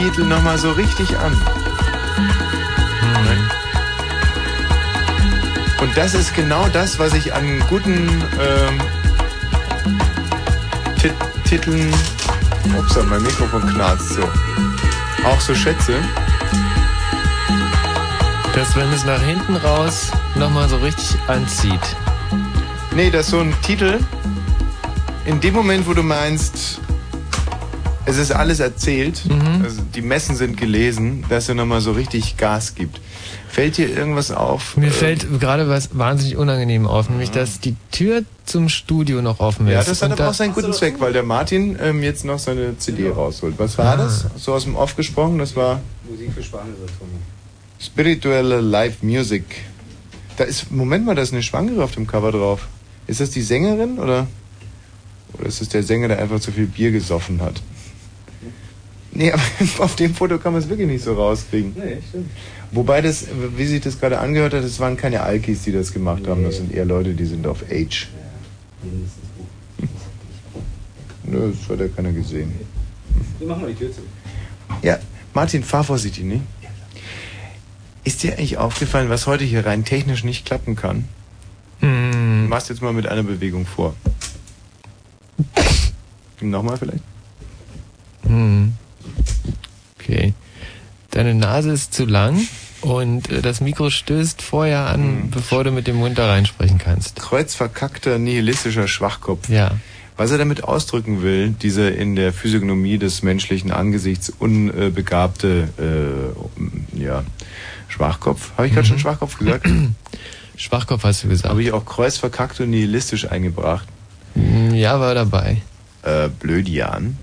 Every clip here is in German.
Titel nochmal so richtig an. Mhm. Und das ist genau das, was ich an guten ähm, Tit Titeln. Ups, mein Mikrofon knarzt so. Auch so schätze. Dass wenn es nach hinten raus nochmal so richtig anzieht. Nee, dass so ein Titel in dem Moment, wo du meinst, es ist alles erzählt, Mhm. Die Messen sind gelesen, dass er nochmal so richtig Gas gibt. Fällt dir irgendwas auf? Mir Äh, fällt gerade was wahnsinnig unangenehm auf, nämlich dass die Tür zum Studio noch offen ist. Ja, das hat Und aber auch seinen guten Zweck, weil der Martin ähm, jetzt noch seine CD rausholt. Was war Ah. das? So aus dem Off gesprochen, das war Musik für Schwangere, Tommy. spirituelle Live Music. Da ist, Moment mal, da ist eine Schwangere auf dem Cover drauf. Ist das die Sängerin oder, oder ist das der Sänger, der einfach zu viel Bier gesoffen hat? Nee, aber auf dem Foto kann man es wirklich nicht so rauskriegen. Nee, stimmt. Wobei das, wie sich das gerade angehört hat, das waren keine Alkis, die das gemacht haben. Das sind eher Leute, die sind auf Age. Gut. Nö, das hat ja keiner gesehen. Wir machen mal die Tür zu. Ja, Martin, fahr vorsichtig, ne? Ist dir eigentlich aufgefallen, was heute hier rein technisch nicht klappen kann? Hm. Machst jetzt mal mit einer Bewegung vor. Nochmal vielleicht? Hm. Okay. Deine Nase ist zu lang und äh, das Mikro stößt vorher an, Mhm. bevor du mit dem Mund da reinsprechen kannst. Kreuzverkackter, nihilistischer Schwachkopf. Ja. Was er damit ausdrücken will, dieser in der Physiognomie des menschlichen Angesichts unbegabte äh, ja, Schwachkopf. Habe ich gerade Mhm. schon Schwachkopf gesagt? Schwachkopf hast du gesagt. Habe ich auch kreuzverkackt und nihilistisch eingebracht? Hm, Ja, war dabei. Äh, Blödian.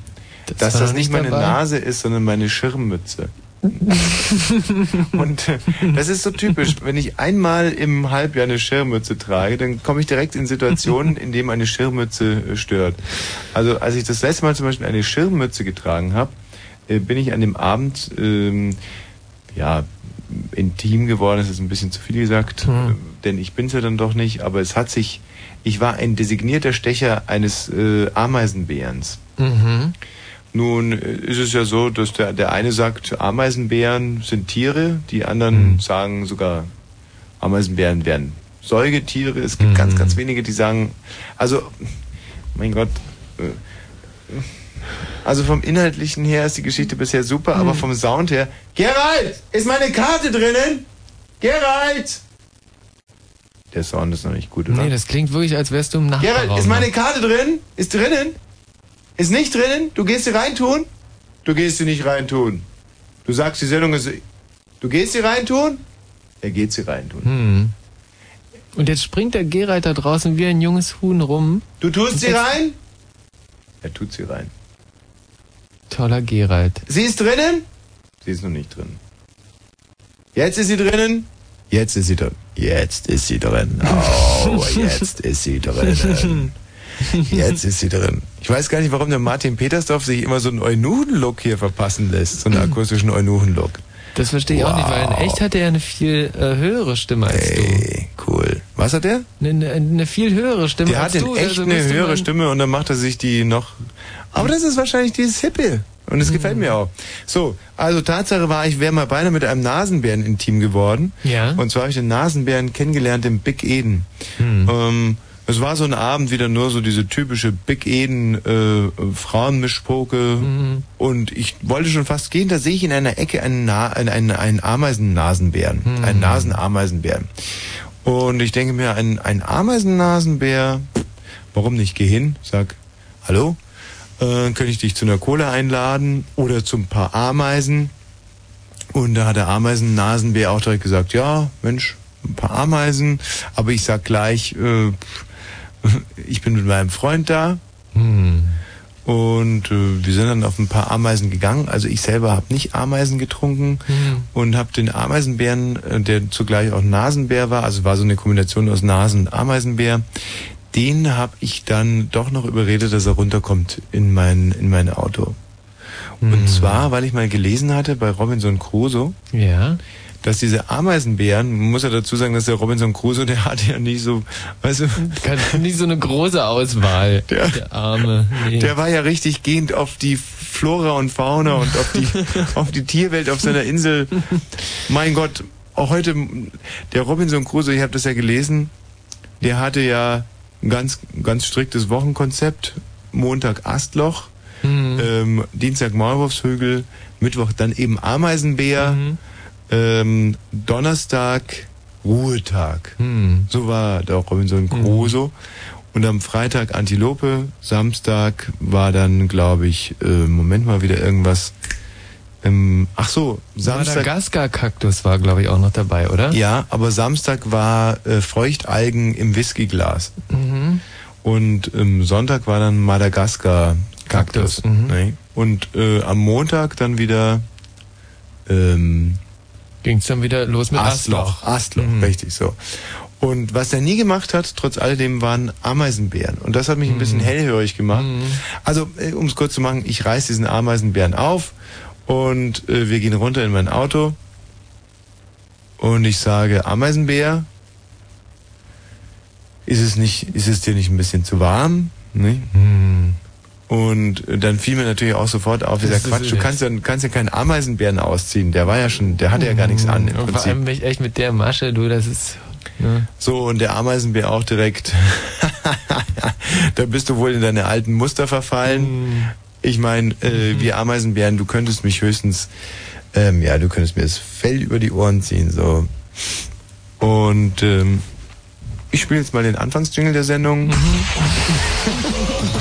Das Dass das nicht meine dabei? Nase ist, sondern meine Schirmmütze. Und äh, das ist so typisch. Wenn ich einmal im Halbjahr eine Schirmmütze trage, dann komme ich direkt in Situationen, in denen eine Schirmmütze äh, stört. Also als ich das letzte Mal zum Beispiel eine Schirmmütze getragen habe, äh, bin ich an dem Abend ähm, ja intim geworden. Das ist ein bisschen zu viel gesagt, Hm. äh, denn ich bin's ja dann doch nicht. Aber es hat sich, ich war ein designierter Stecher eines Ameisenbärens. Mhm. Nun äh, ist es ja so, dass der, der eine sagt, Ameisenbären sind Tiere, die anderen Mhm. sagen sogar, Ameisenbären wären Säugetiere. Es gibt Mhm. ganz, ganz wenige, die sagen, also, mein Gott, äh, also vom Inhaltlichen her ist die Geschichte bisher super, aber Mhm. vom Sound her, Gerald, ist meine Karte drinnen? Gerald! Der Sound ist noch nicht gut, oder? Nee, das klingt wirklich, als wärst du im Nachbarraum. Gerald, ist meine Karte drin? Ist drinnen? Ist nicht drinnen? Du gehst sie reintun? Du gehst sie nicht reintun. Du sagst, die Sendung ist. Du gehst sie reintun? Er geht sie reintun. Hm. Und jetzt springt der Gerald da draußen wie ein junges Huhn rum. Du tust sie rein? Er tut sie rein. Toller Gerald. Sie ist drinnen? Sie ist noch nicht drin. Jetzt ist sie drinnen? Jetzt ist sie drin. Jetzt ist sie drin. Oh, jetzt ist sie drin. Jetzt ist sie drin. Ich weiß gar nicht, warum der Martin Petersdorf sich immer so einen Eunuchen-Look hier verpassen lässt. So einen akustischen Eunuchen-Look. Das verstehe ich auch nicht, weil in Wow. echt hat er eine viel äh, höhere Stimme als Ey, cool. Was hat der? du. Eine, eine, viel höhere Stimme Der als hat in du. echt also eine höhere Stimme und dann macht er sich die noch. Aber das ist wahrscheinlich dieses Hippie. Und es gefällt mir auch. So, also Tatsache war, ich wäre mal beinahe mit einem Nasenbären intim geworden. Ja. Und zwar habe ich den Nasenbären kennengelernt im Big Eden. Hm. Ähm, es war so ein Abend wieder nur so diese typische Big Eden äh, Frauenmischpoke. Mhm. Und ich wollte schon fast gehen, da sehe ich in einer Ecke einen, Na einen, einen, einen Ameisen-Nasenbären. Mhm. Einen Nasenameisenbären. Und ich denke mir, ein, ein Ameisennasenbär, warum nicht? Geh hin, sag, hallo, äh, könnte ich dich zu einer Kohle einladen oder zu ein paar Ameisen? Und da hat der Ameisennasenbär auch direkt gesagt, ja, Mensch, ein paar Ameisen, aber ich sag gleich, äh, ich bin mit meinem Freund da. Hm. Und äh, wir sind dann auf ein paar Ameisen gegangen. Also ich selber habe nicht Ameisen getrunken Hm. und habe den Ameisenbären, äh, der zugleich auch Nasenbär war, also war so eine Kombination aus Nasen und Ameisenbär, den habe ich dann doch noch überredet, dass er runterkommt in mein, in mein Auto. Und Hm. zwar, weil ich mal gelesen hatte bei Robinson Crusoe, Ja. Dass diese Ameisenbären, man muss ja dazu sagen, dass der Robinson Crusoe, der hatte ja nicht so, weißt du, Kann nicht so eine große Auswahl. Der- Der, Arme. Nee. der war ja richtig gehend auf die Flora und Fauna und auf die, auf die Tierwelt auf seiner Insel. Mein Gott, auch heute, der Robinson Crusoe, ich habe das ja gelesen, der hatte ja ein ganz, ganz striktes Wochenkonzept. Montag Astloch, Mhm. ähm, Dienstag Maulwurfshügel, Mittwoch dann eben Ameisenbär, Mhm. Ähm, Donnerstag Ruhetag. Hm. So war der Robinson Crusoe. Und am Freitag Antilope, Samstag war dann, glaube ich, äh, Moment mal wieder irgendwas. Ähm, ach so, Samstag. Madagaskar-Kaktus war, glaube ich, auch noch dabei, oder? Ja, aber Samstag war äh, Feuchtalgen im Whiskyglas. Mhm. Und ähm, Sonntag war dann Madagaskar Kaktus. Kaktus, mhm. Ne? Und äh, am Montag dann wieder ähm, Ging's dann wieder los mit Astloch. Astloch. Astloch, Mhm. richtig so. Und was er nie gemacht hat, trotz alledem, waren Ameisenbären. Und das hat mich ein bisschen hellhörig gemacht. Also, um es kurz zu machen, ich reiß diesen Ameisenbären auf und äh, wir gehen runter in mein Auto. Und ich sage, Ameisenbär, ist es nicht, ist es dir nicht ein bisschen zu warm? Ne? Hm. Und dann fiel mir natürlich auch sofort auf, dieser Quatsch, du kannst ja, kannst ja keinen Ameisenbären ausziehen. Der war ja schon, der hatte ja gar nichts an im Und vor Prinzip. allem mich echt mit der Masche, du, das ist. Ne? So, und der Ameisenbär auch direkt. da bist du wohl in deine alten Muster verfallen. Ich meine, äh, wir Ameisenbären, du könntest mich höchstens, ähm, ja, du könntest mir das Fell über die Ohren ziehen, so. Und ähm, ich spiele jetzt mal den Anfangsjingle der Sendung.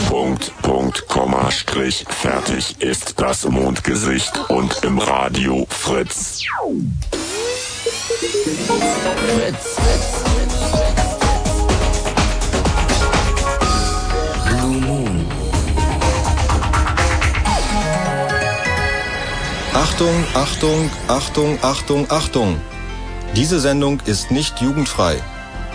Punkt, Punkt, Komma, Strich, fertig ist das Mondgesicht und im Radio Fritz. Achtung, Achtung, Achtung, Achtung, Achtung. Diese Sendung ist nicht jugendfrei.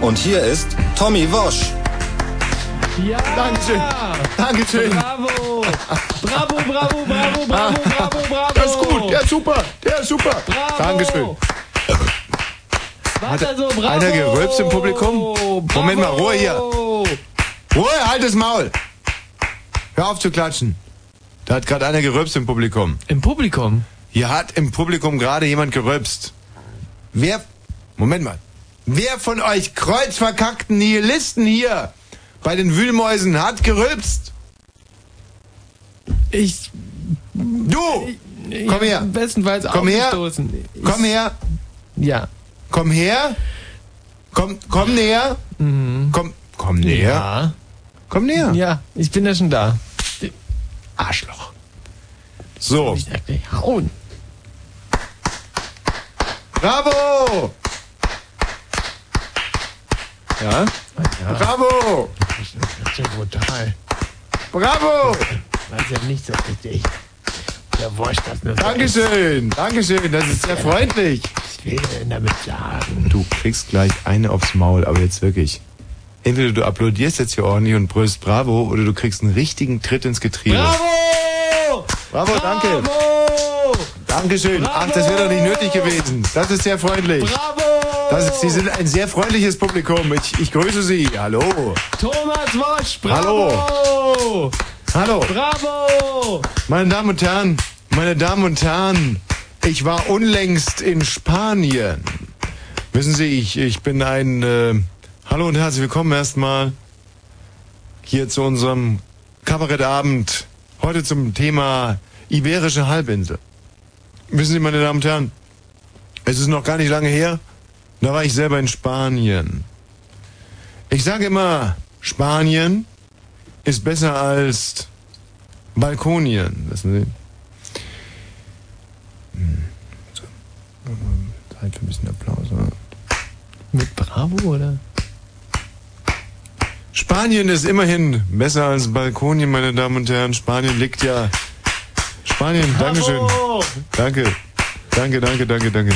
Und hier ist Tommy Wosch. Ja! Dankeschön. Dankeschön. Bravo! Bravo, bravo, bravo, bravo, bravo, bravo! Der ist gut, der ist super, der ist super. Bravo! Dankeschön. Weiter so, bravo! einer gerülpst im Publikum? Bravo! Moment mal, Ruhe hier. Ruhe, halt das Maul. Hör auf zu klatschen. Da hat gerade einer gerülpst im Publikum. Im Publikum? Hier hat im Publikum gerade jemand gerülpst. Wer, Moment mal, wer von euch kreuzverkackten Nihilisten hier bei den Wühlmäusen hat gerülpst? Ich. Du! Komm her. Bestenfalls Komm her. Komm her, Ja. komm her, komm, komm näher, komm, komm näher, Ja. komm näher. Ja, ich bin ja schon da. Arschloch. So, Ich hauen. bravo! Ja? Bravo! Das ist ja brutal. Bravo! Das ist ja nicht so richtig. Der Wurst das nur Dankeschön, Dankeschön, das ist sehr freundlich. Was will er denn damit sagen? Du kriegst gleich eine aufs Maul, aber jetzt wirklich. Entweder du applaudierst jetzt hier ordentlich und brüllst Bravo oder du kriegst einen richtigen Tritt ins Getriebe. Bravo! Bravo, danke. Bravo! Dankeschön. Ach, das wäre doch nicht nötig gewesen. Das ist sehr freundlich. Bravo! Das Sie sind ein sehr freundliches Publikum. Ich, ich grüße Sie. Hallo. Thomas Wosch, bravo! Hallo. Bravo! Meine Damen und Herren, meine Damen und Herren, ich war unlängst in Spanien. Wissen Sie, ich, ich bin ein... Äh, hallo und herzlich willkommen erstmal hier zu unserem Kabarettabend. Heute zum Thema Iberische Halbinsel. Wissen Sie, meine Damen und Herren, es ist noch gar nicht lange her, da war ich selber in Spanien. Ich sage immer, Spanien ist besser als Balkonien, wissen Sie. Hm. Zeit für ein bisschen Applaus. Oder? Mit Bravo, oder? Spanien ist immerhin besser als Balkonien, meine Damen und Herren. Spanien liegt ja. Spanien, Dankeschön. Danke. Danke, danke, danke, danke.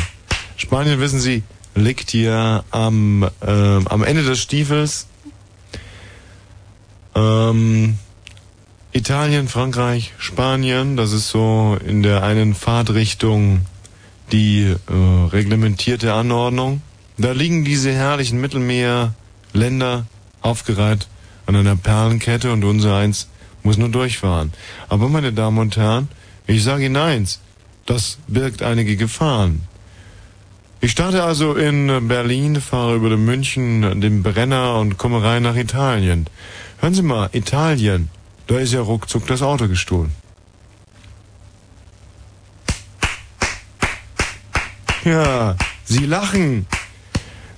Spanien, wissen Sie, liegt hier am, äh, am Ende des Stiefels. Ähm, Italien, Frankreich, Spanien, das ist so in der einen Fahrtrichtung die äh, reglementierte Anordnung. Da liegen diese herrlichen Mittelmeerländer aufgereiht an einer Perlenkette und unser eins muss nur durchfahren. Aber meine Damen und Herren, ich sage Ihnen eins, das birgt einige Gefahren. Ich starte also in Berlin, fahre über den München, den Brenner und komme rein nach Italien. Hören Sie mal, Italien, da ist ja ruckzuck das Auto gestohlen. Ja, Sie lachen.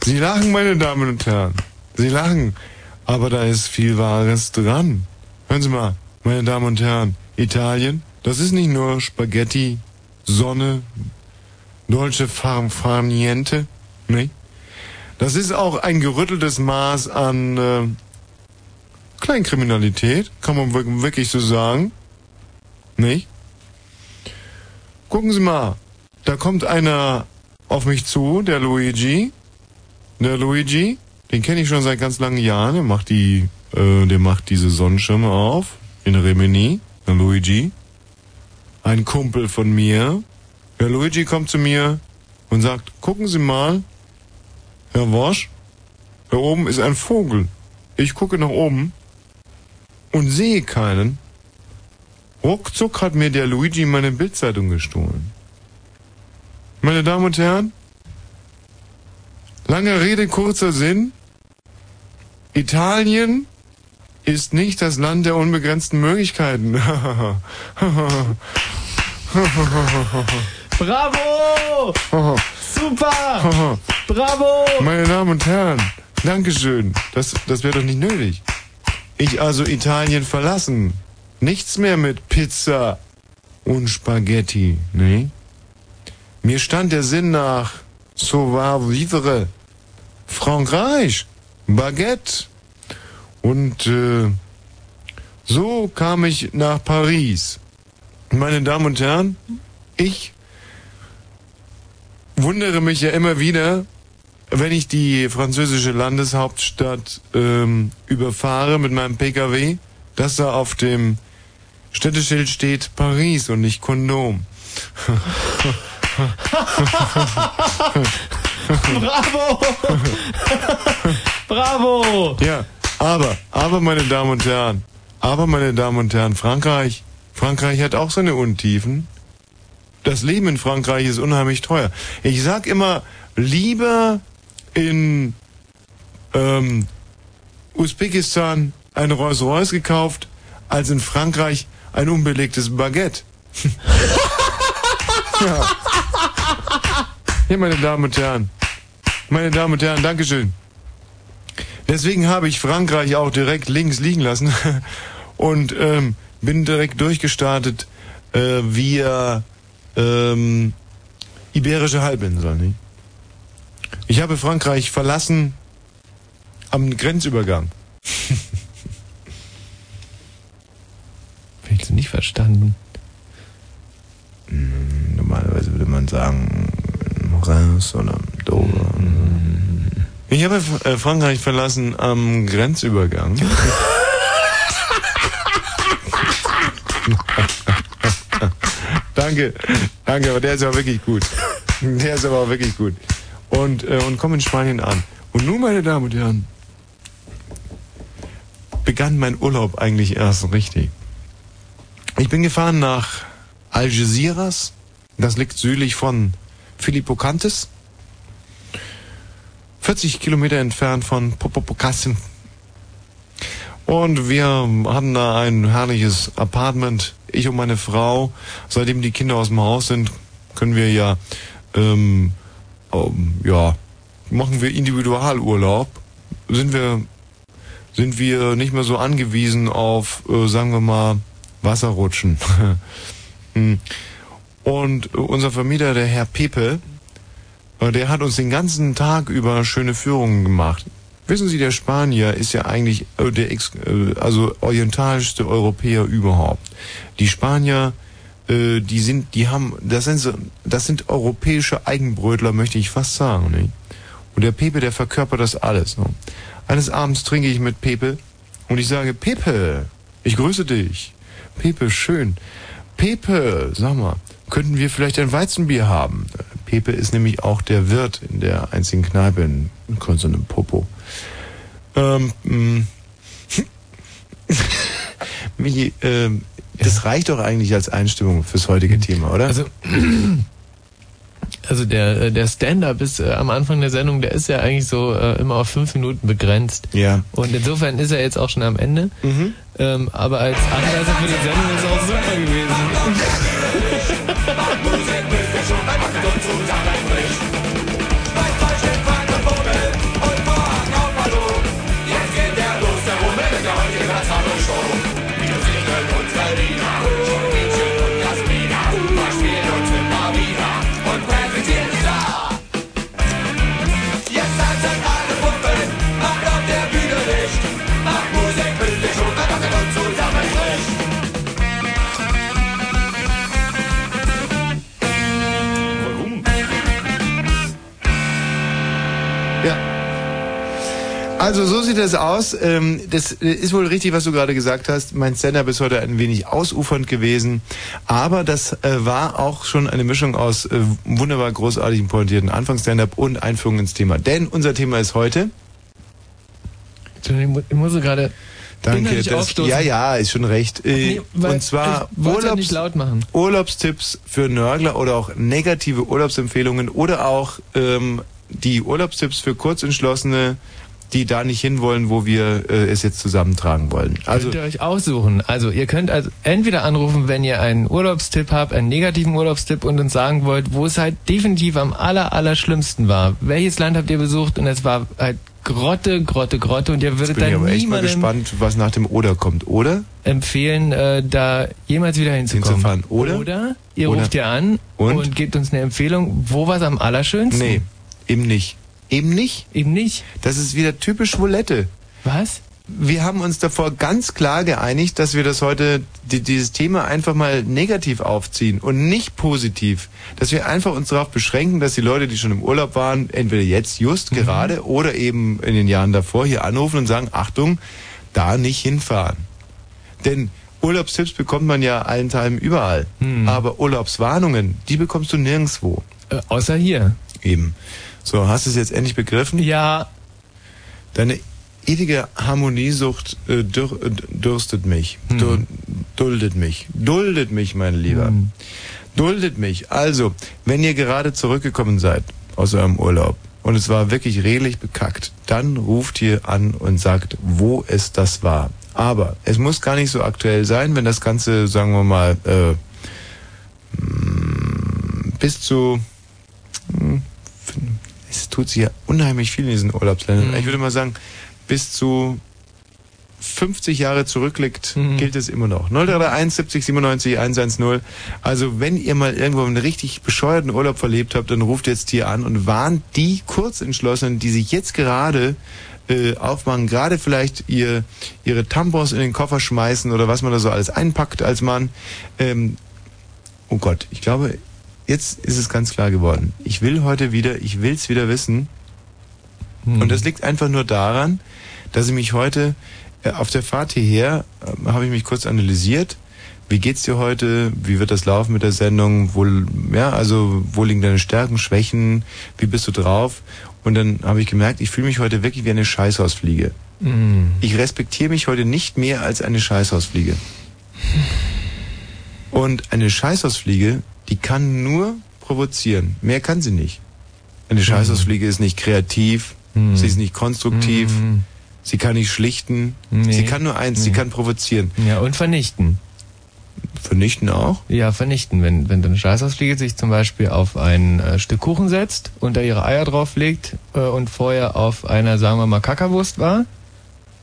Sie lachen, meine Damen und Herren. Sie lachen. Aber da ist viel Wahres dran. Hören Sie mal, meine Damen und Herren, Italien, das ist nicht nur Spaghetti, Sonne, Dolce far Farniente, ne? Das ist auch ein gerütteltes Maß an äh, Kleinkriminalität, kann man wirklich so sagen. Nicht? Gucken Sie mal, da kommt einer auf mich zu, der Luigi. Der Luigi, den kenne ich schon seit ganz langen Jahren. Der macht die, äh, der macht diese Sonnenschirme auf in Rimini. Der Luigi, ein Kumpel von mir. Der Luigi kommt zu mir und sagt: Gucken Sie mal, Herr Wosch, da oben ist ein Vogel. Ich gucke nach oben und sehe keinen. Ruckzuck hat mir der Luigi meine Bildzeitung gestohlen. Meine Damen und Herren, lange Rede, kurzer Sinn. Italien ist nicht das Land der unbegrenzten Möglichkeiten. Bravo! Super! Bravo! Meine Damen und Herren, Dankeschön. Das, das wäre doch nicht nötig. Ich also Italien verlassen. Nichts mehr mit Pizza und Spaghetti, ne? Mir stand der Sinn nach Savoir vivre. Frankreich, Baguette. Und äh, so kam ich nach Paris. Meine Damen und Herren, ich wundere mich ja immer wieder, wenn ich die französische Landeshauptstadt ähm, überfahre mit meinem Pkw, dass da auf dem Städteschild steht Paris und nicht Kondom. Bravo! Bravo! Ja, aber, aber meine Damen und Herren, aber meine Damen und Herren, Frankreich, Frankreich hat auch seine Untiefen. Das Leben in Frankreich ist unheimlich teuer. Ich sag immer, lieber in ähm, Usbekistan ein Rolls-Royce gekauft, als in Frankreich ein unbelegtes Baguette. ja. Hier, meine Damen und Herren. Meine Damen und Herren, Dankeschön. Deswegen habe ich Frankreich auch direkt links liegen lassen und ähm, bin direkt durchgestartet äh, via ähm, Iberische Halbinsel. Nicht? Ich habe Frankreich verlassen am Grenzübergang. Ich nicht verstanden. Hm, Normalerweise würde man sagen Reims oder Dover. Ich habe äh, Frankreich verlassen am Grenzübergang. danke, danke, aber der ist ja wirklich gut. Der ist aber auch wirklich gut. Und, äh, und komme in Spanien an. Und nun, meine Damen und Herren, begann mein Urlaub eigentlich erst richtig. Ich bin gefahren nach Algeciras. Das liegt südlich von Philippocantes. 40 Kilometer entfernt von Popopocassen. Und wir hatten da ein herrliches Apartment. Ich und meine Frau. Seitdem die Kinder aus dem Haus sind, können wir ja, ähm, ähm, ja, machen wir Individualurlaub. Sind wir, sind wir nicht mehr so angewiesen auf, äh, sagen wir mal, Wasserrutschen. Hm. Und unser Vermieter, der Herr Pepe, Und der hat uns den ganzen Tag über schöne Führungen gemacht. Wissen Sie, der Spanier ist ja eigentlich äh, der ex äh, also orientalischste Europäer überhaupt. Die Spanier, äh, die sind, die haben, das sind so, das sind europäische Eigenbrötler, möchte ich fast sagen. Nicht? Und der Pepe, der verkörpert das alles. Ne? Eines Abends trinke ich mit Pepe und ich sage, Pepe, ich grüße dich. Pepe, schön. Pepe, sag mal, könnten wir vielleicht ein Weizenbier haben? Pepe ist nämlich auch der Wirt in der einzigen Kneipe in Konstantin Popo. Ähm, mh. Michi, ähm, das reicht doch eigentlich als Einstimmung fürs heutige Thema, oder? Also, also der, äh, der Stand-up ist äh, am Anfang der Sendung, der ist ja eigentlich so äh, immer auf fünf Minuten begrenzt. ja. Und insofern ist er jetzt auch schon am Ende. Mhm. Ähm, aber als Anreiser für die Sendung ist es auch super gewesen. Also so sieht das aus. Ähm, Das ist wohl richtig, was du gerade gesagt hast. Mein Stand-up ist heute ein wenig ausufernd gewesen, aber das äh, war auch schon eine Mischung aus äh, wunderbar großartigen pointierten Anfangs-Stand-up und Einführung ins Thema. Denn unser Thema ist heute. Ich mu- Ich muss gerade. Danke. Das, ja, ja, ist schon recht. Äh, Nee, und zwar Urlaubs machen. Urlaubstipps für Nörgler oder auch negative Urlaubsempfehlungen oder auch ähm, die Urlaubstipps für Kurzentschlossene, die da nicht hinwollen, wo wir äh, es jetzt zusammentragen wollen. Also könnt ihr euch aussuchen. Also ihr könnt also entweder anrufen, wenn ihr einen Urlaubstipp habt, einen negativen Urlaubstipp und uns sagen wollt, wo es halt definitiv am aller, aller schlimmsten war. Welches Land habt ihr besucht und es war halt Grotte, Grotte, Grotte und ihr würdet bin ich dann aber echt mal niemandem gespannt, was nach dem Oder kommt, oder? empfehlen, äh, da jemals wieder hinzukommen. Hinzufahren, oder? Oder ihr Oder? ruft ihr an Und? und? gebt uns eine Empfehlung, wo war es am allerschönsten? Nee, eben nicht. Eben nicht? Eben nicht. Das ist wieder typisch Volette. Was? Wir haben uns davor ganz klar geeinigt, dass wir das heute, die, dieses Thema einfach mal negativ aufziehen und nicht positiv. Dass wir einfach uns darauf beschränken, dass die Leute, die schon im Urlaub waren, entweder jetzt just Mhm. gerade oder eben in den Jahren davor hier anrufen und sagen, Achtung, da nicht hinfahren. Denn Urlaubstipps bekommt man ja allenthalben überall. Mhm. Aber Urlaubswarnungen, die bekommst du nirgendwo. Äh, außer hier. Eben. So, hast du es jetzt endlich begriffen? Ja. Deine ewige Harmoniesucht äh, dür, äh, dürstet mich. Hm. Du, duldet mich. Duldet mich, mein Lieber. Hm. Duldet mich. Also, wenn ihr gerade zurückgekommen seid aus eurem Urlaub und es war wirklich redlich bekackt, dann ruft ihr an und sagt, wo es das war. Aber es muss gar nicht so aktuell sein, wenn das Ganze, sagen wir mal, äh, mm, bis zu hm, es tut sich ja unheimlich viel in diesen Urlaubsländern. Mhm. Ich würde mal sagen, bis zu 50 Jahre zurückliegt, Mhm. gilt es immer noch. 0331 70 97 110. Also wenn ihr mal irgendwo einen richtig bescheuerten Urlaub verlebt habt, dann ruft jetzt hier an und warnt die Kurzentschlossenen, die sich jetzt gerade äh, aufmachen, gerade vielleicht ihr ihre Tampons in den Koffer schmeißen oder was man da so alles einpackt als Mann. Ähm, oh Gott, ich glaube, jetzt ist es ganz klar geworden. Ich will heute wieder, ich will's wieder wissen. Hm. Und das liegt einfach nur daran, dass ich mich heute äh, auf der Fahrt hierher äh, habe ich mich kurz analysiert. Wie geht's dir heute? Wie wird das laufen mit der Sendung? Wo, ja, also wo liegen deine Stärken, Schwächen? Wie bist du drauf? Und dann habe ich gemerkt, ich fühle mich heute wirklich wie eine Scheißhausfliege. Mm. Ich respektiere mich heute nicht mehr als eine Scheißhausfliege. Und eine Scheißhausfliege, die kann nur provozieren. Mehr kann sie nicht. Eine Scheißhausfliege ist nicht kreativ, Mhm. sie ist nicht konstruktiv, Mhm. sie kann nicht schlichten. Nee. Sie kann nur eins, sie Nee. kann provozieren. Ja, und vernichten. Vernichten auch? Ja, vernichten. Wenn, wenn eine Scheißhausfliege sich zum Beispiel auf ein äh, Stück Kuchen setzt und da ihre Eier drauflegt äh, und vorher auf einer, sagen wir mal, Kackerwurst war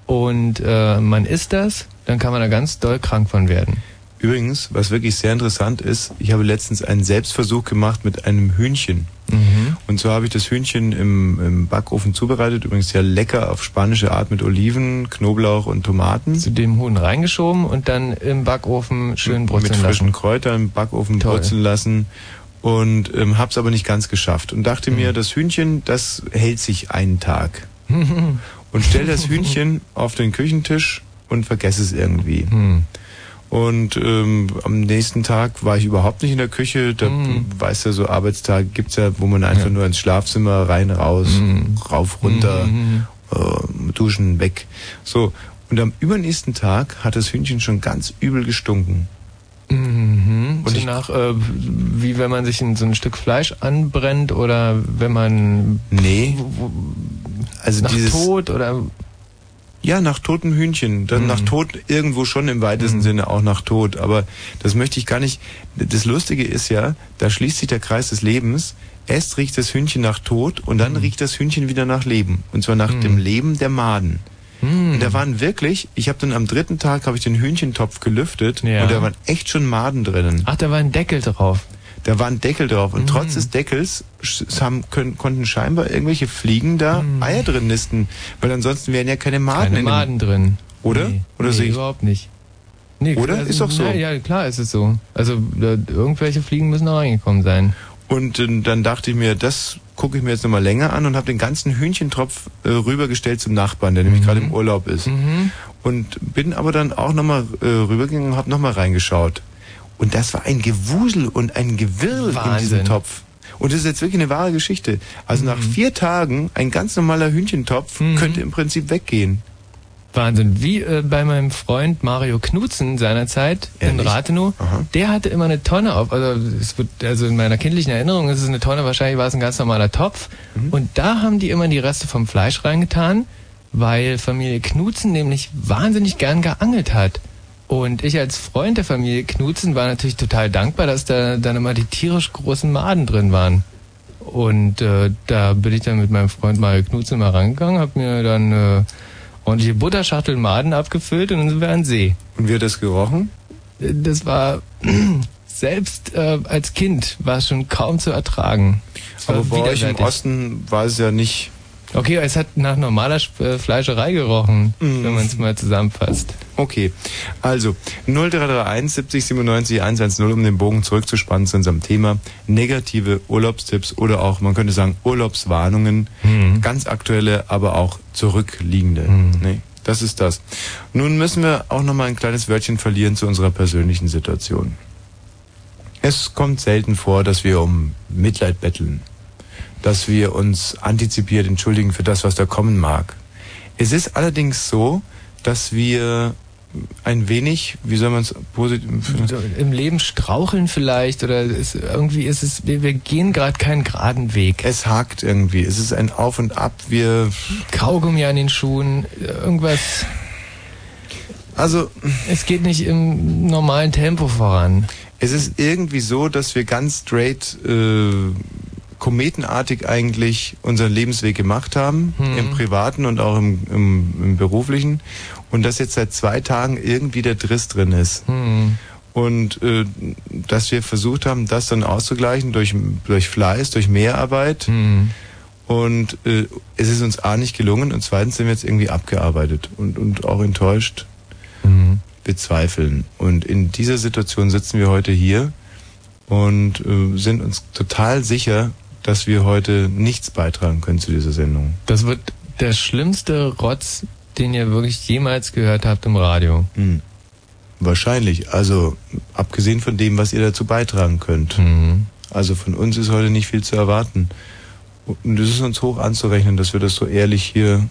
und äh, man isst das, dann kann man da ganz doll krank von werden. Übrigens, was wirklich sehr interessant ist, ich habe letztens einen Selbstversuch gemacht mit einem Hühnchen. Mhm. Und zwar habe ich das Hühnchen im, im Backofen zubereitet, übrigens sehr lecker auf spanische Art mit Oliven, Knoblauch und Tomaten. Zu dem Huhn reingeschoben und dann im Backofen schön brutzeln mit frischen lassen. Kräutern im Backofen Toll. brutzeln lassen und ähm, hab's aber nicht ganz geschafft und dachte Mhm. mir, das Hühnchen, das hält sich einen Tag und stell das Hühnchen auf den Küchentisch und vergess es irgendwie. Hm. Und ähm, am nächsten Tag war ich überhaupt nicht in der Küche. Da Mhm. weißt du, so Arbeitstage gibt's ja, wo man einfach nur ins Schlafzimmer rein, raus, Mhm. rauf, runter, äh, duschen, weg. So. Und am übernächsten Tag hat das Hühnchen schon ganz übel gestunken. Mhm. Und so nach, äh, wie wenn man sich in so ein Stück Fleisch anbrennt oder wenn man Nee. Also nach dieses Tod oder Ja, nach totem Hühnchen. Dann Mhm. nach Tod irgendwo schon im weitesten Sinne auch nach Tod. Aber das möchte ich gar nicht. Das Lustige ist ja, da schließt sich der Kreis des Lebens. Erst riecht das Hühnchen nach Tod und dann Mhm. riecht das Hühnchen wieder nach Leben. Und zwar nach dem Leben der Maden. Hm. Und da waren wirklich, ich habe dann am dritten Tag habe ich den Hühnchentopf gelüftet Ja. und da waren echt schon Maden drinnen. Ach, da war ein Deckel drauf. Da war ein Deckel drauf und Mhm. trotz des Deckels haben, können, konnten scheinbar irgendwelche Fliegen da Eier drin nisten, weil ansonsten wären ja keine Maden Mhm. Keine Maden drin. Oder? Nee, Oder nee, sehe ich- überhaupt nicht. Nee, Oder? also, Ist doch so. Na, ja, klar ist es so. Also da, irgendwelche Fliegen müssen auch reingekommen sein. Und äh, dann dachte ich mir, das gucke ich mir jetzt nochmal länger an und habe den ganzen Hühnchentropf äh, rübergestellt zum Nachbarn, der nämlich gerade im Urlaub ist. Mhm. Und bin aber dann auch nochmal äh, rübergegangen und habe nochmal reingeschaut. Und das war ein Gewusel und ein Gewirr in Wahnsinn. diesem Topf. Und das ist jetzt wirklich eine wahre Geschichte. Also nach vier Tagen, ein ganz normaler Hühnchentopf Mhm. könnte im Prinzip weggehen. Wahnsinn. Wie äh, bei meinem Freund Mario Knutzen seinerzeit in Ehrlich? Rathenow. Aha. Der hatte immer eine Tonne auf. Also, es wird, also in meiner kindlichen Erinnerung ist es eine Tonne, wahrscheinlich war es ein ganz normaler Topf. Mhm. Und da haben die immer die Reste vom Fleisch reingetan, weil Familie Knutzen nämlich wahnsinnig gern geangelt hat. Und ich als Freund der Familie Knutzen war natürlich total dankbar, dass da dann immer die tierisch großen Maden drin waren. Und äh, da bin ich dann mit meinem Freund Mario Knutzen mal rangegangen, hab mir dann äh, ordentliche Butterschachtel Maden abgefüllt und dann sind wir an See. Und wie hat das gerochen? Das war selbst äh, als Kind war es schon kaum zu ertragen. Aber bei euch im. Osten war es ja nicht. Okay, es hat nach normaler äh, Fleischerei gerochen, Mhm. wenn man es mal zusammenfasst. Okay, also 0331 70 97 110, um den Bogen zurückzuspannen zu unserem Thema negative Urlaubstipps oder auch, man könnte sagen, Urlaubswarnungen, Mhm. ganz aktuelle, aber auch zurückliegende. Nee, das ist das. Nun müssen wir auch noch mal ein kleines Wörtchen verlieren zu unserer persönlichen Situation. Es kommt selten vor, dass wir um Mitleid betteln, dass wir uns antizipiert entschuldigen für das, was da kommen mag. Es ist allerdings so, dass wir ein wenig, wie soll man es positiv, Im Leben straucheln vielleicht oder ist, irgendwie ist es, wir, wir gehen gerade keinen geraden Weg. es hakt irgendwie, es ist ein Auf und Ab, wir, Kaugummi an den Schuhen, irgendwas. also Es geht nicht im normalen Tempo voran. es ist irgendwie so, dass wir ganz straight, äh, kometenartig eigentlich unseren Lebensweg gemacht haben, Mhm. im privaten und auch im, im, im beruflichen und dass jetzt seit zwei Tagen irgendwie der Driss drin ist. Hm. Und äh, dass wir versucht haben, das dann auszugleichen durch, durch Fleiß, durch Mehrarbeit. Hm. Und äh, es ist uns A nicht gelungen und zweitens sind wir jetzt irgendwie abgearbeitet und, und auch enttäuscht. Hm. Wir zweifeln. Und in dieser Situation sitzen wir heute hier und äh, sind uns total sicher, dass wir heute nichts beitragen können zu dieser Sendung. Das wird der schlimmste Rotz, den ihr wirklich jemals gehört habt im Radio. Hm. Wahrscheinlich. Also abgesehen von dem, was ihr dazu beitragen könnt. Hm. Also von uns ist heute nicht viel zu erwarten. Und es ist uns hoch anzurechnen, dass wir das so ehrlich hier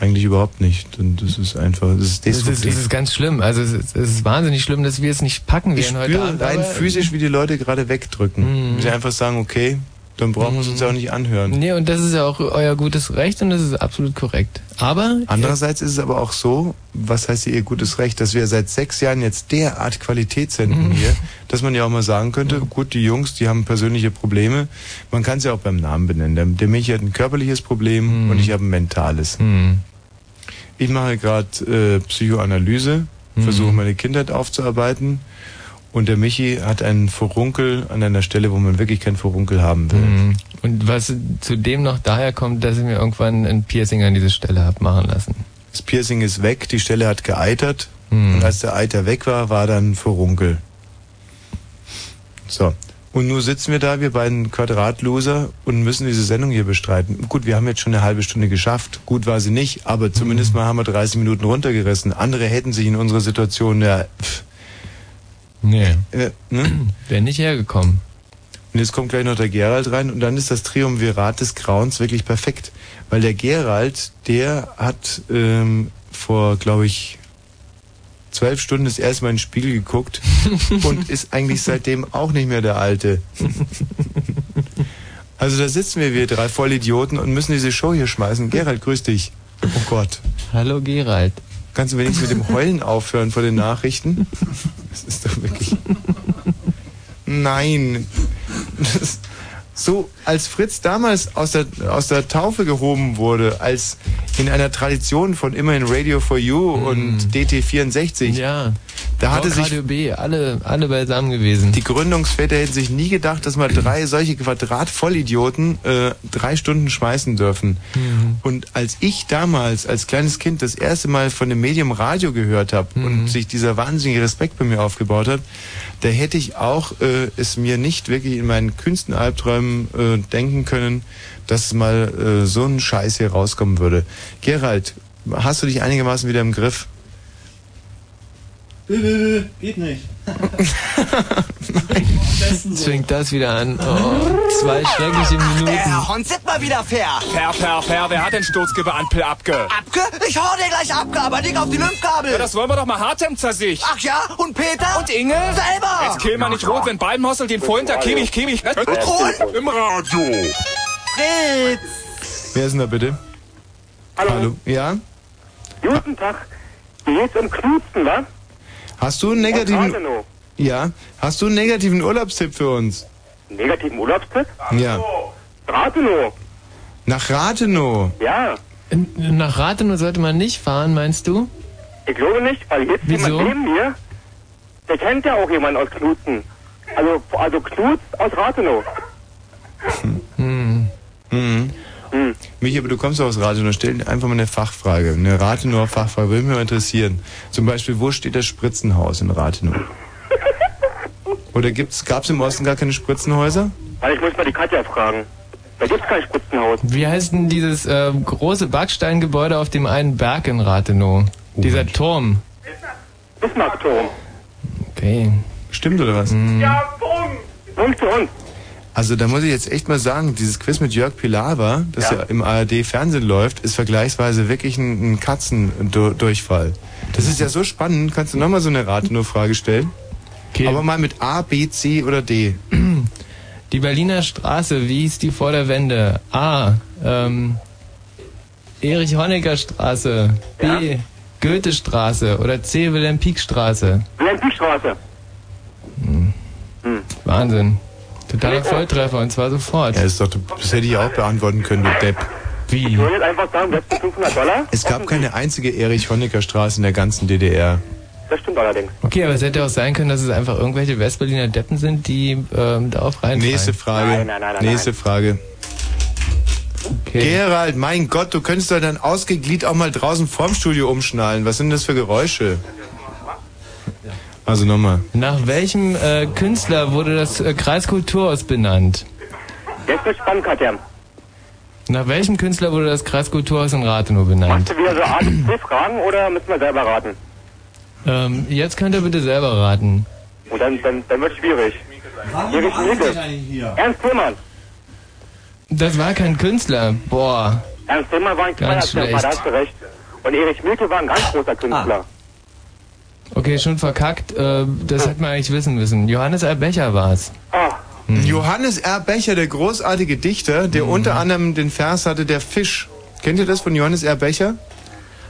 eigentlich überhaupt nicht. Und das ist einfach, das ist Es ist, destruktiv. es ist ganz schlimm. Also es ist, es ist wahnsinnig schlimm, dass wir es nicht packen ich werden heute spüre Abend. rein aber- physisch, wie die Leute gerade wegdrücken. Mhm. Sie einfach sagen, okay, dann brauchen wir es uns auch nicht anhören. Nee, und das ist ja auch euer gutes Recht und das ist absolut korrekt. Aber Andererseits ist es aber auch so, was heißt hier ihr gutes Recht, dass wir seit sechs Jahren jetzt derart Qualität senden Mhm. hier, dass man ja auch mal sagen könnte, gut, die Jungs, die haben persönliche Probleme. Man kann es ja auch beim Namen benennen. Der, der Michi hat ein körperliches Problem Mhm. und ich habe ein mentales. hm, Ich mache gerade äh, Psychoanalyse versuche meine Kindheit aufzuarbeiten. Und der Michi hat einen Furunkel an einer Stelle, wo man wirklich keinen Furunkel haben will. Mhm. Und was zudem noch daher kommt, dass ich mir irgendwann ein Piercing an diese Stelle hab machen lassen. Das Piercing ist weg, die Stelle hat geeitert. Mhm. Und als der Eiter weg war, war dann Furunkel. So. Und nun sitzen wir da, wir beiden Quadratloser, und müssen diese Sendung hier bestreiten. Gut, wir haben jetzt schon eine halbe Stunde geschafft. Gut war sie nicht, aber zumindest mal haben wir 30 Minuten runtergerissen. Andere hätten sich in unserer Situation ja, pff, Nee. äh, ne? Wäre nicht hergekommen. Und jetzt kommt gleich noch der Gerald rein und dann ist das Triumvirat des Grauens wirklich perfekt. Weil der Gerald, der hat ähm, vor, glaube ich, zwölf Stunden das erste Mal in den Spiegel geguckt und ist eigentlich seitdem auch nicht mehr der Alte. Also da sitzen wir, wir drei Vollidioten und müssen diese Show hier schmeißen. Gerald, grüß dich. Oh Gott. Hallo Gerald. Kannst du wenigstens mit dem Heulen aufhören vor den Nachrichten? Das ist doch wirklich... Nein. Das, so, als Fritz damals aus der, aus der Taufe gehoben wurde, als in einer Tradition von immerhin Radio for You und DT64, Ja. Da hatte sich Radio B, alle, alle beisammen gewesen. die Gründungsväter hätten sich nie gedacht, dass mal drei solche Quadratvollidioten äh, drei Stunden schmeißen dürfen. Und als ich damals als kleines Kind das erste Mal von dem Medium Radio gehört habe und sich dieser wahnsinnige Respekt bei mir aufgebaut hat, da hätte ich auch äh, es mir nicht wirklich in meinen kühnsten Albträumen äh, denken können, dass mal äh, so ein Scheiß hier rauskommen würde. Gerald, hast du dich einigermaßen wieder im Griff? Geht nicht. Zwingt das wieder an. Oh, zwei schreckliche Minuten. Herr Hond, sind mal wieder fair. Per, per, per, wer hat den Sturzgeberampel abge? Abge? Ich hau dir gleich abge, aber nicht auf die Lymphkabel. Ja, das wollen wir doch mal Hartem zur sich. Ach ja, und Peter? Und Inge? Selber. Jetzt kill mal nicht rot, wenn beiden Hossel den Freund da kiemig, kiemig. Und? Im Radio. Fritz. Wer ist denn da bitte? Hallo. Hallo. Ja? Guten Tag. Hier geht's um Knutzen, wa? Hast du einen negativen. Ja, hast du einen negativen Urlaubstipp für uns? Negativen Urlaubstipp? Ja. Rathenow. Nach Rathenow. Ja. Nach Rathenow sollte man nicht fahren, meinst du? Ich glaube nicht, weil jetzt Wieso? jemand neben mir, der kennt ja auch jemanden aus Knutzen. Also, also Knutz aus Rathenow. Mhm. Hm. Michi, aber du kommst aus Rathenow. Stell einfach mal eine Fachfrage. Eine Rathenower Fachfrage würde mich mal interessieren. Zum Beispiel, wo steht das Spritzenhaus in Rathenow? Oder gibt's, gab's im Osten gar keine Spritzenhäuser? Weil ich muss mal die Katja fragen. Da gibt's kein Spritzenhaus. Wie heißt denn dieses äh, große Backsteingebäude auf dem einen Berg in Rathenow? Dieser Turm. Bismarckturm. Okay. Stimmt oder was? Ja, Punkt. Punkt für uns. Also da muss ich jetzt echt mal sagen, dieses Quiz mit Jörg Pilawa, das ja, Ja. im ARD-Fernsehen läuft, ist vergleichsweise wirklich ein, ein Katzendurchfall. Das ist ja so spannend. Kannst du nochmal so eine Rathenow-Frage stellen? okay. Aber mal mit A, B, C oder D. Die Berliner Straße, wie hieß die vor der Wende? A. Ähm, Erich-Honecker-Straße. B. Goethe-Straße. Oder C. Wilhelm-Pieck-Straße. Wilhelm-Pieck-Straße. Wahnsinn. Totaler Volltreffer und zwar sofort. Ja, ist doch, das hätte ich auch beantworten können, du Depp. Wie? Ich würde jetzt einfach sagen, letzten 500 Dollar. Es gab keine einzige Erich-Honecker-Straße in der ganzen DDR. Das stimmt allerdings. Okay, aber es hätte auch sein können, dass es einfach irgendwelche Westberliner Deppen sind, die ähm, darauf reinfallen. Nächste Frage. Nein, nein, nein, nein, Nächste Frage. Okay. Gerald, mein Gott, du könntest doch dein Ausgeglied auch mal draußen vorm Studio umschnallen. Was sind das für Geräusche? Also nochmal. Nach welchem äh, Künstler wurde das äh, Kreiskulturhaus benannt? Jetzt wird spannend, Katja. Nach welchem Künstler wurde das Kreiskulturhaus in Rathenow Machst benannt? du wieder so A, B, C Fragen oder müssen wir selber raten? Ähm, jetzt könnt ihr bitte selber raten. Und dann, dann, dann wird schwierig. Warum Erich Mielke. Ernst Thälmann. Das war kein Künstler. Boah. Ernst Thälmann war ein kleiner Ganz Künstler, da hast du recht. Und Erich Mielke war ein ganz großer Künstler. Okay, schon verkackt. Äh, das hätte man eigentlich wissen müssen. Johannes R. Becher war's. Ah, Johannes R. Becher, der großartige Dichter, der unter anderem den Vers hatte, der Fisch. Kennt ihr das von Johannes R. Becher?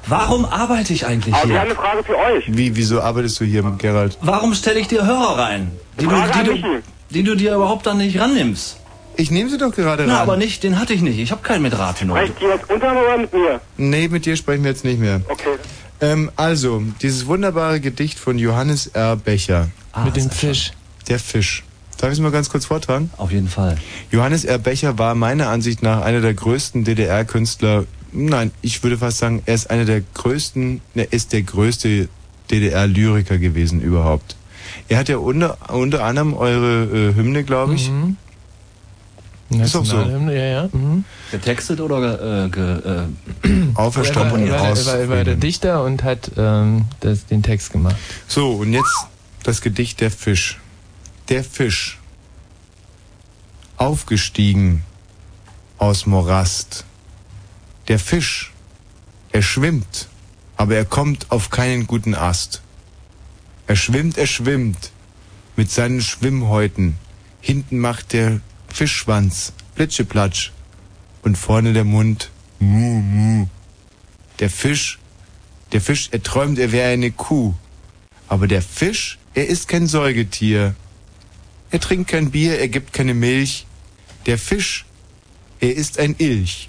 Warum arbeite ich eigentlich aber wir haben hier? eine Frage für euch. Wie, wieso arbeitest du hier, Gerald? Warum stelle ich dir Hörer rein, die du, Frage an die, du, die du dir überhaupt dann nicht rannimmst? Ich nehme sie doch gerade ran. Na, aber nicht, den hatte ich nicht. Ich habe keinen mit Rathenow. Reicht ihr jetzt unter oder mit mir? Nee, mit dir sprechen wir jetzt nicht mehr. Okay. Ähm, also, dieses wunderbare Gedicht von Johannes R. Becher. Mit dem Fisch. Der Fisch. Darf ich es mal ganz kurz vortragen? Auf jeden Fall. Johannes R. Becher war meiner Ansicht nach einer der größten DDR-Künstler. Nein, ich würde fast sagen, er ist einer der größten, er ist der größte DDR-Lyriker gewesen überhaupt. Er hat ja unter, unter anderem eure äh, Hymne, glaube ich. Mhm. Ist doch so. Ja, ja. Mhm. Getextet oder äh, ge, äh, Auferstanden er war, er war, er war der Dichter und hat ähm, das, den Text gemacht. So, und jetzt das Gedicht Der Fisch. Der Fisch. Aufgestiegen aus Morast. Der Fisch. Er schwimmt, aber er kommt auf keinen guten Ast. Er schwimmt, er schwimmt mit seinen Schwimmhäuten. Hinten macht der Fischschwanz Plitscheplatsch und vorne der Mund Mu, mu. Der Fisch, der Fisch, er träumt, er wäre eine Kuh. Aber der Fisch, er ist kein Säugetier. Er trinkt kein Bier, er gibt keine Milch. Der Fisch, er ist ein Ilch.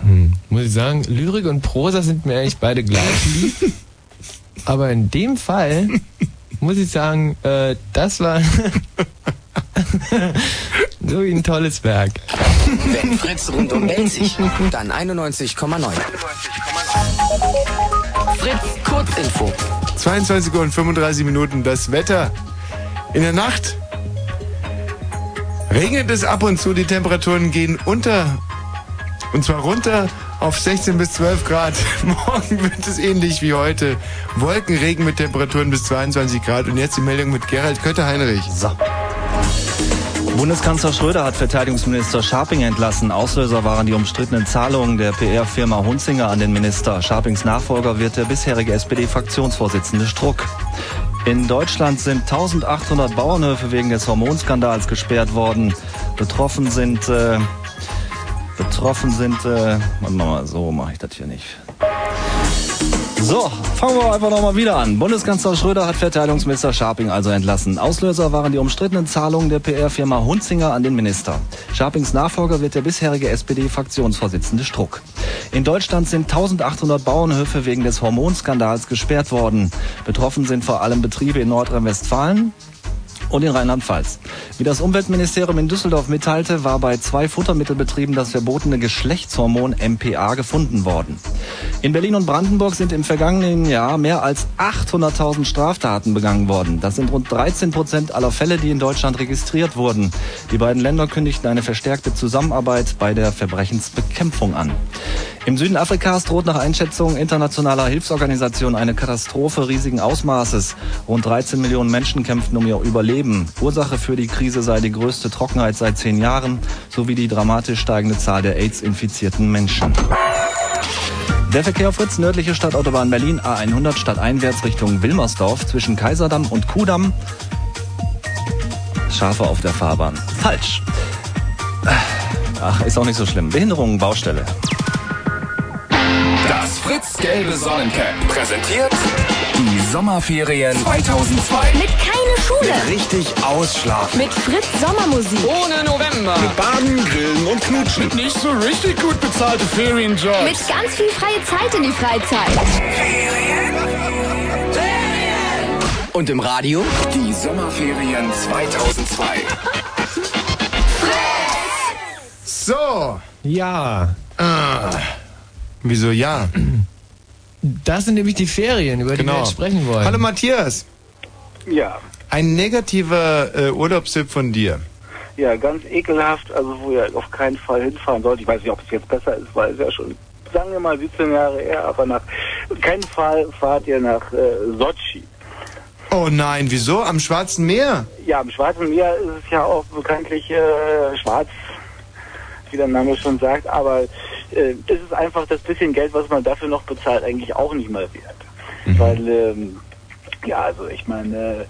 Hm. Muss ich sagen, Lyrik und Prosa sind mir eigentlich beide gleich lieb. Aber in dem Fall muss ich sagen, äh, das war so wie ein tolles Werk. Wenn Fritz rundum sich, dann 91,9. Fritz Kurzinfo. 22 Uhr und 35 Minuten das Wetter. In der Nacht regnet es ab und zu, die Temperaturen gehen unter. Und zwar runter auf 16 bis 12 Grad. Morgen wird es ähnlich wie heute. Wolkenregen mit Temperaturen bis 22 Grad. Und jetzt die Meldung mit Gerald Kötter-Heinrich. So. Bundeskanzler Schröder hat Verteidigungsminister Scharping entlassen. Auslöser waren die umstrittenen Zahlungen der PR-Firma Hunzinger an den Minister. Scharpings Nachfolger wird der bisherige SPD-Fraktionsvorsitzende Struck. In Deutschland sind 1800 Bauernhöfe wegen des Hormonskandals gesperrt worden. Betroffen sind, äh, betroffen sind, äh, mal, so mache ich das hier nicht. So, fangen wir einfach nochmal wieder an. Bundeskanzler Schröder hat Verteidigungsminister Scharping also entlassen. Auslöser waren die umstrittenen Zahlungen der PR-Firma Hunzinger an den Minister. Scharpings Nachfolger wird der bisherige SPD-Fraktionsvorsitzende Struck. In Deutschland sind 1800 Bauernhöfe wegen des Hormonskandals gesperrt worden. Betroffen sind vor allem Betriebe in Nordrhein-Westfalen, und in Rheinland-Pfalz. Wie das Umweltministerium in Düsseldorf mitteilte, war bei zwei Futtermittelbetrieben das verbotene Geschlechtshormon MPA gefunden worden. In Berlin und Brandenburg sind im vergangenen Jahr mehr als 800.000 Straftaten begangen worden. Das sind rund 13 Prozent aller Fälle, die in Deutschland registriert wurden. Die beiden Länder kündigten eine verstärkte Zusammenarbeit bei der Verbrechensbekämpfung an. Im Süden Afrikas droht nach Einschätzung internationaler Hilfsorganisationen eine Katastrophe riesigen Ausmaßes. Rund 13 Millionen Menschen kämpften um ihr Überleben. Ursache für die Krise sei die größte Trockenheit seit zehn Jahren sowie die dramatisch steigende Zahl der AIDS-infizierten Menschen. Der Verkehr auf Fritz, nördliche Stadtautobahn Berlin, A100 stadteinwärts Richtung Wilmersdorf zwischen Kaiserdamm und Kudamm. Schafe auf der Fahrbahn. Falsch. Ach, ist auch nicht so schlimm. Behinderungen, Baustelle. Fritz gelbe Sonnencap präsentiert die Sommerferien 2002. Mit keine Schule. Richtig ausschlafen. Mit Fritz Sommermusik. Ohne November. Mit Baden, Grillen und Knutschen. Mit nicht so richtig gut bezahlte Ferienjobs. Mit ganz viel freie Zeit in die Freizeit. Und im Radio? Die Sommerferien 2002. So. Ja. Ah. Wieso ja? Das sind nämlich die Ferien, über die wir Genau. jetzt sprechen wollen. Hallo Matthias. Ja, Ein negativer äh, Urlaubstipp von dir. ja, ganz ekelhaft, also wo ihr auf keinen Fall hinfahren sollt. Ich weiß nicht, ob es jetzt besser ist, weil es ja schon, sagen wir mal, 17 Jahre her, aber nach keinen Fall fahrt ihr nach äh, Sochi. Oh nein, wieso? Am Schwarzen Meer? Ja, am Schwarzen Meer ist es ja auch bekanntlich äh, schwarz, wie der Name schon sagt, aber äh, es ist einfach das bisschen Geld, was man dafür noch bezahlt, eigentlich auch nicht mal wert. Weil, ähm, ja, also ich meine... Äh,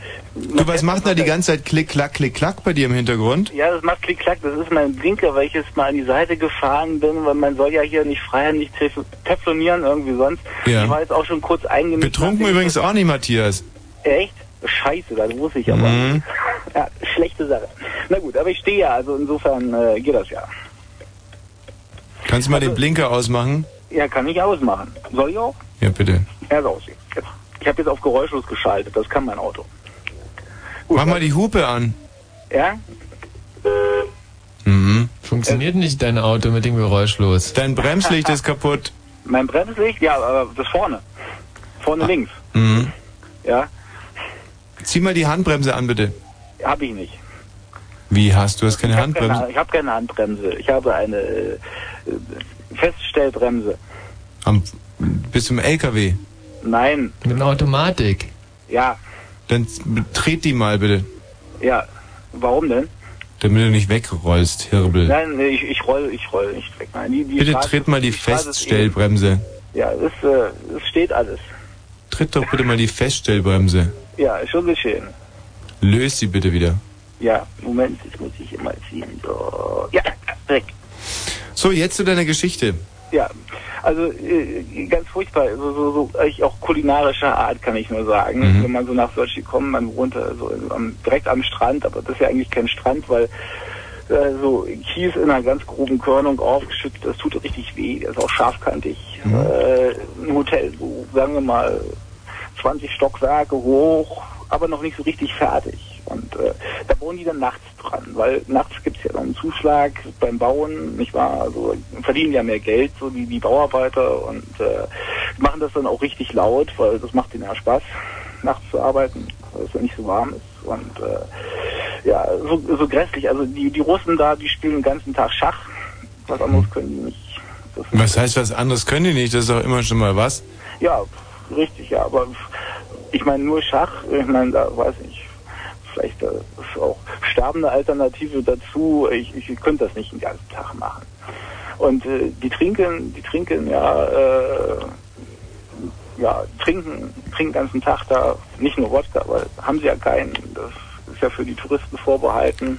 Du, was macht da die ganze Zeit Klick, Klack, Klick, Klack bei dir im Hintergrund? Ja, das macht Klick-Klack. Das ist mein Blinker, weil ich jetzt mal an die Seite gefahren bin, weil man soll ja hier nicht frei, nicht tef- teflonieren, irgendwie sonst. Ja. Ich war jetzt auch schon kurz eingenickt. Betrunken übrigens auch nicht, Matthias. Echt? Scheiße, das wusste ich aber. Mhm. Ja, schlechte Sache. Na gut, aber ich stehe ja, also insofern äh, geht das ja. Kannst du mal den Blinker ausmachen? Ja, kann ich ausmachen. Soll ich auch? Ja, bitte. Ja, ist aus. Jetzt. Ich habe jetzt auf geräuschlos geschaltet. Das kann mein Auto. Mach mal die Hupe an. Ja? Mhm. Funktioniert nicht dein Auto mit dem Geräuschlos. Dein Bremslicht ist kaputt. Mein Bremslicht? Ja, aber das vorne. Vorne links. Mhm. Ja? Zieh mal die Handbremse an, bitte. Hab ich nicht. Wie hast du? hast keine Ich habe Handbremse? keine, ich hab keine Handbremse. Ich habe eine äh, Feststellbremse. Am, bis zum LKW. Nein. Mit einer Automatik. Ja. Dann tret die mal bitte, Ja. Warum denn? damit du nicht wegrollst, Hirbel. Nein, nee, ich, ich roll, ich roll nicht weg. Nein, die, die bitte Straße- tritt mal die Straße ist Feststellbremse. Ja, es, äh, es steht alles. Tritt doch bitte mal die Feststellbremse. Ja, ist schon geschehen. Löst sie bitte wieder. Ja, Moment, jetzt muss ich immer ziehen. So. Ja, weg. So, jetzt zu deiner Geschichte. Ja, also äh, ganz furchtbar, so, so, so eigentlich auch kulinarischer Art kann ich nur sagen. Mhm. Wenn man so nach Sochi kommt, man wohnt so am, direkt am Strand, aber das ist ja eigentlich kein Strand, weil äh, so Kies in einer ganz groben Körnung aufgeschüttet, das tut richtig weh, der ist auch scharfkantig. Mhm. Äh, ein Hotel, so sagen wir mal 20 Stockwerke hoch, aber noch nicht so richtig fertig. Und äh, da bauen die dann nachts dran, weil nachts gibt's ja dann einen Zuschlag beim Bauen, nicht wahr? Also verdienen ja mehr Geld, so die, die Bauarbeiter und äh, machen das dann auch richtig laut, weil das macht ihnen ja Spaß, nachts zu arbeiten, weil es ja nicht so warm ist. Und äh, ja, so, so grässlich. Also die, die Russen da, die spielen den ganzen Tag Schach. Was anderes können die nicht. Das Was heißt was anderes können die nicht? Das ist auch immer schon mal was. ja, richtig, ja, aber ich meine nur Schach, ich meine, da weiß ich, vielleicht äh, ist auch sterbende Alternative dazu, ich, ich könnte das nicht den ganzen Tag machen. Und äh, die trinken, die trinken ja, äh, ja, trinken, trinken den ganzen Tag da nicht nur Wodka, weil haben sie ja keinen, das ist ja für die Touristen vorbehalten.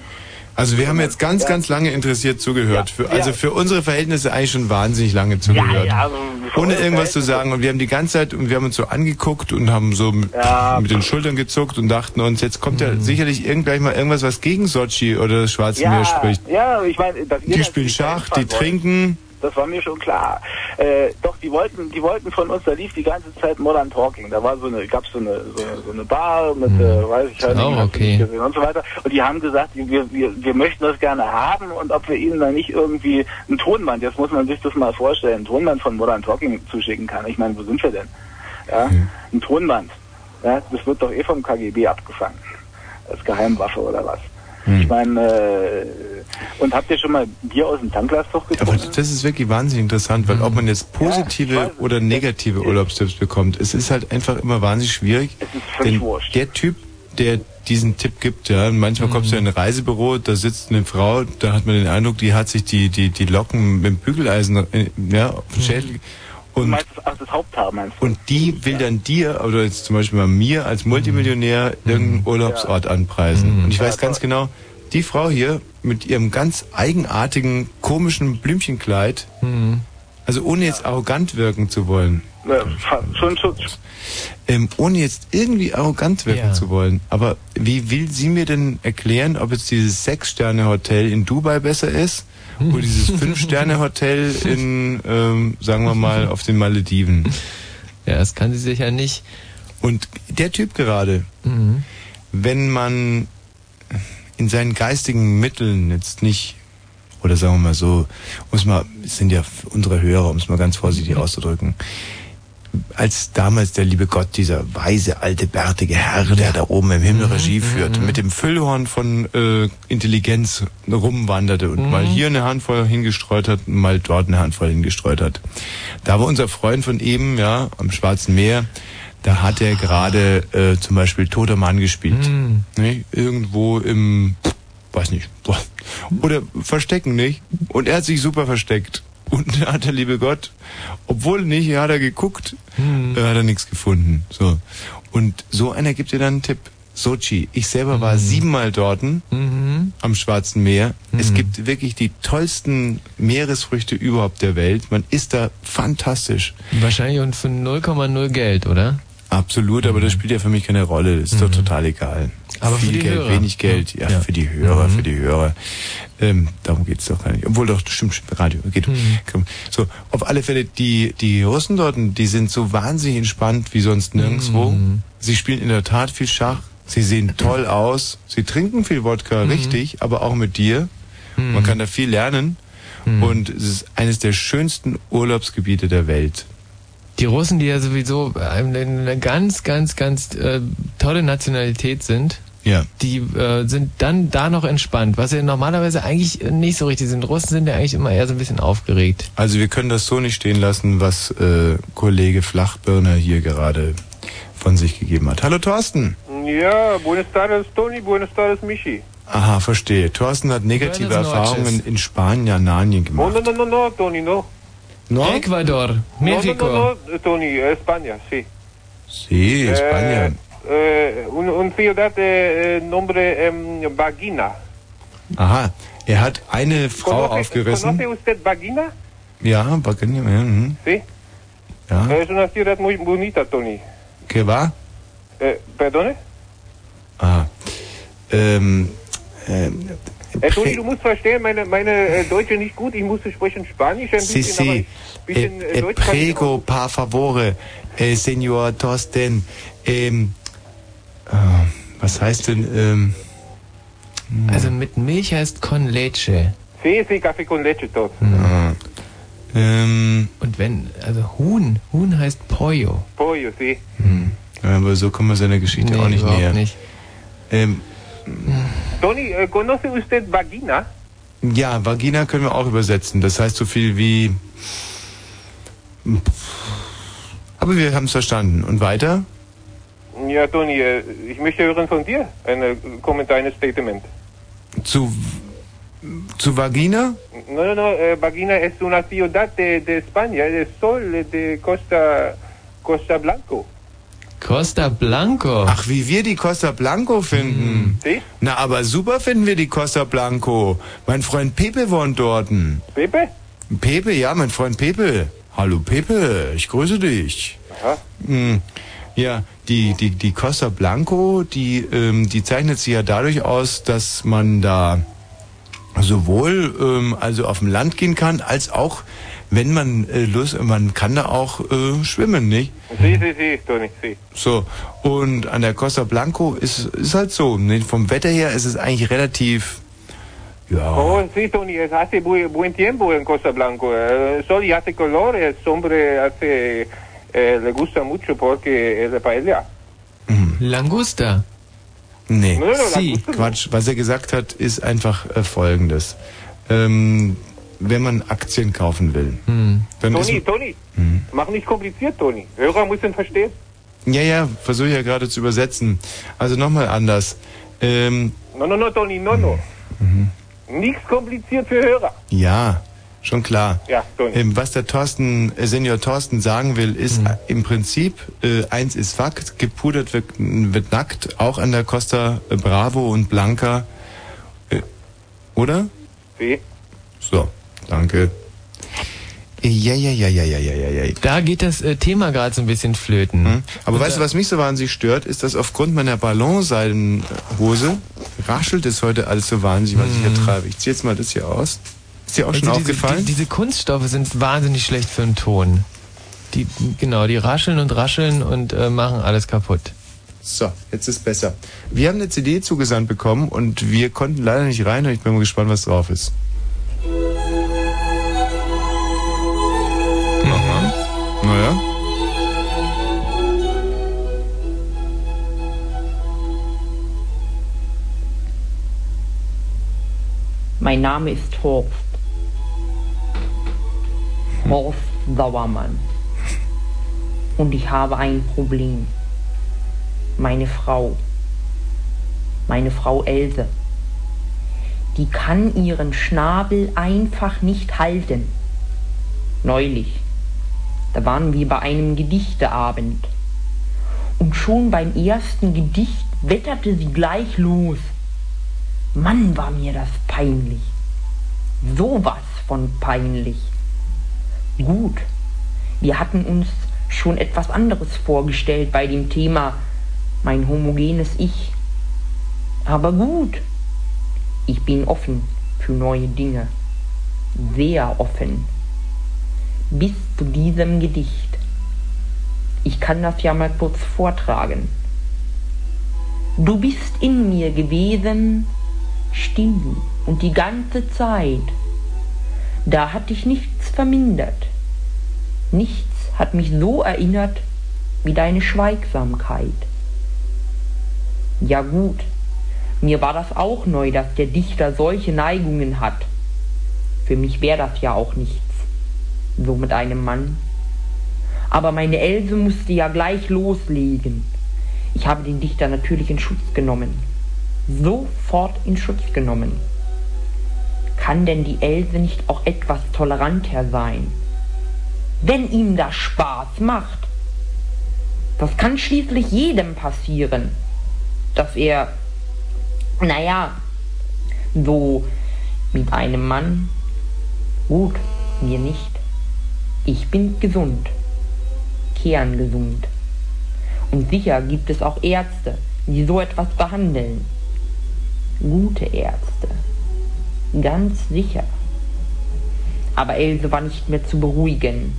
Also wir haben jetzt ganz, ganz lange interessiert zugehört. Für, also für unsere Verhältnisse eigentlich schon wahnsinnig lange zugehört. also Ohne irgendwas zu sagen. Und wir haben die ganze Zeit, und wir haben uns so angeguckt und haben so mit, mit den Schultern gezuckt und dachten uns, jetzt kommt ja sicherlich irgendwann mal irgendwas, was gegen Sochi oder das Schwarze Meer spricht. Ja, ich meine, Die spielen Schach, die wollt. trinken. Das war mir schon klar. Äh, doch, die wollten, die wollten von uns, da lief die ganze Zeit Modern Talking. Da war so eine, gab's so eine, so, so eine Bar mit, äh, weiß ich halt du okay. nicht gesehen und so weiter. Und die haben gesagt, wir, wir, wir möchten das gerne haben und ob wir ihnen dann nicht irgendwie ein Tonband, jetzt muss man sich das mal vorstellen, ein Tonband von Modern Talking zuschicken kann. Ich meine, wo sind wir denn? Ja, ein Tonband. Ja, das wird doch eh vom KGB abgefangen. Als Geheimwaffe oder was. Ich meine, äh, und habt ihr schon mal Bier aus dem Tanklastloch Aber getrunken? das ist wirklich wahnsinnig interessant, weil ob man jetzt positive oder negative Urlaubstipps bekommt, es ist halt einfach immer wahnsinnig schwierig. Denn der Typ, der diesen Tipp gibt, ja, manchmal kommst du in ein Reisebüro, da sitzt eine Frau, da hat man den Eindruck, die hat sich die, die, die Locken mit dem Bügeleisen äh, ja, auf den Schädel. Du Und, meinst das, ach, das Haupthaar meinst du? und die will dann dir, oder jetzt zum Beispiel mal mir als Multimillionär, irgendeinen Urlaubsort anpreisen. Und ich weiß ganz genau, die Frau hier mit ihrem ganz eigenartigen, komischen Blümchenkleid, also ohne jetzt arrogant wirken zu wollen, Ja, schon, schon. Ähm, ohne jetzt irgendwie arrogant wirken Ja. zu wollen. Aber wie will sie mir denn erklären, ob jetzt dieses Sechs-Sterne-Hotel in Dubai besser ist oder dieses Fünf-Sterne-Hotel in, ähm, sagen wir mal, auf den Malediven? Ja, das kann sie sicher nicht. Und der Typ gerade, Mhm. wenn man in seinen geistigen Mitteln jetzt nicht, oder sagen wir mal so, um mal, es sind ja unsere Hörer, um es mal ganz vorsichtig auszudrücken, als damals der liebe Gott, dieser weise, alte, bärtige Herr, der da oben im Himmel Regie führte, mit dem Füllhorn von äh, Intelligenz rumwanderte und mal hier eine Handvoll hingestreut hat und mal dort eine Handvoll hingestreut hat. Da war unser Freund von eben, ja, am Schwarzen Meer, da hat er gerade äh, zum Beispiel Toter Mann gespielt. Ne? Irgendwo im, weiß nicht, oder Verstecken, nicht? Und er hat sich super versteckt. Und da hat der liebe Gott, obwohl nicht, hat er geguckt, äh, hat er nichts gefunden. So. Und so einer gibt dir dann einen Tipp. Sochi. Ich selber war siebenmal dort am Schwarzen Meer. Es gibt wirklich die tollsten Meeresfrüchte überhaupt der Welt. Man isst da fantastisch. Wahrscheinlich und für 0,0 Geld, oder? Absolut, aber das spielt ja für mich keine Rolle. Das ist doch total egal. Aber Viel Geld, Hörer. wenig Geld, ja, Ja. für die Hörer, Mhm. für die Hörer. Ähm, darum geht's doch gar nicht. Obwohl doch, stimmt, stimmt, Radio. Geht. Komm. So, auf alle Fälle, die, die Russen dort, die sind so wahnsinnig entspannt wie sonst nirgendwo. Sie spielen in der Tat viel Schach. Sie sehen toll aus. Sie trinken viel Wodka, richtig, aber auch mit dir. Man kann da viel lernen. Und es ist eines der schönsten Urlaubsgebiete der Welt. Die Russen, die ja sowieso eine, eine ganz, ganz, ganz äh, tolle Nationalität sind, Ja. die äh, sind dann da noch entspannt, was ja normalerweise eigentlich nicht so richtig sind. Russen sind ja eigentlich immer eher so ein bisschen aufgeregt. Also wir können das so nicht stehen lassen, was äh, Kollege Flachbirner hier gerade von sich gegeben hat. Hallo Thorsten. Ja, buenas tardes Tony, buenas tardes Michi. Aha, verstehe. Thorsten hat negative Erfahrungen in Spanien, Jananien No, gemacht. no, no, no, no, Tony, no. No? Ecuador, México. No, no, no, no, Tony, eh, España, sí. Sí, España. Eh, un, un ciudad de eh, nombre Vagina. Aha, er hat eine Frau ¿Conoce, aufgerissen. ¿Conoce usted Vagina? Ja, ja, mhm. Sí. ja. Es una ciudad muy bonita, Tony. ¿Qué va? Eh, ¿Perdone? Aha. Ähm, ähm, Eh, Tony, du musst verstehen, meine, meine äh, Deutsche nicht gut. Ich musste sprechen Spanisch ein bisschen, aber sí. bisschen Eh, äh, Deutsch kann ich prego, par favore, eh, Senor Thorsten. Ähm, ah, was heißt denn, ähm, Also mit Milch heißt con leche. Sí, sí, café con leche, todo. ah, ähm, Und wenn, also Huhn, Huhn heißt pollo. Pollo, sí. aber so kommen wir seiner Geschichte Nee, auch nicht näher. nicht. Ähm, Tony, äh, ¿conoce usted Vagina? ja, Vagina können wir auch übersetzen. Das heißt so viel wie. Aber wir haben es verstanden. Und weiter? Ja, Tony, äh, ich möchte hören von dir ein äh, Kommentar, ein Statement. Zu, zu Vagina? No, no, no, eh, Vagina es una ciudad de, de España, de Sol, de Costa, Costa Blanco. Costa Blanco. Ach, wie wir die Costa Blanco finden. Sí. Na, aber super finden wir die Costa Blanco. Mein Freund Pepe wohnt dorten. Pepe? Pepe, ja, mein Freund Pepe. Hallo Pepe, ich grüße dich. Aha. Hm, Ja, die, die, die Costa Blanco, die, ähm, die zeichnet sich ja dadurch aus, dass man da sowohl ähm, also auf dem Land gehen kann, als auch, wenn man äh, Lust, man kann da auch äh, schwimmen, nicht? Sí, sí, sí, Tony, sí. So, und an der Costa Blanco ist, ist halt so, ne? vom Wetter her ist es eigentlich relativ, ja, Oh, sí, Tony, es hace buen, buen tiempo en Costa Blanco. Eh, El sol y hace color, el hombre hace, eh, le gusta mucho porque es de paella. Langusta. nee. No, no, no, Sie. la- Quatsch, was er gesagt hat, ist einfach äh, folgendes. Ähm, wenn man Aktien kaufen will, Hm. dann Tony, ist... Tony, mach nicht kompliziert, Tony. Hörer müssen verstehen. Ja, ja, versuche ich ja gerade zu übersetzen. Also nochmal anders. Ähm, No, no, no, Tony, no, no. Nichts kompliziert für Hörer. ja, schon klar. Ja, Tony. Ähm, was der Thorsten, äh, Senior Thorsten sagen will, ist äh, im Prinzip, äh, eins ist Fakt, gepudert wird, wird nackt, auch an der Costa äh, Bravo und Blanca. Äh, oder? Sí. So, danke. Ja, ja, ja, ja, ja, ja, ja, ja. Da geht das äh, Thema gerade so ein bisschen flöten. Hm? Aber Und weißt du, was mich so wahnsinnig stört, ist, dass aufgrund meiner Ballonseidenhose raschelt es heute alles so wahnsinnig, was ich hier treibe. Ich ziehe jetzt mal das hier aus. Ist dir auch schon Also diese, aufgefallen? Die, diese Kunststoffe sind wahnsinnig schlecht für den Ton. Die, genau, die rascheln und rascheln und äh, machen alles kaputt. So, jetzt ist besser. Wir haben eine CD zugesandt bekommen und wir konnten leider nicht rein und ich bin mal gespannt, was drauf ist. Mein Name ist Horst. Horst Sauermann. Und ich habe ein Problem. Meine Frau, meine Frau Else, die kann ihren Schnabel einfach nicht halten. Neulich, da waren wir bei einem Gedichteabend. Und schon beim ersten Gedicht wetterte sie gleich los. Mann, war mir das peinlich. Sowas von peinlich. Gut, wir hatten uns schon etwas anderes vorgestellt bei dem Thema mein homogenes Ich. Aber gut, ich bin offen für neue Dinge. Sehr offen. Bis zu diesem Gedicht. Ich kann das ja mal kurz vortragen. Du bist in mir gewesen, still und die ganze Zeit. Da hat dich nichts vermindert. Nichts hat mich so erinnert wie deine Schweigsamkeit. Ja gut, mir war das auch neu, dass der Dichter solche Neigungen hat. Für mich wäre das ja auch nichts, so mit einem Mann. Aber meine Else musste ja gleich loslegen. Ich habe den Dichter natürlich in Schutz genommen. Sofort in Schutz genommen. Kann denn die Else nicht auch etwas toleranter sein? Wenn ihm das Spaß macht. Das kann schließlich jedem passieren, dass er, naja, so mit einem Mann, gut, mir nicht. Ich bin gesund, kerngesund. Und sicher gibt es auch Ärzte, die so etwas behandeln. Gute Ärzte. Ganz sicher. Aber Else war nicht mehr zu beruhigen.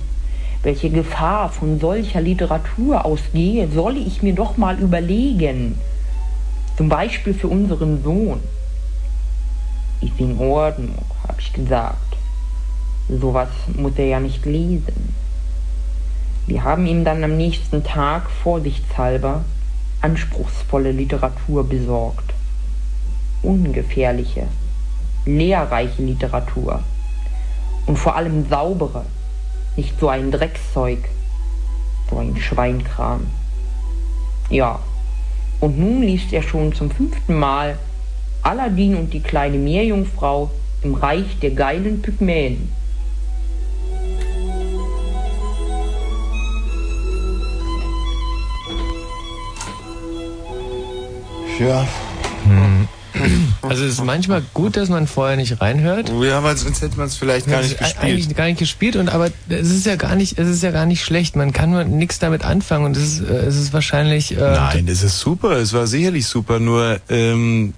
Welche Gefahr von solcher Literatur ausgehe, solle ich mir doch mal überlegen. Zum Beispiel für unseren Sohn. Ist in Ordnung, habe ich gesagt. Sowas muss er ja nicht lesen. Wir haben ihm dann am nächsten Tag vorsichtshalber anspruchsvolle Literatur besorgt. Ungefährliche, lehrreiche Literatur. Und vor allem saubere, nicht so ein Dreckszeug, so ein Schweinkram. Ja, und nun liest er schon zum fünften Mal Aladdin und die kleine Meerjungfrau im Reich der geilen Pygmäen. Ja. Also es ist manchmal gut, dass man vorher nicht reinhört. Ja, weil sonst hätte man es vielleicht gar nicht gespielt. Eigentlich gar nicht gespielt und aber es ist ja gar nicht, es ist ja gar nicht schlecht. Man kann nur nichts damit anfangen und es ist, äh, es ist wahrscheinlich. Äh, Nein, das ist super. Es war sicherlich super. Nur, ähm,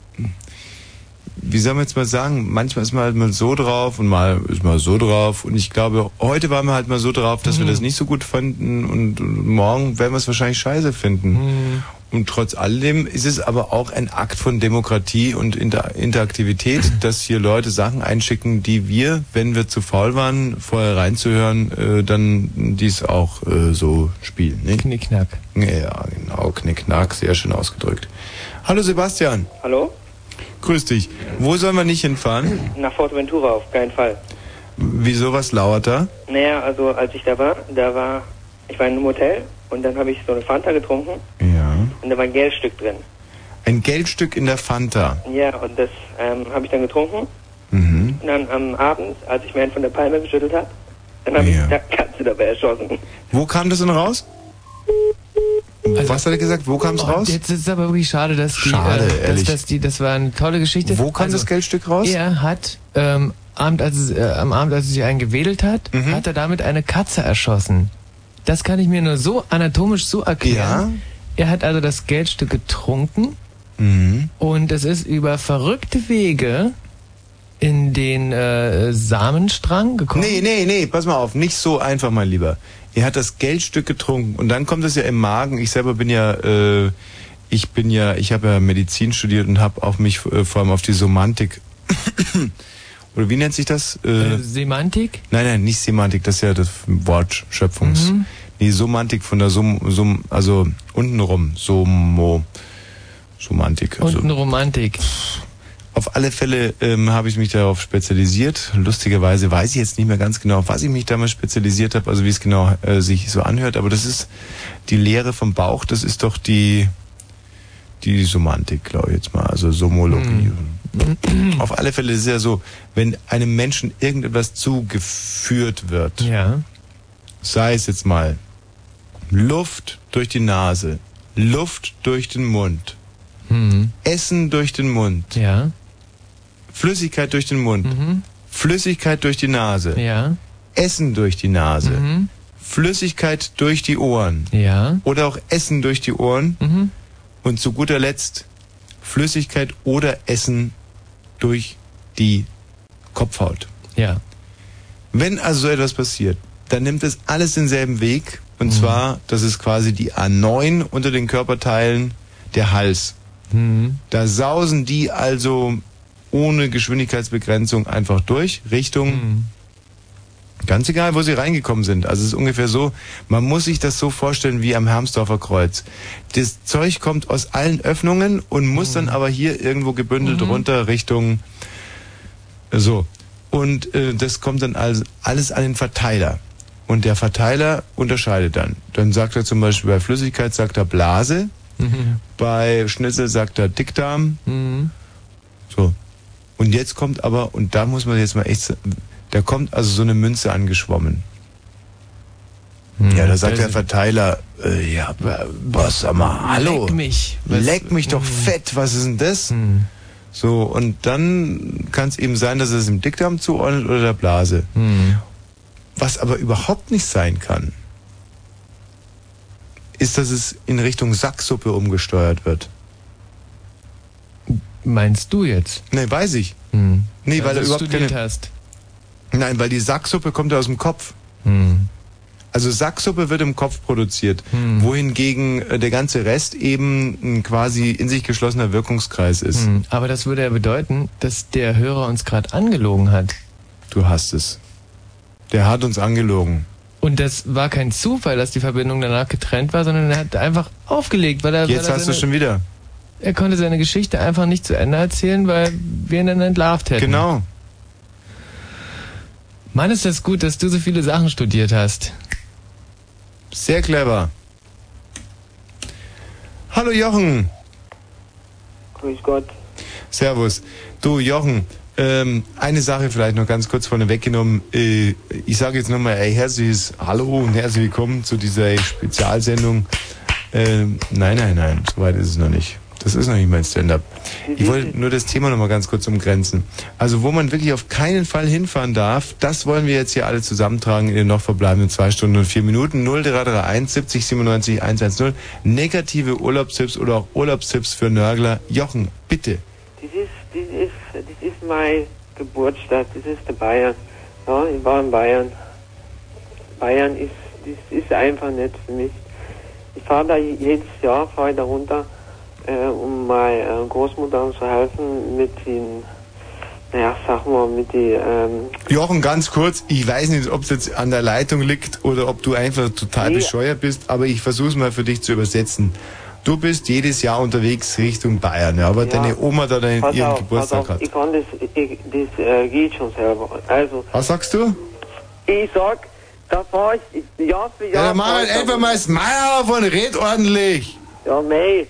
wie soll man jetzt mal sagen, manchmal ist man halt mal so drauf und mal ist man so drauf. Und ich glaube, heute waren wir halt mal so drauf, dass wir Mhm. das nicht so gut fanden und, und morgen werden wir es wahrscheinlich scheiße finden. Mhm. Und trotz alledem ist es aber auch ein Akt von Demokratie und Inter Interaktivität, dass hier Leute Sachen einschicken, die wir, wenn wir zu faul waren, vorher reinzuhören, äh, dann dies auch äh, so spielen. Ne? Knickknack. Ja, genau, Knickknack, sehr schön ausgedrückt. Hallo Sebastian, Hallo? grüß dich. Wo sollen wir nicht hinfahren? Nach Forteventura auf keinen Fall. Wieso, was lauert da? Naja, also als ich da war, da war, ich war in einem Hotel und dann habe ich so eine Fanta getrunken Ja. und da war ein Geldstück drin. Ein Geldstück in der Fanta. Ja, und das ähm, habe ich dann getrunken Mhm. und dann am Abend, als ich mir einen von der Palme geschüttelt habe, dann habe Ja. ich da Katze dabei erschossen. Wo kam das denn raus? was hat er gesagt? Wo kam es Also, oh, raus? Jetzt ist es aber wirklich schade, dass die, Schade, äh, dass, ehrlich. dass die, das war eine tolle Geschichte. Also, Wo kam das Geldstück raus? Er hat ähm, Abend, als es, äh, am Abend, als er sich einen gewedelt hat, Mhm. hat er damit eine Katze erschossen. Das kann ich mir nur so anatomisch so erklären. Er hat also das Geldstück getrunken Mhm. und es ist über verrückte Wege in den äh, Samenstrang gekommen. Nee, nee, nee, pass mal auf, nicht so einfach, mein Lieber. Er hat das Geldstück getrunken und dann kommt es ja im Magen. Ich selber bin ja, äh, ich bin ja, ich habe ja Medizin studiert und habe auf mich äh, vor allem auf die Somantik oder wie nennt sich das? Äh, Semantik? Nein, nein, nicht Semantik, das ist ja das Wortschöpfungs. Mhm. Nee, Somantik von der Sum, Sum also untenrum, Somo, Somantik. Also Und eine Romantik. auf alle Fälle ähm, habe ich mich darauf spezialisiert. Lustigerweise weiß ich jetzt nicht mehr ganz genau, auf was ich mich damals spezialisiert habe, also wie es genau äh, sich so anhört, aber das ist die Lehre vom Bauch, das ist doch die die Somantik, glaube ich jetzt mal, also Somologie. Auf alle Fälle ist es ja so, wenn einem Menschen irgendetwas zugeführt wird, ja. sei es jetzt mal Luft durch die Nase, Luft durch den Mund, Mhm. Essen durch den Mund, Ja. Flüssigkeit durch den Mund, Mhm. Flüssigkeit durch die Nase, Ja. Essen durch die Nase, Mhm. Flüssigkeit durch die Ohren. Ja. Oder auch Essen durch die Ohren. Mhm. Und zu guter Letzt Flüssigkeit oder Essen durch die Kopfhaut. Ja. Wenn also so etwas passiert, dann nimmt es alles denselben Weg. Und zwar, das ist quasi die A9 unter den Körperteilen, der Hals. Mhm. Da sausen die also ohne Geschwindigkeitsbegrenzung einfach durch, Richtung, ganz egal, wo sie reingekommen sind. Also es ist ungefähr so, man muss sich das so vorstellen wie am Hermsdorfer Kreuz. Das Zeug kommt aus allen Öffnungen und muss dann aber hier irgendwo gebündelt runter Richtung, so. Und äh, das kommt dann also alles an den Verteiler. Und der Verteiler unterscheidet dann. Dann sagt er zum Beispiel bei Flüssigkeit sagt er Blase, Mhm. bei Schnitzel sagt er Dickdarm. Mhm. So. Und jetzt kommt aber, und da muss man jetzt mal echt, da kommt also so eine Münze angeschwommen. Ja, da sagt der Verteiler, äh, ja, wa- was, sag mal, hallo. Leck mich. Was- Leck mich doch fett, was ist denn das? So, und dann kann es eben sein, dass es dem Dickdarm zuordnet oder der Blase. Was aber überhaupt nicht sein kann, ist, dass es in Richtung Sacksuppe umgesteuert wird. Meinst du jetzt? Nee, weiß ich. Hm. Nee, weil Also er überhaupt studiert keine... hast. Nein, weil die Sacksuppe kommt ja aus dem Kopf. Hm. Also Sacksuppe wird im Kopf produziert, Hm. wohingegen äh, der ganze Rest eben ein quasi in sich geschlossener Wirkungskreis ist. Hm. Aber das würde ja bedeuten, dass der Hörer uns gerade angelogen hat. Du hast es. Der hat uns angelogen. Und das war kein Zufall, dass die Verbindung danach getrennt war, sondern er hat einfach aufgelegt, weil er. weil Jetzt er hast du schon wieder. Er konnte seine Geschichte einfach nicht zu Ende erzählen, weil wir ihn dann entlarvt hätten. Genau. Mann, ist das gut, dass du so viele Sachen studiert hast. Sehr clever. Hallo Jochen. Grüß Gott. Servus. Du Jochen, ähm, eine Sache vielleicht noch ganz kurz vorne weggenommen. Äh, ich sage jetzt nochmal ein herzliches Hallo und herzlich willkommen zu dieser Spezialsendung. Ähm, nein, nein, nein, soweit ist es noch nicht. Das ist noch nicht mein Stand-up. Ich wollte nur das Thema nochmal ganz kurz umgrenzen. Also wo man wirklich auf keinen Fall hinfahren darf, das wollen wir jetzt hier alle zusammentragen in den noch verbleibenden zwei Stunden und vier Minuten. 0331 70 97 110. Negative Urlaubstipps oder auch Urlaubstipps für Nörgler. Jochen, bitte. Das ist, das ist, das ist meine Geburtsstadt, das ist der Bayern. Ja, ich war in Bayern. Bayern ist, das ist einfach nicht für mich. Ich fahre da jedes Jahr, fahre ich da runter, äh, um meiner Großmutter zu helfen mit den, naja, sag mal, mit den, ähm, Jochen, ganz kurz, ich weiß nicht, ob es jetzt an der Leitung liegt oder ob du einfach total Nee. bescheuert bist, aber ich versuche es mal für dich zu übersetzen. Du bist jedes Jahr unterwegs Richtung Bayern, ja, aber Ja. deine Oma da deinen, ihren auf, Geburtstag auf, hat. ich kann das, ich, das äh, geht schon selber. Also, Was sagst du? ich sag, da fahre ich Jahr für Jahr. Ja, dann mach fahr halt einfach mal das Meier auf und red ordentlich. Ja, mei.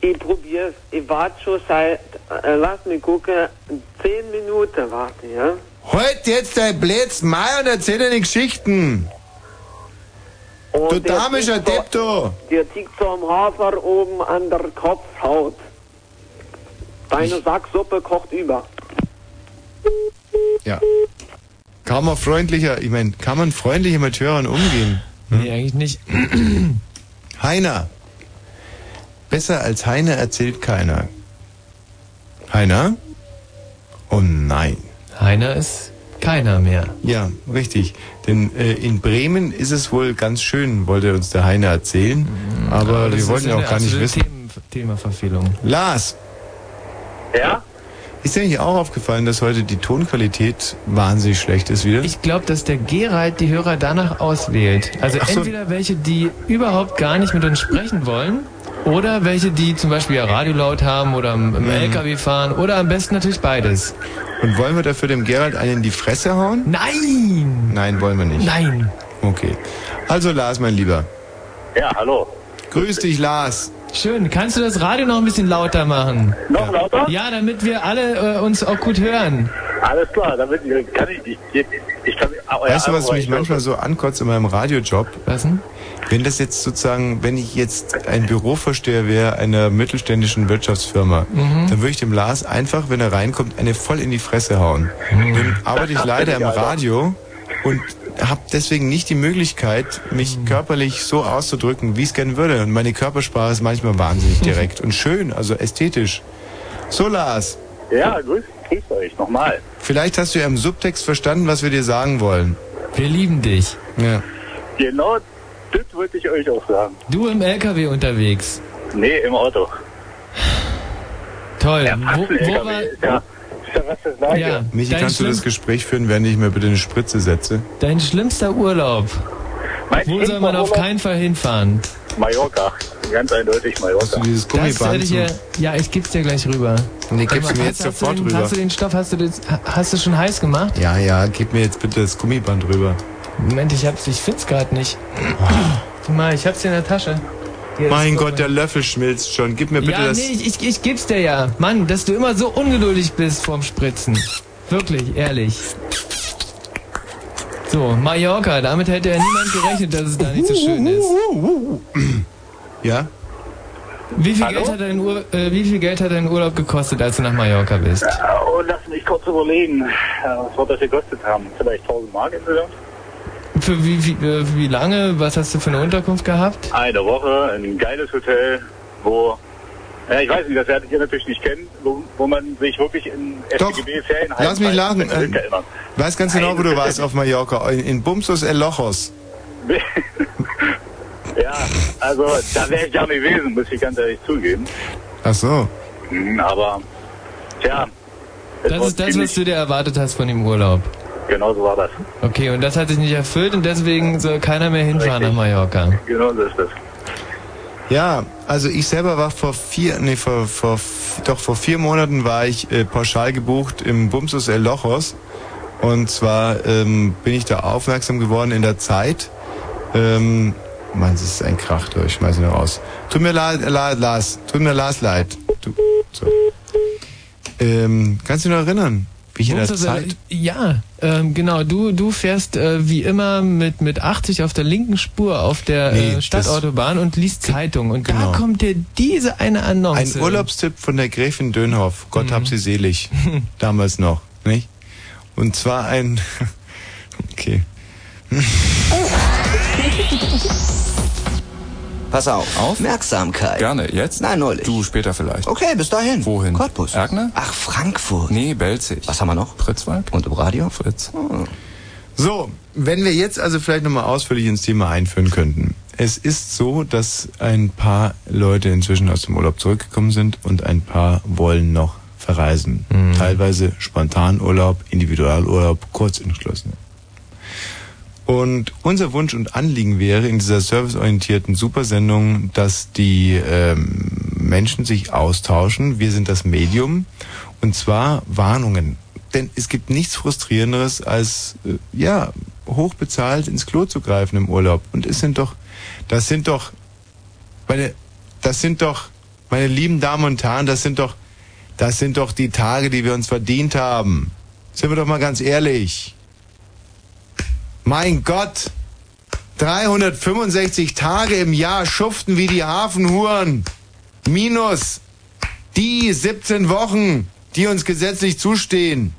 Ich probier's. Ich warte schon seit, äh, lass mich gucken, zehn Minuten warte, ja? Halt jetzt dein Blätz Meier und erzähl deine Geschichten. Und Du der damischer Depp, du. Der tickt so am Hafer oben an der Kopfhaut. Deine Sacksuppe kocht über. Ja. Kann man freundlicher, ich meine, kann man freundlicher mit Hörern umgehen? Nee, eigentlich nicht. Heiner. Besser als Heiner erzählt keiner. Heiner? Oh nein. Heiner ist keiner mehr. Ja, richtig. Denn äh, in Bremen ist es wohl ganz schön, wollte uns der Heiner erzählen. Aber, das wir wollten ja auch gar nicht wissen. Themen, Themaverfehlung. Lars. Ja? Ist dir nicht auch aufgefallen, dass heute die Tonqualität wahnsinnig schlecht ist wieder? Ich glaube, dass der Gerald die Hörer danach auswählt. Also so. entweder welche, die überhaupt gar nicht mit uns sprechen wollen, oder welche, die zum Beispiel ja Radio laut haben oder im, im LKW fahren, oder am besten natürlich beides. Und wollen wir dafür dem Gerald einen in die Fresse hauen? Nein! Nein, wollen wir nicht. Nein! Okay. Also Lars, mein Lieber. Ja, hallo. Grüß dich, Lars. Schön. Kannst du das Radio noch ein bisschen lauter machen? Noch lauter? Ja, damit wir alle äh, uns auch gut hören. Alles klar, damit kann ich nicht. Ich, ich kann, oh, Weißt du, ja, was mich ich- manchmal so ankotzt in meinem Radiojob? Was denn? Wenn das jetzt sozusagen, wenn ich jetzt ein Bürovorsteher wäre einer mittelständischen Wirtschaftsfirma, Mhm. dann würde ich dem Lars einfach, wenn er reinkommt, eine voll in die Fresse hauen. Nun arbeite ich leider im. Radio und habe deswegen nicht die Möglichkeit, mich körperlich so auszudrücken, wie ich es gerne würde. Und meine Körpersprache ist manchmal wahnsinnig direkt und schön, also ästhetisch. So, Lars, Ja, grüß, grüß euch nochmal. vielleicht hast du ja im Subtext verstanden, was wir dir sagen wollen. Wir lieben dich. Ja. Genau, das wollte ich euch auch sagen. Du im LKW unterwegs. Nee, im Auto. Toll. Ja, wo, wo LKW war, ist ja, ja. Ja. Michi, kannst du das Gespräch führen, während ich mir bitte eine Spritze setze? dein schlimmster Urlaub? Mein Wo soll man auf keinen Fall hinfahren? Mallorca, ganz eindeutig Mallorca. Dieses Das hätte Gummiband ich ja, ja, ich geb's dir gleich rüber. Nee, gib's mir hast- jetzt hast sofort du den, rüber. Hast du den Stoff, hast du, das, hast du schon heiß gemacht? Ja, ja, gib mir jetzt bitte das Gummiband rüber. Moment, ich hab's, ich find's gerade nicht. Guck mal, ich hab's hier in der Tasche. Hier, Mein Gott, der Löffel schmilzt schon. Gib mir bitte ja, das... nee, ich, ich, ich geb's dir ja. Mann, dass du immer so ungeduldig bist vorm Spritzen. Wirklich, ehrlich. So, Mallorca, damit hätte ja niemand gerechnet, dass es da nicht so schön ist. Ja? Wie viel, Hallo? Geld hat dein Ur äh, wie viel Geld hat dein Urlaub gekostet, als du nach Mallorca bist? Oh, lass mich kurz überlegen, Ja, was wird das gekostet haben? Vielleicht 1000 Mark insgesamt? Für wie, wie, äh, wie lange? Was hast du für eine Unterkunft gehabt? Eine Woche, ein geiles Hotel, wo, ja, ich weiß nicht, das werdet ihr natürlich nicht kennen, wo, wo man sich wirklich in FDGB-Ferien lass mich lachen. Ähm, weiß ganz genau, wo du warst auf Mallorca. In, in Bumsus El Lochos. ja, also da wäre ich gerne gewesen, muss ich ganz ehrlich zugeben. Ach so. Mhm, Aber, tja, Das ist das, was du dir erwartet hast von dem Urlaub. Genau so war das. Okay, und das hat sich nicht erfüllt und deswegen soll keiner mehr hinfahren nach Mallorca. Genau so ist das. Ja, also ich selber war vor vier, nee, vor, vor, doch vor vier Monaten war ich äh, pauschal gebucht im Bumsus El Lochos. Und zwar ähm, bin ich da aufmerksam geworden in der Zeit. Ähm, Mann, das ist ein Krach, Leute, ich schmeiß ihn raus. Tut mir leid, leid, Lars, tut mir Lars leid. Du, so. ähm, kannst du dich noch erinnern, wie ich in der Zeit... Ja, ähm, genau. Du, du fährst äh, wie immer mit, mit 80 auf der linken Spur auf der Nee, äh, Stadtautobahn und liest Zeitung. Und Genau. da kommt dir diese eine Annonce. Ein Urlaubstipp von der Gräfin Dönhoff. Gott hab sie selig. Damals noch, nicht? Und zwar ein... Okay. Pass auf. Aufmerksamkeit. Gerne, jetzt? Nein, neulich. Du später vielleicht. Okay, bis dahin. Wohin? Cottbus. Erkner? Ach, Frankfurt. Nee, Belzig. Was haben wir noch? Pritzwalk? Und im Radio? Fritz. So, wenn wir jetzt also vielleicht nochmal ausführlich ins Thema einführen könnten. Es ist so, dass ein paar Leute inzwischen aus dem Urlaub zurückgekommen sind und ein paar wollen noch verreisen. Teilweise Spontanurlaub, Individualurlaub, kurzentschlossene. Und unser Wunsch und Anliegen wäre in dieser serviceorientierten Supersendung, dass die ähm, Menschen sich austauschen. Wir sind das Medium. Und zwar Warnungen. Denn es gibt nichts Frustrierenderes, als äh, ja hochbezahlt ins Klo zu greifen im Urlaub. Und es sind doch, das sind doch, meine, das sind doch, meine lieben Damen und Herren, das sind doch, das sind doch die Tage, die wir uns verdient haben. Sind wir doch mal ganz ehrlich. Mein Gott! 365 Tage im Jahr schuften wie die Hafenhuren. Minus die 17 Wochen, die uns gesetzlich zustehen.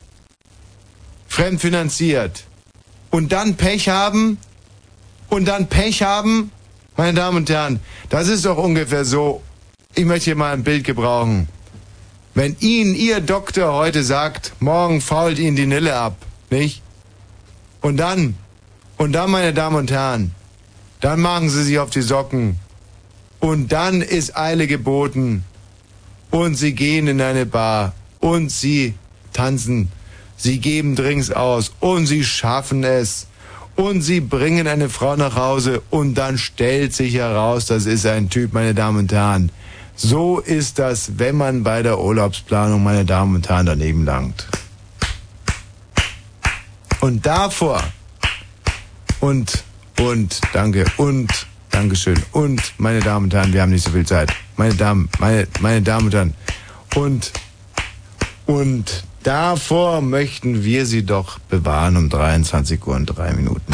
Fremdfinanziert. Und dann Pech haben? Und dann Pech haben? Meine Damen und Herren, das ist doch ungefähr so. Ich möchte hier mal ein Bild gebrauchen. Wenn Ihnen Ihr Doktor heute sagt, morgen fault Ihnen die Nille ab, nicht? Und dann, und dann, meine Damen und Herren, dann machen Sie sich auf die Socken. Und dann ist Eile geboten. Und Sie gehen in eine Bar. Und Sie tanzen. Sie geben Drinks aus. Und Sie schaffen es. Und Sie bringen eine Frau nach Hause. Und dann stellt sich heraus, das ist ein Typ, meine Damen und Herren. So ist das, wenn man bei der Urlaubsplanung, meine Damen und Herren, daneben langt. Und davor und, und, danke, und, Dankeschön. Und, meine Damen und Herren, wir haben nicht so viel Zeit. Meine Damen, meine, meine Damen und Herren. Und, und davor möchten wir Sie doch bewahren um 23 Uhr und drei Minuten.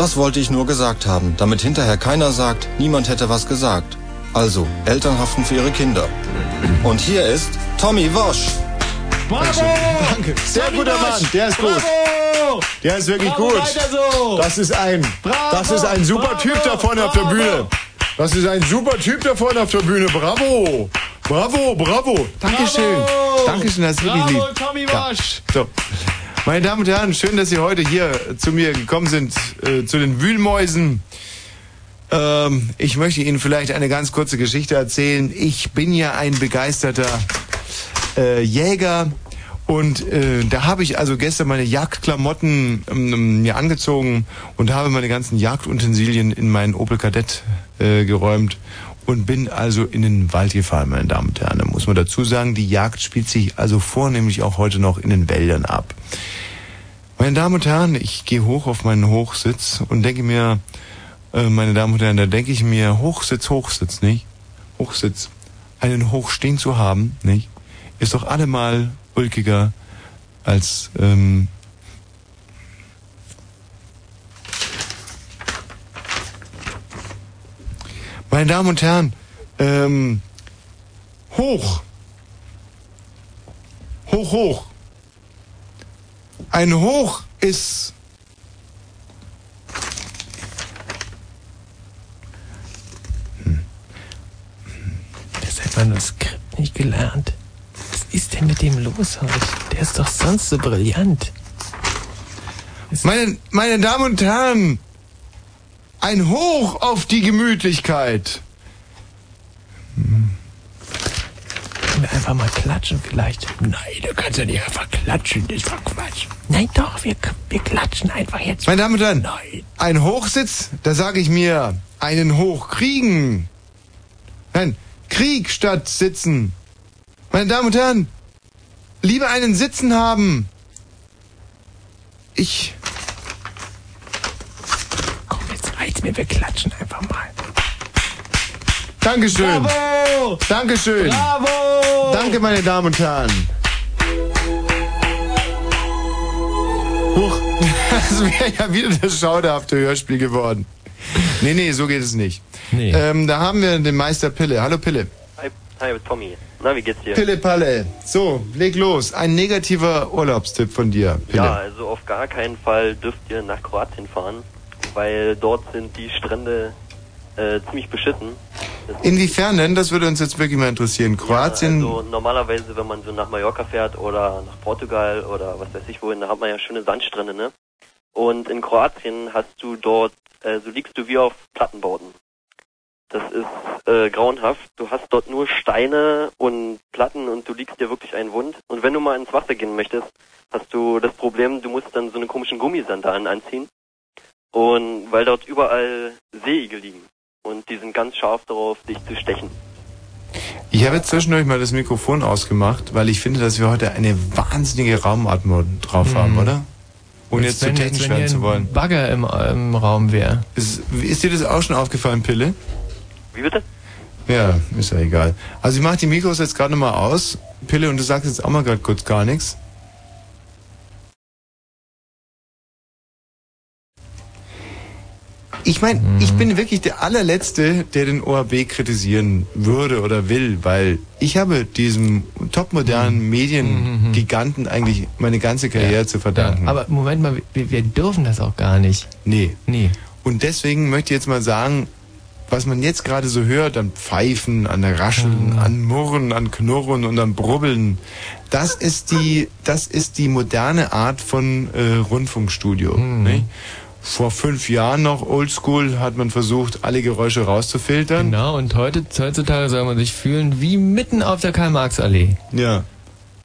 Das wollte ich nur gesagt haben, damit hinterher keiner sagt, niemand hätte was gesagt. Also, Eltern haften für ihre Kinder. Und hier ist Tommy Wosch. Bravo! Danke. Sehr guter Mann. Der ist gut. Der ist wirklich Bravo, gut. so. Das ist ein, das ist ein super Typ da vorne auf der Bühne. Das ist ein super Typ da vorne auf der Bühne. Bravo. Bravo, bravo. Dankeschön. Bravo. Dankeschön, das ist wirklich Bravo, lieb. Tommy Ja. Wasch. So. Meine Damen und Herren, schön, dass Sie heute hier zu mir gekommen sind, äh, zu den Wühlmäusen. Ähm, ich möchte Ihnen vielleicht eine ganz kurze Geschichte erzählen. Ich bin ja ein begeisterter äh, Jäger und äh, da habe ich also gestern meine Jagdklamotten ähm, mir angezogen und habe meine ganzen Jagdutensilien in meinen Opel Kadett äh, geräumt und bin also in den Wald gefahren, meine Damen und Herren. Da muss man dazu sagen, die Jagd spielt sich also vornehmlich auch heute noch in den Wäldern ab. Meine Damen und Herren, ich gehe hoch auf meinen Hochsitz und denke mir, äh, meine Damen und Herren, da denke ich mir, Hochsitz, Hochsitz, nicht? Hochsitz. Einen hoch stehen zu haben, nicht? Ist doch allemal ulkiger als, ähm, Meine Damen und Herren, ähm, hoch. Hoch, hoch. Ein Hoch ist Das hat man das Skript nicht gelernt. Was ist denn mit dem los heute? Der ist doch sonst so brillant. Meine, meine Damen und Herren, ein Hoch auf die Gemütlichkeit. Können wir einfach mal klatschen vielleicht? Nein, du kannst ja nicht einfach klatschen, das ist doch Quatsch. Nein, doch, wir, wir klatschen einfach jetzt. Meine Damen und Herren, ein Hochsitz, da sage ich mir, einen Hoch kriegen. Nein, Krieg statt sitzen. Meine Damen und Herren, lieber einen Sitzen haben. Ich. Komm, jetzt reicht's mir, wir klatschen einfach mal. Dankeschön. Bravo! Dankeschön. Bravo! Danke, meine Damen und Herren. Huch, das wäre ja wieder das schauderhafte Hörspiel geworden. Nee, nee, so geht es nicht. Nee. Ähm, da haben wir den Meister Pille. Hallo Pille. Hi, Tommy. Na, wie geht's dir? Pille Palle. So, leg los. Ein negativer Urlaubstipp von dir, Pille. Ja, also auf gar keinen Fall dürft ihr nach Kroatien fahren, weil dort sind die Strände äh, ziemlich beschissen. Inwiefern denn? Das würde uns jetzt wirklich mal interessieren. Kroatien. Also normalerweise, wenn man so nach Mallorca fährt oder nach Portugal oder was weiß ich wohin, da hat man ja schöne Sandstrände, ne? Und in Kroatien hast du dort, äh, so liegst du wie auf Plattenbauten. Das ist äh, grauenhaft. Du hast dort nur Steine und Platten und du liegst dir wirklich einen Wund. Und wenn du mal ins Wasser gehen möchtest, hast du das Problem, du musst dann so eine komischen Gummisandalen anziehen. Und weil dort überall Seeigel liegen. Und die sind ganz scharf darauf, dich zu stechen. Ich habe jetzt zwischendurch mal das Mikrofon ausgemacht, weil ich finde, dass wir heute eine wahnsinnige Raumatmung drauf haben, oder? Ohne jetzt zu technisch werden zu ein wollen. Bagger im, im Raum wäre. Ist, ist dir das auch schon aufgefallen, Pille? Wie bitte? Ja, ist ja egal. Also ich mache die Mikros jetzt gerade nochmal aus. Pille, und du sagst jetzt auch mal gerade kurz gar nichts. Ich meine, ich bin wirklich der allerletzte, der den ORB kritisieren würde oder will, weil ich habe diesem topmodernen Mediengiganten eigentlich meine ganze Karriere zu verdanken. Aber Moment mal, wir, wir dürfen das auch gar nicht. Nee. Nee. Und deswegen möchte ich jetzt mal sagen, was man jetzt gerade so hört, an Pfeifen, an Rascheln, an Murren, an Knurren und an Brubbeln, das ist die, das ist die moderne Art von äh, Rundfunkstudio. nicht? Vor fünf Jahren noch Oldschool hat man versucht, alle Geräusche rauszufiltern. Genau, und heute, heutzutage soll man sich fühlen wie mitten auf der Karl-Marx-Allee. Ja.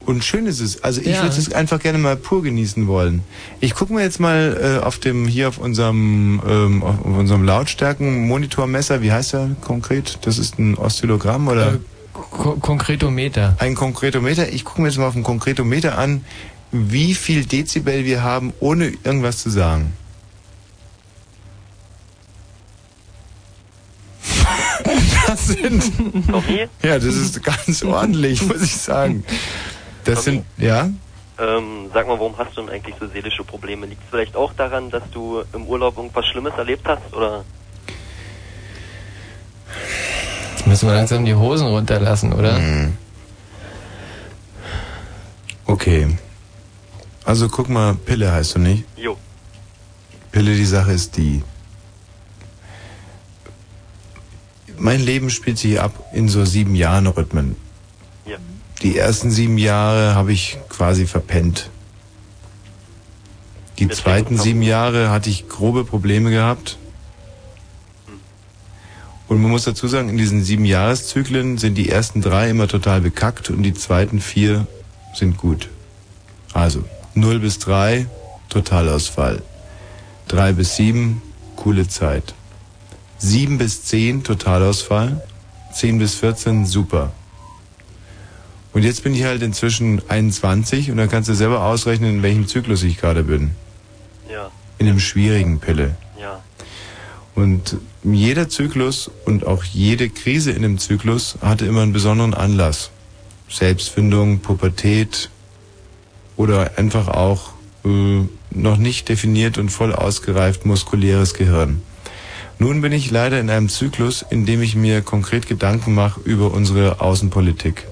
Und schön ist es. Also ich Ja. würde es einfach gerne mal pur genießen wollen. Ich gucke mir jetzt mal äh, auf dem hier auf unserem ähm, auf unserem Lautstärkenmonitormesser, wie heißt er konkret? Das ist ein Oszillogramm oder Äh, Ko Konkretometer. ein Konkretometer. Ich gucke mir jetzt mal auf dem Konkretometer an, wie viel Dezibel wir haben, ohne irgendwas zu sagen. Das sind ja, das ist ganz ordentlich, muss ich sagen. Das sind ja. Ähm, sag mal, warum hast du denn eigentlich so seelische Probleme? Liegt es vielleicht auch daran, dass du im Urlaub irgendwas Schlimmes erlebt hast? Oder? Jetzt müssen wir langsam die Hosen runterlassen, oder? Mhm. Okay. Also guck mal, Pille heißt du nicht? Jo. Pille, die Sache ist die. Mein Leben spielt sich ab in so sieben Jahren Rhythmen. Die ersten sieben Jahre habe ich quasi verpennt. Die zweiten sieben Jahre hatte ich grobe Probleme gehabt. Und man muss dazu sagen, in diesen sieben Jahreszyklen sind die ersten drei immer total bekackt und die zweiten vier sind gut. Also 0 bis 3, Totalausfall. 3 bis 7, coole Zeit. 7 bis 10, Totalausfall. 10 bis 14, super. Und jetzt bin ich halt inzwischen 21 und dann kannst du selber ausrechnen, in welchem Zyklus ich gerade bin. Ja. In einem schwierigen Pille. Ja. Und jeder Zyklus und auch jede Krise in dem Zyklus hatte immer einen besonderen Anlass. Selbstfindung, Pubertät oder einfach auch äh, noch nicht definiert und voll ausgereift muskuläres Gehirn. Nun bin ich leider in einem Zyklus, in dem ich mir konkret Gedanken mache über unsere Außenpolitik.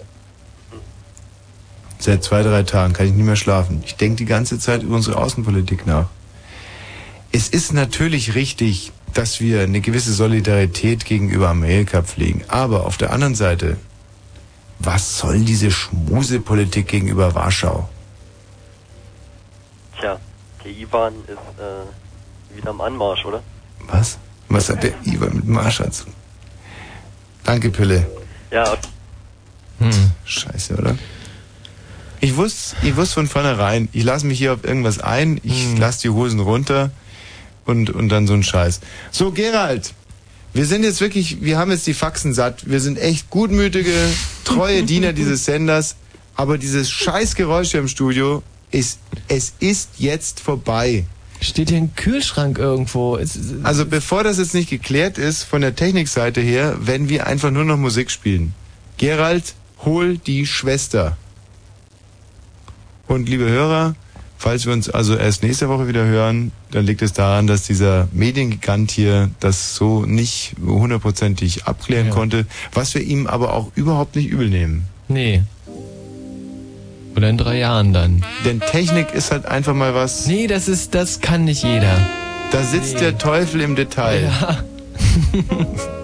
Seit zwei, drei Tagen kann ich nicht mehr schlafen. Ich denke die ganze Zeit über unsere Außenpolitik nach. Es ist natürlich richtig, dass wir eine gewisse Solidarität gegenüber Amerika pflegen. Aber auf der anderen Seite, was soll diese Schmusepolitik gegenüber Warschau? Tja, der Ivan ist äh, wieder am Anmarsch, oder? Was? Was hat der Ivan mit Marschall zu Danke, Pille. Ja, Scheiße, oder? Ich wusste, ich wusste von vornherein, ich lasse mich hier auf irgendwas ein, ich lasse die Hosen runter und, und dann so ein Scheiß. So, Gerald, wir sind jetzt wirklich, wir haben jetzt die Faxen satt. Wir sind echt gutmütige, treue Diener dieses Senders, aber dieses Scheißgeräusch hier im Studio ist, es ist jetzt vorbei. Steht hier ein Kühlschrank irgendwo. Es, Also bevor das jetzt nicht geklärt ist, von der Technikseite her, werden wir einfach nur noch Musik spielen. Gerald, hol die Schwester. Und liebe Hörer, falls wir uns also erst nächste Woche wieder hören, dann liegt es daran, dass dieser Mediengigant hier das so nicht hundertprozentig abklären konnte, was wir ihm aber auch überhaupt nicht übel nehmen. Nee. Oder in drei Jahren dann. Denn Technik ist halt einfach mal was. Nee, das ist, das kann nicht jeder. Da sitzt Nee. der Teufel im Detail. Ja.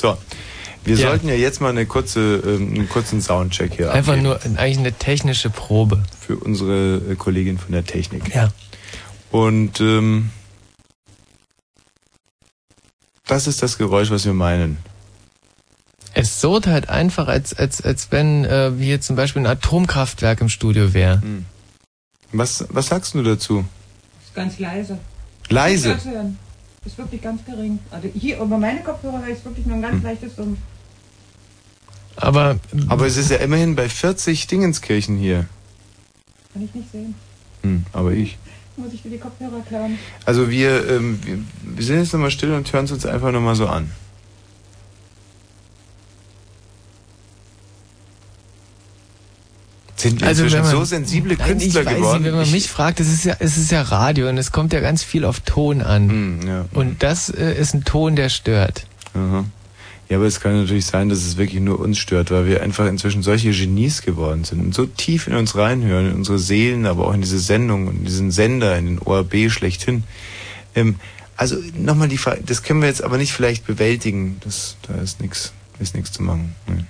So. Wir Ja. sollten ja jetzt mal eine kurze, ähm, einen kurzen Soundcheck hier Einfach abgeben. nur eigentlich eine technische Probe. Für unsere äh, Kollegin von der Technik. Ja. Und ähm, das ist das Geräusch, was wir meinen. Es surrt halt einfach, als, als, als wenn äh, hier zum Beispiel ein Atomkraftwerk im Studio wäre. Was, was sagst du dazu? Ist ganz leise. Leise? Hören. Ist wirklich ganz gering. Also hier über meine Kopfhörer höre ich wirklich nur ein ganz Hm. leichtes Summen. Aber, aber es ist ja immerhin bei 40 Dingenskirchen hier. Kann ich nicht sehen. Hm, aber ich. Muss ich dir die Kopfhörer klauen? Also wir, ähm, wir, wir sind jetzt nochmal still und hören es uns einfach nochmal so an. Sind wir inzwischen wenn man- so sensible Nein, Künstler ich weiß geworden? Nicht, wenn man Ich- mich fragt, es ist ja, es ist ja Radio und es kommt ja ganz viel auf Ton an. Hm, ja. Und das äh, ist ein Ton, der stört. Aha. Ja, aber es kann natürlich sein, dass es wirklich nur uns stört, weil wir einfach inzwischen solche Genies geworden sind und so tief in uns reinhören, in unsere Seelen, aber auch in diese Sendung und diesen Sender, in den ORB schlechthin. Ähm, also nochmal die Frage, das können wir jetzt aber nicht vielleicht bewältigen. Das, da ist nichts, ist nichts zu machen. Nee.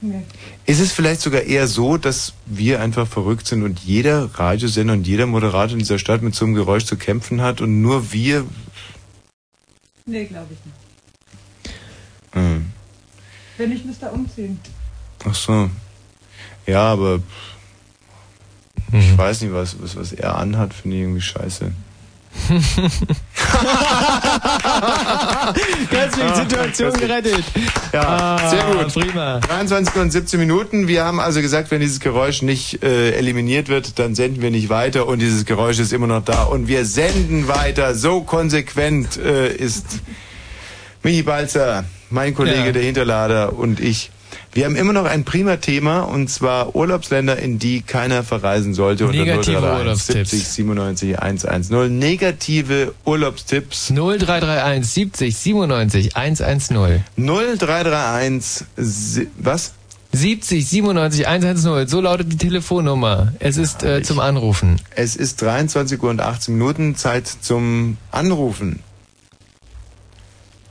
Nee. Ist es vielleicht sogar eher so, dass wir einfach verrückt sind und jeder Radiosender und jeder Moderator in dieser Stadt mit so einem Geräusch zu kämpfen hat und nur wir Nee, glaube ich nicht. hm, Wenn ich müsste umziehen. Ach so. Ja, aber ich weiß nicht, was, was, was er anhat, finde ich irgendwie scheiße. Ganz viel Situation gerettet. Ja, Ah, sehr gut. Prima. 23 und 17 Minuten. Wir haben also gesagt, wenn dieses Geräusch nicht äh, eliminiert wird, dann senden wir nicht weiter und dieses Geräusch ist immer noch da und wir senden weiter. So konsequent äh, ist Michi Balzer, mein Kollege, Ja. der Hinterlader und ich. Wir haben immer noch ein prima Thema und zwar Urlaubsländer, in die keiner verreisen sollte. Negative 031 Urlaubstipps. 70 97 110. Negative Urlaubstipps. 0331 70 97 110. 0331 si- was? 70 97 110. So lautet die Telefonnummer. Es ist äh, zum Anrufen. Es ist 23 Uhr und 18 Minuten Zeit zum Anrufen.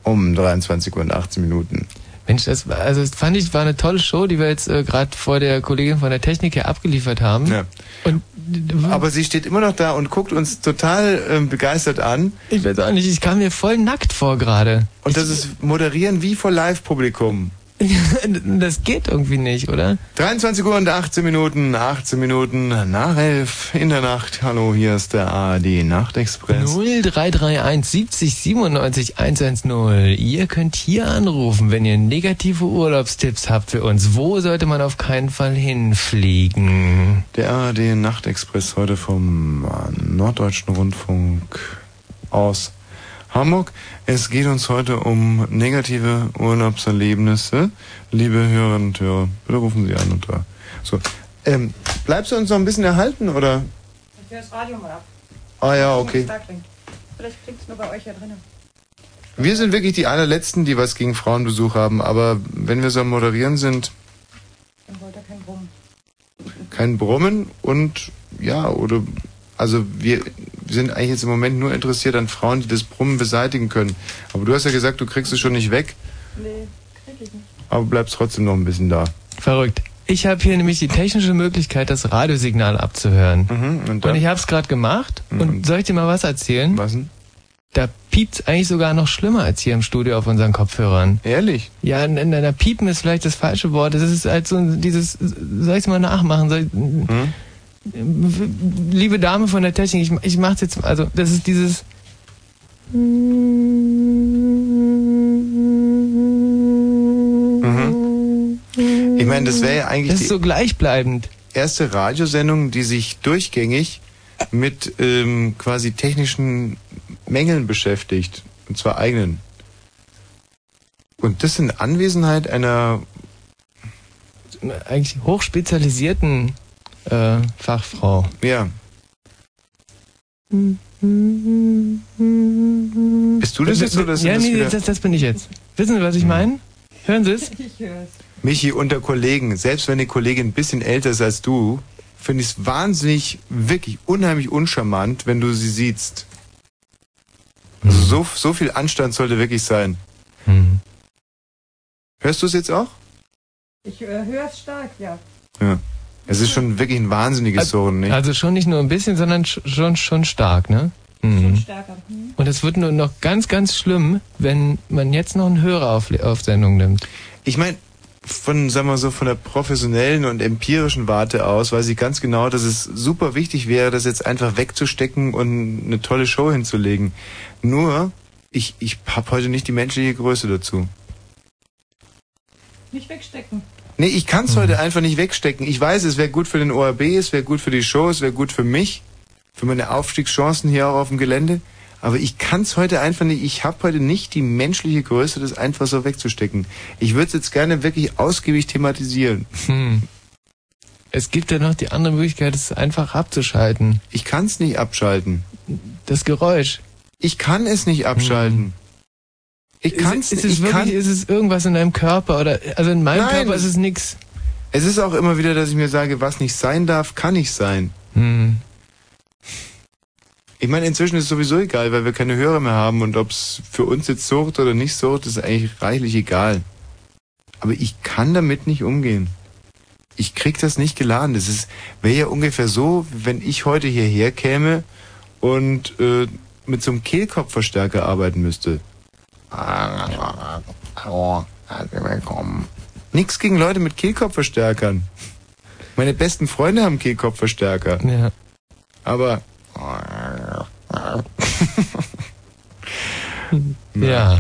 Um 23 Uhr und 18 Minuten. Mensch, das war, also das fand ich war eine tolle Show, die wir jetzt äh, gerade vor der Kollegin von der Technik her abgeliefert haben. Ja. Und Aber sie steht immer noch da und guckt uns total ähm, begeistert an. ich weiß auch nicht, ich kam mir voll nackt vor gerade. Und das ist moderieren wie vor Live-Publikum. Das geht irgendwie nicht, oder? 23 Uhr und 18 Minuten, 18 Minuten nach 11 in der Nacht. Hallo, hier ist der ARD Nachtexpress. 0331 70 97 110. Ihr könnt hier anrufen, wenn ihr negative Urlaubstipps habt für uns. Wo sollte man auf keinen Fall hinfliegen? Der ARD Nachtexpress heute vom äh, Norddeutschen Rundfunk aus Hamburg. Es geht uns heute um negative Urlaubserlebnisse. Liebe Hörerinnen und Hörer, bitte rufen Sie an und da. So, ähm, bleibst du uns noch ein bisschen erhalten oder? Ich höre das Radio mal ab. Ah ja, okay. Vielleicht klingt es nur bei euch ja drinnen. Wir sind wirklich die allerletzten, die was gegen Frauenbesuch haben, aber wenn wir so am Moderieren sind, Dann wollt ihr kein Brummen. kein Brummen und ja, oder also wir sind eigentlich jetzt im Moment nur interessiert an Frauen, die das Brummen beseitigen können. Aber du hast ja gesagt, du kriegst es schon nicht weg, Nee, krieg ich nicht. aber bleibst trotzdem noch ein bisschen da. Verrückt. Ich habe hier nämlich die technische Möglichkeit, das Radiosignal abzuhören. Mhm, und, Und ich habe es gerade gemacht. Und soll ich dir mal was erzählen? Was denn? Da piept's eigentlich sogar noch schlimmer als hier im Studio auf unseren Kopfhörern. Ehrlich? Ja, in, in, piepen ist vielleicht das falsche Wort. Das ist halt so dieses, soll ich's mal nachmachen? Soll ich, Hm? Liebe Dame von der Technik, ich, ich mach's jetzt, also das ist dieses... Mhm. Ich meine, das wäre ja eigentlich Das die ist so gleichbleibend. erste Radiosendung, die sich durchgängig mit ähm, quasi technischen Mängeln beschäftigt. Und zwar eigenen. Und das in Anwesenheit einer Eigentlich hochspezialisierten äh, Fachfrau. Ja. Bist du das jetzt oder sind Ja, das nee, wieder- das, das bin ich jetzt. Wissen Sie, was ich meine? Hören Sie es? Ich höre es. Michi unter Kollegen, selbst wenn die Kollegin ein bisschen älter ist als du, finde ich es wahnsinnig, wirklich unheimlich uncharmant, wenn du sie siehst. Also so, so viel Anstand sollte wirklich sein. Hörst du es jetzt auch? Ich äh, höre es stark, ja. Ja. Es ist schon wirklich ein wahnsinniges Surren, nicht? Also schon nicht nur ein bisschen, sondern sch- schon, schon stark, ne? Mhm. Stärker. Hm? Und es wird nur noch ganz, ganz schlimm, wenn man jetzt noch einen Hörer auf, auf Sendung nimmt. Ich meine, von, sagen wir so, von der professionellen und empirischen Warte aus weiß ich ganz genau, dass es super wichtig wäre, das jetzt einfach wegzustecken und eine tolle Show hinzulegen. Nur, ich, ich habe heute nicht die menschliche Größe dazu. Nicht wegstecken. Nee, ich kann es heute einfach nicht wegstecken. Ich weiß, es wäre gut für den ORB, es wäre gut für die Show, es wäre gut für mich, für meine Aufstiegschancen hier auch auf dem Gelände. Aber ich kann es heute einfach nicht. Ich habe heute nicht die menschliche Größe, das einfach so wegzustecken. Ich würde es jetzt gerne wirklich ausgiebig thematisieren. Hm. Es gibt ja noch die andere Möglichkeit, es einfach abzuschalten. Ich kann es nicht abschalten. Das Geräusch. Ich kann es nicht abschalten. Ich kann ist, ist es wirklich, ist es irgendwas in deinem Körper oder also in meinem Nein. Körper ist es nix. Es ist auch immer wieder, dass ich mir sage, was nicht sein darf, kann nicht sein. Hm. Ich meine, inzwischen ist es sowieso egal, weil wir keine Hörer mehr haben und ob es für uns jetzt sucht oder nicht sucht, ist eigentlich reichlich egal. Aber ich kann damit nicht umgehen. Ich krieg das nicht geladen. Das ist wäre ja ungefähr so, wenn ich heute hierher käme und äh, mit so einem Kehlkopfverstärker arbeiten müsste. Hallo, herzlich willkommen. Nix gegen Leute mit Kehlkopfverstärkern. Meine besten Freunde haben Kehlkopfverstärker. Ja. Aber Ja.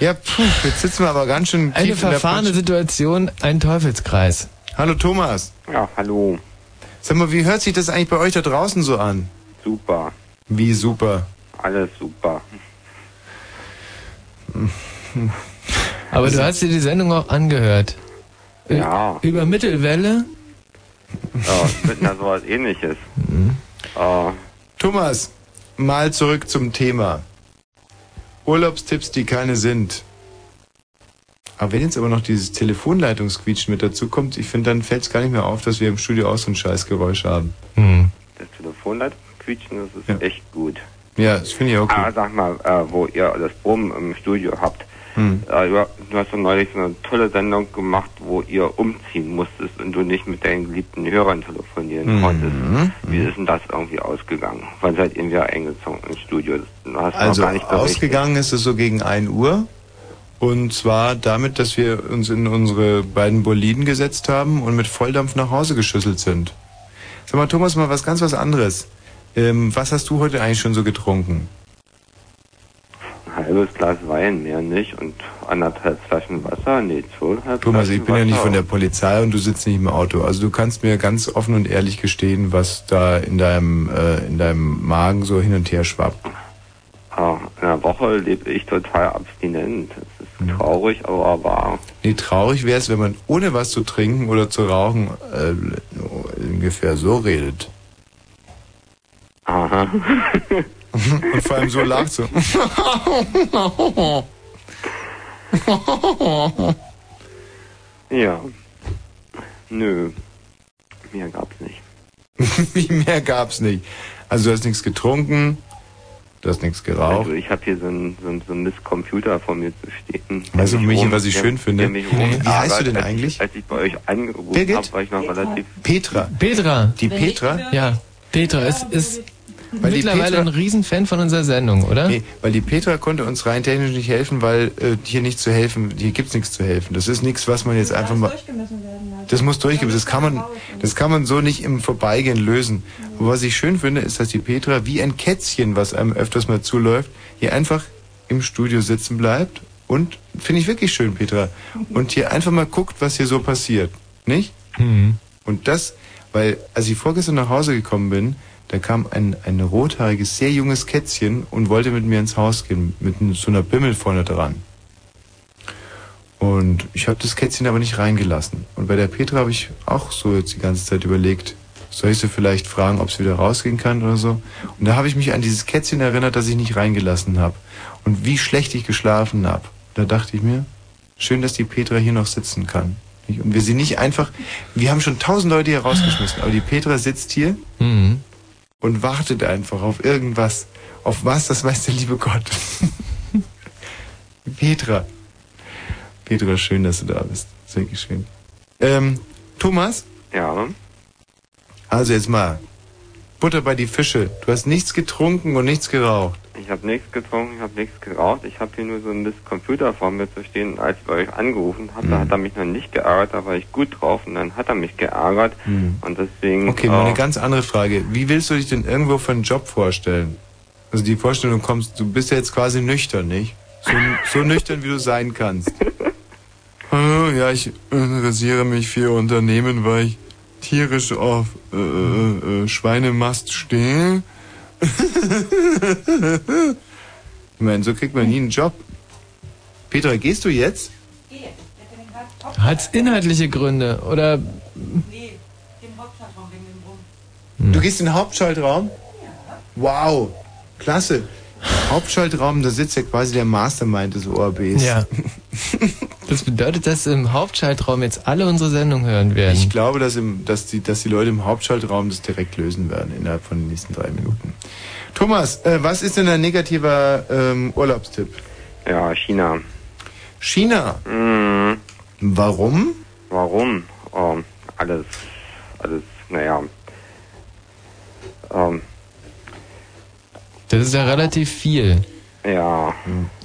Ja, puh, jetzt sitzen wir aber ganz schön Eine tief in der verfahrene. Situation, ein Teufelskreis. Hallo Thomas. Ja, hallo. Sag mal, wie hört sich das eigentlich bei euch da draußen so an? Super. Wie super. Alles super. Aber du hast dir die Sendung auch angehört. Ja. Über Mittelwelle? Ja, mit einer sowas ähnliches. Äh, Thomas, mal zurück zum Thema. Urlaubstipps, die keine sind. Aber wenn jetzt aber noch dieses Telefonleitungsquietschen mit dazu kommt, ich finde, dann fällt es gar nicht mehr auf, dass wir im Studio auch so ein Scheißgeräusch haben. das Telefonleitung quietschen, das ist echt gut. Ja, das finde ich auch gut. Aber sag mal, äh, wo ihr das Brummen im Studio habt. Hm. Äh, du, hast doch neulich so eine tolle Sendung gemacht, wo ihr umziehen musstest und du nicht mit deinen geliebten Hörern telefonieren Mhm. konntest. Wie ist denn das irgendwie ausgegangen? Wann seid ihr wieder eingezogen ins Studio? Also ausgegangen ist es so gegen 1 Uhr Und zwar damit, dass wir uns in unsere beiden Boliden gesetzt haben und mit Volldampf nach Hause geschüsselt sind. Sag mal, Thomas, mal was ganz was anderes. Ähm, was hast du heute eigentlich schon so getrunken? Ein halbes Glas Wein, mehr nicht. Und anderthalb Flaschen Wasser, nee, zweieinhalb Thomas, ich Flaschen bin ja nicht Wasser. von der Polizei und du sitzt nicht im Auto. Also du kannst mir ganz offen und ehrlich gestehen, was da in deinem, äh, in deinem Magen so hin und her schwappt. Ah, in einer Woche lebe ich total abstinent. Das ist Mhm. traurig, aber wahr. Nee, traurig wäre es, wenn man ohne was zu trinken oder zu rauchen äh, ungefähr so redet. Aha. Und vor allem so lacht so. ja. Nö. Mehr gab's nicht. Wie mehr gab's nicht. Also du hast nichts getrunken, du hast nichts geraucht. Also ich habe hier so einen so einen- so einen Mist-Computer vor mir zu stehen. Weißt du, mich Michi, was ich der- schön finde? mich Wie heißt du denn als eigentlich? Ich, als ich bei euch angerufen habe, war ich noch relativ... Petra. Petra. Die Petra? Ja, Petra ist, ist mittlerweile Petra- ein Riesenfan von unserer Sendung, oder? Nee, weil die Petra konnte uns rein technisch nicht helfen, weil äh, hier nicht zu helfen, hier gibt's nichts zu helfen. Das ist nichts, was man jetzt einfach mal. Das muss durchgemessen. Das kann man, das kann man so nicht im Vorbeigehen lösen. Aber was ich schön finde, ist, dass die Petra wie ein Kätzchen, was einem öfters mal zuläuft, hier einfach im Studio sitzen bleibt und finde ich wirklich schön, Petra. Und hier einfach mal guckt, was hier so passiert, nicht? Mhm. Und das, weil als ich vorgestern nach Hause gekommen bin, da kam ein, ein rothaariges, sehr junges Kätzchen und wollte mit mir ins Haus gehen, mit so einer Bimmel vorne dran. Und ich habe das Kätzchen aber nicht reingelassen. Und bei der Petra habe ich auch so jetzt die ganze Zeit überlegt, soll ich sie vielleicht fragen, ob sie wieder rausgehen kann oder so. Und da habe ich mich an dieses Kätzchen erinnert, das ich nicht reingelassen habe. Und wie schlecht ich geschlafen habe. Da dachte ich mir, schön, dass die Petra hier noch sitzen kann. Und wir sie nicht einfach, wir haben schon tausend Leute hier rausgeschmissen, aber die Petra sitzt hier Mhm. Und wartet einfach auf irgendwas. Auf was, das weiß der liebe Gott. Petra. Petra, schön, dass du da bist. Ist wirklich schön. Ähm, Thomas? Ja. Also jetzt mal. Butter bei die Fische. Du hast nichts getrunken und nichts geraucht. Ich habe nichts getrunken, ich habe nichts geraucht. Ich habe hier nur so einen Mist-Computer vor mir zu stehen. Als ich bei euch angerufen habe, Mhm. da hat er mich noch nicht geärgert, da war ich gut drauf und dann hat er mich geärgert. Und deswegen... Okay, mal eine äh, ganz andere Frage. Wie willst du dich denn irgendwo für einen Job vorstellen? Also die Vorstellung kommst, du bist ja jetzt quasi nüchtern, nicht? So, so nüchtern, wie du sein kannst. Hallo, ja, ich interessiere mich für Unternehmen, weil ich tierisch auf äh, äh, äh, Schweinemast stehe. ich meine, so kriegt man nie einen Job. Petra, gehst du jetzt? Hat's inhaltliche Gründe oder Du gehst in den Hauptschaltraum? Wow, klasse. Hauptschaltraum, da sitzt ja quasi der Mastermind des ORBs. Ja. Das bedeutet, dass im Hauptschaltraum jetzt alle unsere Sendungen hören werden. Ich glaube, dass, im, dass, die, dass die Leute im Hauptschaltraum das direkt lösen werden innerhalb von den nächsten drei Minuten. Thomas, äh, was ist denn dein negativer ähm, Urlaubstipp? Ja, China. China? Mhm. Warum? Warum? Ähm, alles, alles, naja. Ähm, Das ist ja relativ viel. ja.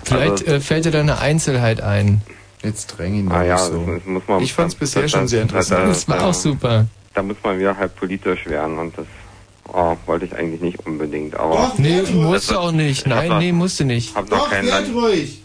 Vielleicht Also- äh, fällt dir da eine Einzelheit ein. Jetzt dräng ihn Ah ja, das, das muss man. Ich fand's bisher das- schon das- sehr interessant. Das war auch super. Da muss man wieder halt politisch werden und das oh, wollte ich eigentlich nicht unbedingt, aber. Nee, musst du auch nicht. Nein, noch- nee, musst du nicht. Hab noch kein Land, ruhig.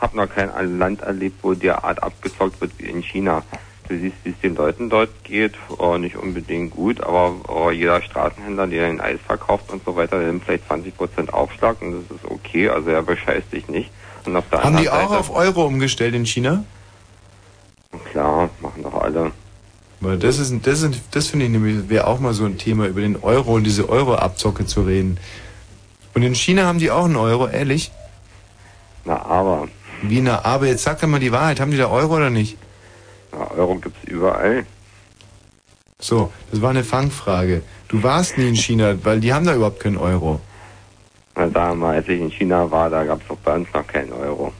hab noch kein Land erlebt, wo derart abgezockt wird wie in China. Du siehst, wie es den Leuten dort geht, oh, nicht unbedingt gut, aber oh, jeder Straßenhändler, der ein Eis verkauft und so weiter, der nimmt vielleicht 20% Aufschlag und das ist okay, also er bescheißt dich nicht. Und auf der Haben die auch Seite, auf Euro umgestellt in China? klar, machen doch alle. Weil das ist, das ist, das finde ich nämlich, wäre auch mal so ein Thema, über den Euro und diese Euro-Abzocke zu reden. Und in China haben die auch einen Euro, ehrlich? Na, aber. Wie na, aber jetzt sag doch mal die Wahrheit, haben die da Euro oder nicht? Na, Euro gibt's überall. So, das war eine Fangfrage. Du warst nie in China, weil die haben da überhaupt keinen Euro. Na, damals, als ich in China war, da gab's doch bei uns noch keinen Euro.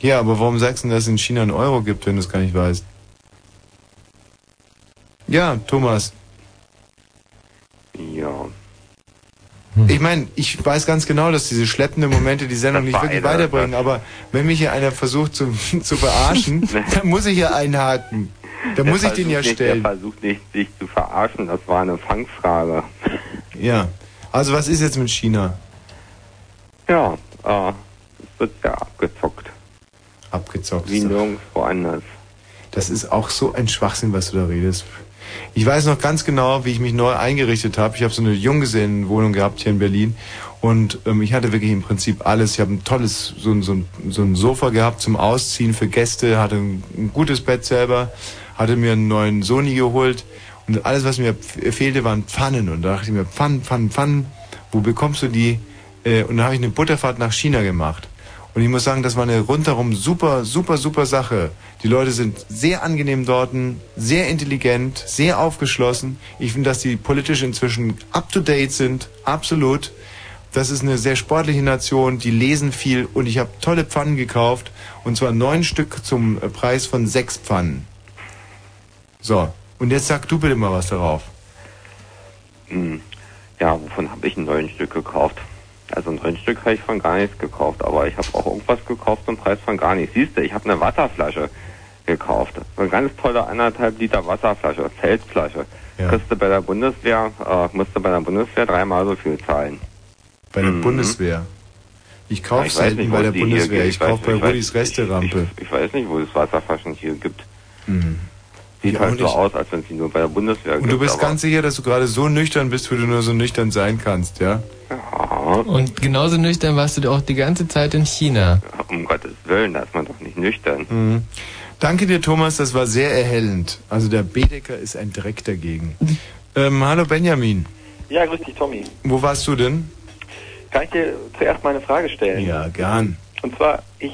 Ja, aber warum sagst du denn, dass es in China einen Euro gibt, wenn du es gar nicht weißt? Ja, Thomas. Ja. Ich meine, ich weiß ganz genau, dass diese schleppenden Momente die Sendung nicht wirklich weiterbringen, aber wenn mich hier einer versucht zu, zu verarschen, dann muss ich hier einhaken. Da muss ich den ja nicht, stellen. Der versucht nicht, sich zu verarschen. Das war eine Fangfrage. Ja. Also was ist jetzt mit China? Ja, äh, es wird ja abgezockt. Abgezockt. Wie nirgendwo anders. Das ist auch so ein Schwachsinn, was du da redest. Ich weiß noch ganz genau, wie ich mich neu eingerichtet habe. Ich habe so eine Junggesellenwohnung gehabt hier in Berlin und ähm, ich hatte wirklich im Prinzip alles. Ich habe ein tolles, so, so, so ein Sofa gehabt zum Ausziehen für Gäste, hatte ein, ein gutes Bett selber, hatte mir einen neuen Sony geholt und alles, was mir fehlte, waren Pfannen. Und da dachte ich mir, Pfannen, Pfannen, Pfannen, wo bekommst du die? Äh, und dann habe ich eine Butterfahrt nach China gemacht. Und ich muss sagen, das war eine rundherum super, super, super Sache. Die Leute sind sehr angenehm dort, sehr intelligent, sehr aufgeschlossen. Ich finde, dass die politisch inzwischen up-to-date sind, absolut. Das ist eine sehr sportliche Nation, die lesen viel und ich habe tolle Pfannen gekauft. Und zwar neun Stück zum Preis von sechs Pfannen. So, und jetzt sag du bitte mal was darauf. Hm. Ja, wovon habe ich neun Stück gekauft? Also ein neun Stück habe ich von gar nichts gekauft, aber ich habe auch irgendwas gekauft zum Preis von gar nichts. Siehst du, ich habe eine Wasserflasche gekauft. Eine ganz tolle anderthalb Liter Wasserflasche, Feldflasche. Kriegst du bei der Bundeswehr, äh, musst du bei der Bundeswehr dreimal so viel zahlen. Bei der Bundeswehr. Ich Ja, kaufe ich weiß selten nicht, bei der Bundeswehr. Ich weiß kaufe bei ich Rudis Resterampe. Ich, ich weiß nicht, wo es Wasserflaschen hier gibt. Mhm. Sieht Ich halt so aus, als wenn es die nur bei der Bundeswehr Und gibt. du bist ganz sicher, dass du gerade so nüchtern bist, wie du nur so nüchtern sein kannst, ja? Und genauso nüchtern warst du auch die ganze Zeit in China. Um Gottes Willen, da ist man doch nicht nüchtern. Mhm. Danke dir, Thomas, das war sehr erhellend. Also der Bedecker ist ein Dreck dagegen. Ähm, hallo Benjamin, Ja, grüß dich, Tommy. wo warst du denn? Kann ich dir zuerst mal eine Frage stellen? Ja, gern. Und zwar, ich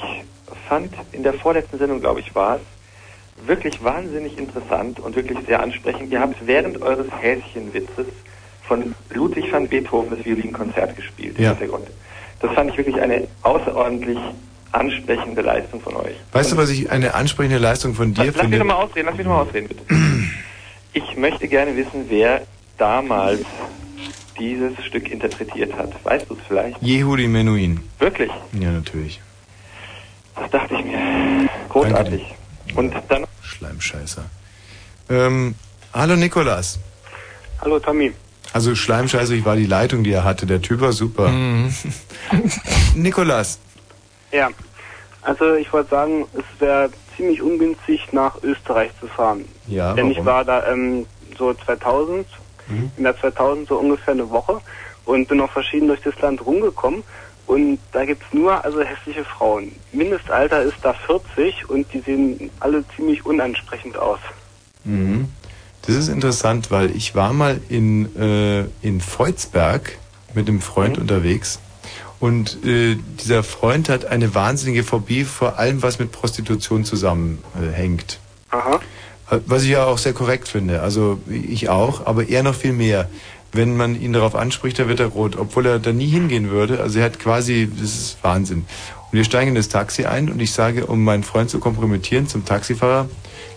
fand in der vorletzten Sendung, glaube ich, war es, wirklich wahnsinnig interessant und wirklich sehr ansprechend. Ihr habt während eures Häschenwitzes von Ludwig van Beethoven das Violinkonzert gespielt. im Ja. Hintergrund. Das fand ich wirklich eine außerordentlich ansprechende Leistung von euch. Weißt du, was ich eine ansprechende Leistung von dir Lass mich finde? doch mal ausreden, lass mich doch mal ausreden, bitte. Ich möchte gerne wissen, wer damals dieses Stück interpretiert hat. Weißt du es vielleicht? Jehudi Menuhin. Wirklich? Ja, natürlich. Das dachte ich mir. Großartig. Und dann. Schleimscheißer. Ähm, hallo Nikolas. Hallo Tommy. Also Schleimscheißer, ich war die Leitung, die er hatte. Der Typ war super. Mhm. Nikolas. Ja, also ich wollte sagen, es wäre ziemlich ungünstig nach Österreich zu fahren. Ja, Denn ich warum? war da ähm, so 2000, Mhm. im Jahr 2000 so ungefähr eine Woche und bin auch verschieden durch das Land rumgekommen. Und da gibt's nur also hässliche Frauen. Mindestalter ist da 40 und die sehen alle ziemlich unansprechend aus. Mhm. Das ist interessant, weil ich war mal in, äh, in Freudsberg mit einem Freund Mhm. unterwegs und äh, dieser Freund hat eine wahnsinnige Phobie vor allem, was mit Prostitution zusammenhängt. Aha. Was ich ja auch sehr korrekt finde. Also ich auch, aber er noch viel mehr. Wenn man ihn darauf anspricht, da wird er rot, obwohl er da nie hingehen würde. Also er hat quasi, das ist Wahnsinn. Und wir steigen in das Taxi ein und ich sage, um meinen Freund zu kompromittieren zum Taxifahrer,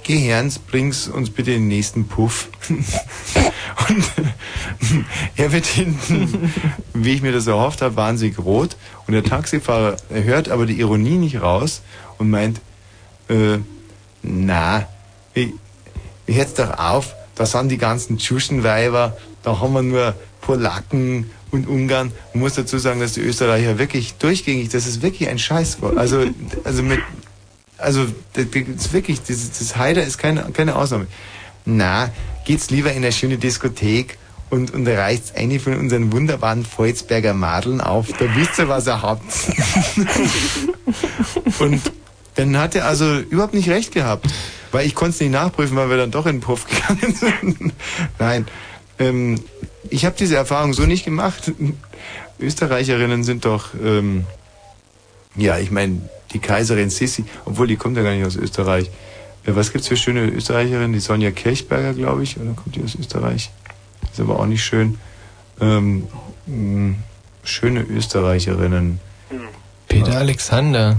geh Herrns, bring's uns bitte den nächsten Puff. und er wird hinten, wie ich mir das erhofft habe, wahnsinnig rot. Und der Taxifahrer er hört aber die Ironie nicht raus und meint, äh, na, ich, jetzt doch auf, da sind die ganzen Tschuschenweiber, da haben wir nur Polacken und Ungarn. Man muss dazu sagen, dass die Österreicher wirklich durchgängig, das ist wirklich ein Scheißwort. Also, also mit, also, das ist wirklich, das, das Heider ist keine, keine Ausnahme. Na, geht's lieber in eine schöne Diskothek und, und reißt eine von unseren wunderbaren Volzberger Madeln auf, da wisst ihr, was ihr habt. und dann hat er also überhaupt nicht recht gehabt, weil ich konnte es nicht nachprüfen, weil wir dann doch in den Puff gegangen sind. Nein, ähm, ich habe diese Erfahrung so nicht gemacht. Österreicherinnen sind doch, ähm, ja, ich meine, die Kaiserin Sissi, obwohl die kommt ja gar nicht aus Österreich. Äh, Was gibt's für schöne Österreicherinnen? Die Sonja Kirchberger, glaube ich, oder kommt die aus Österreich? Ist aber auch nicht schön. Ähm, mh, schöne Österreicherinnen. Peter Alexander.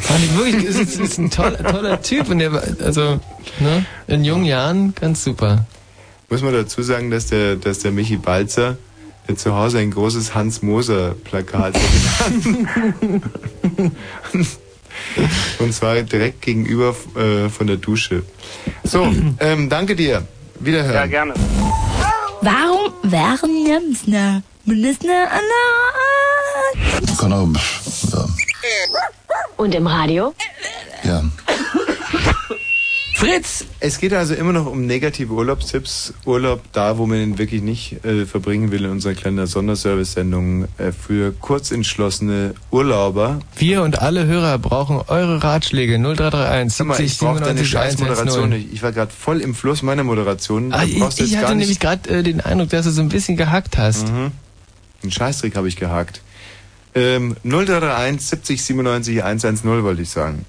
Fand ich wirklich, ist, ist, ein toller, toller Typ und der war, also, ne, in jungen Jahren ganz super. Muss man dazu sagen, dass der, dass der Michi Balzer zu Hause ein großes Hans-Moser-Plakat hat. Und zwar direkt gegenüber äh, von der Dusche. So, ähm, danke dir. Wiederhören. Ja, gerne. Warum wären Jamsner? Bundesner Kann auch, ja. Und im Radio? ja. Fritz! Es geht also immer noch um negative Urlaubstipps. Urlaub da, wo man ihn wirklich nicht äh, verbringen will in unserer kleinen Sonderservice-Sendung äh, für kurzentschlossene Urlauber. Wir und alle Hörer brauchen eure Ratschläge 0331 Sag mal, 70 ich brauche deine 97 scheiß Moderation 110. nicht. Ich war gerade voll im Fluss meiner Moderation. Ah, ich ich hatte gar nicht nämlich gerade äh, den Eindruck, dass du so ein bisschen gehackt hast. Mhm. Einen Scheißtrick habe ich gehakt. Ähm, 0331 70 97 110 wollte ich sagen.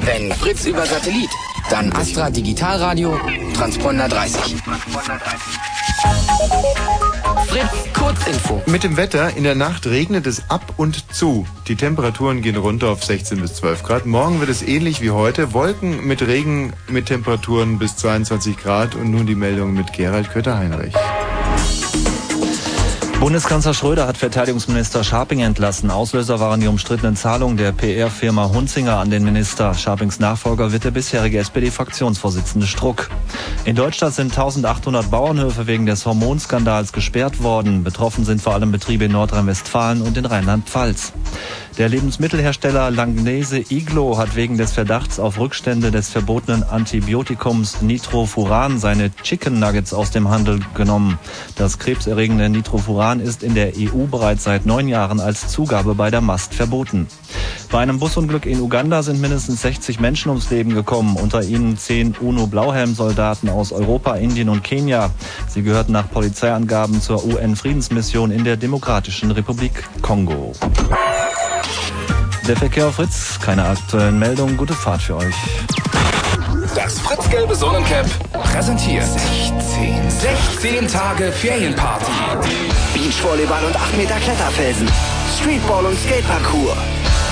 Wenn Fritz über Satellit, dann Astra Digitalradio, Transponder 30. Fritz Kurzinfo. Mit dem Wetter, in der Nacht regnet es ab und zu. Die Temperaturen gehen runter auf 16 bis 12 Grad. Morgen wird es ähnlich wie heute. Wolken mit Regen mit Temperaturen bis 22 Grad. Und nun die Meldung mit Gerald Kötter-Heinrich. Bundeskanzler Schröder hat Verteidigungsminister Scharping entlassen. Auslöser waren die umstrittenen Zahlungen der PR-Firma Hunzinger an den Minister. Scharpings Nachfolger wird der bisherige SPD-Fraktionsvorsitzende Struck. In Deutschland sind 1800 Bauernhöfe wegen des Hormonskandals gesperrt worden. Betroffen sind vor allem Betriebe in Nordrhein-Westfalen und in Rheinland-Pfalz. Der Lebensmittelhersteller Langnese Iglo hat wegen des Verdachts auf Rückstände des verbotenen Antibiotikums Nitrofuran seine Chicken Nuggets aus dem Handel genommen. Das krebserregende Nitrofuran ist in der EU bereits seit neun Jahren als Zugabe bei der Mast verboten. Bei einem Busunglück in Uganda sind mindestens 60 Menschen ums Leben gekommen, unter ihnen zehn UNO-Blauhelm-Soldaten aus Europa, Indien und Kenia. Sie gehörten nach Polizeiangaben zur UN-Friedensmission in der Demokratischen Republik Kongo. Der Verkehr auf Fritz, keine aktuellen Meldungen, gute Fahrt für euch. Das Fritz-gelbe Sonnencap präsentiert 16. 16 Tage Ferienparty. Beachvolleyball und 8 Meter Kletterfelsen. Streetball und Skateparcours.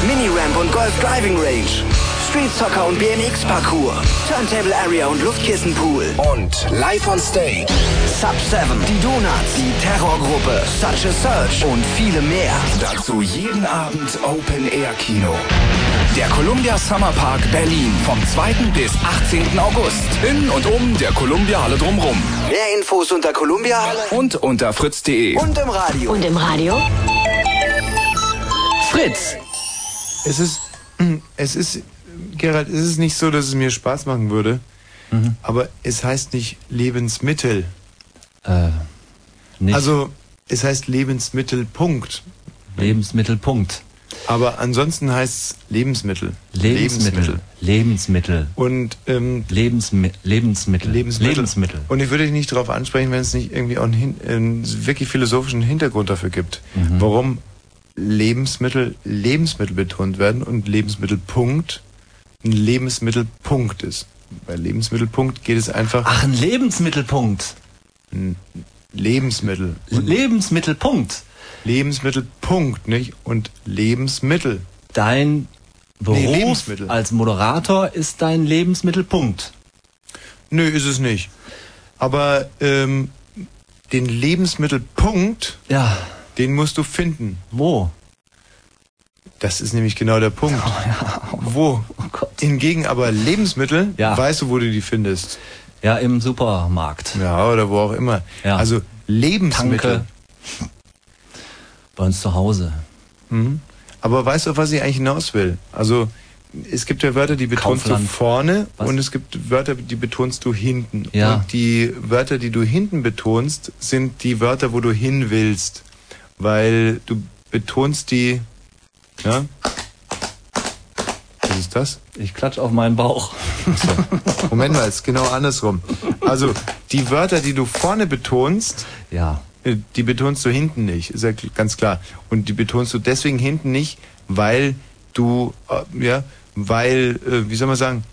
Mini-Ramp und Golf Driving Range. Street Soccer und BMX Parcours. Turntable Area und Luftkissenpool. Und live on stage. Sub 7, die Donuts, die Terrorgruppe, Such a Search und viele mehr. Dazu jeden Abend Open Air Kino. Der Columbia Summer Park Berlin vom 2. bis 18. August. In und um der Columbia Halle drumrum. Mehr Infos unter Columbia Halle Und unter fritz.de. und im Radio. Und im Radio? Fritz. Es ist, es ist, Gerald, es ist nicht so, dass es mir Spaß machen würde. Aber es heißt nicht Lebensmittel. Äh, nicht Also, es heißt Lebensmittel, Punkt. Lebensmittelpunkt. Aber ansonsten heißt es Lebensmittel. Lebensmittel. Lebensmittel. Und ähm, Lebensmi Lebensmittel. Lebensmittel. Lebensmittel. Und ich würde dich nicht darauf ansprechen, wenn es nicht irgendwie auch einen, einen wirklich philosophischen Hintergrund dafür gibt, Mhm. warum Lebensmittel Lebensmittel betont werden und Lebensmittelpunkt ein Lebensmittelpunkt ist. Bei Lebensmittelpunkt geht es einfach Ach, ein Lebensmittelpunkt. ein Lebensmittel. Und Lebensmittelpunkt. Lebensmittelpunkt, nicht? Und Lebensmittel. Dein Beruf Nee, Lebensmittel. als Moderator ist dein Lebensmittelpunkt. Nö, ist es nicht. Aber ähm, den Lebensmittelpunkt, Ja. den musst du finden. Wo? Das ist nämlich genau der Punkt. Wo? Hingegen aber Lebensmittel, Ja. weißt du, wo du die findest. Ja, im Supermarkt. Ja, oder wo auch immer. Ja. Also Lebensmittel. Tanke. Bei uns zu Hause. Mhm. Aber weißt du, auf was ich eigentlich hinaus will? Also es gibt ja Wörter, die betonst Kaufland. du vorne Was? und es gibt Wörter, die betonst du hinten. Ja. Und die Wörter, die du hinten betonst, sind die Wörter, wo du hin willst. Weil du betonst die... Ja? Was ist das? Ich klatsch auf meinen Bauch. Moment mal, ist genau andersrum. Also die Wörter, die du vorne betonst, Ja. äh, die betonst du hinten nicht, ist ja ganz klar. Und die betonst du deswegen hinten nicht, weil du, äh, ja, weil, äh, wie soll man sagen,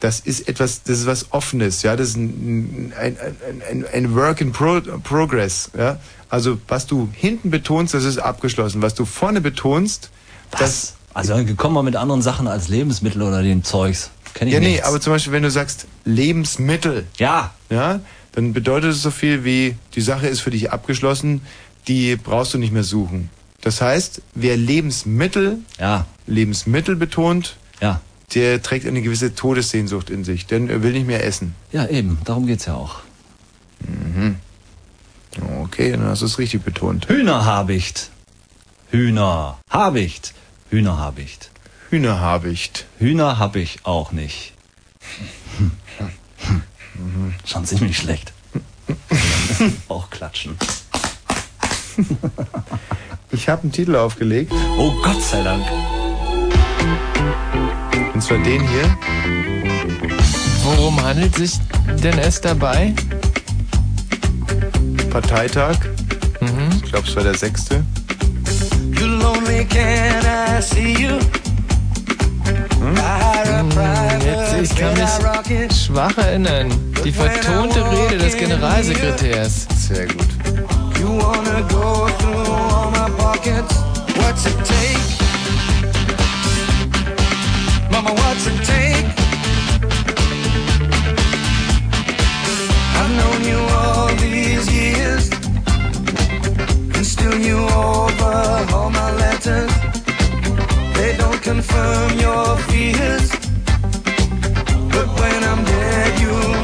das ist etwas, das ist was Offenes, ja, das ist ein, ein, ein, ein, ein Work in Pro Progress, ja. Also was du hinten betonst, das ist abgeschlossen. Was du vorne betonst, das Also kommen wir mit anderen Sachen als Lebensmittel oder den Zeugs. Kenn ich ja, nee, nichts. aber zum Beispiel, wenn du sagst Lebensmittel, ja, ja, dann bedeutet es so viel wie, die Sache ist für dich abgeschlossen, die brauchst du nicht mehr suchen. Das heißt, wer Lebensmittel, ja. Lebensmittel betont, ja. der trägt eine gewisse Todessehnsucht in sich, denn er will nicht mehr essen. Ja, eben, darum geht's ja auch. Mhm. Okay, dann hast du es richtig betont. Hühnerhabicht. Hühnerhabicht. Hühnerhabicht. Hühnerhabicht. Hühner hab ich auch nicht. Schon ziemlich schlecht. auch klatschen. Ich habe einen Titel aufgelegt. Oh Gott sei Dank. Und zwar den hier. Worum handelt sich denn es dabei? Parteitag. Ich glaube, es war der sechste. Jetzt, ich kann mich schwach erinnern. Die vertonte Rede des Generalsekretärs. Sehr gut. Mama, what's it take? I've known you all these years, you overhaul my letters. They don't confirm your fears, but when I'm dead, you'll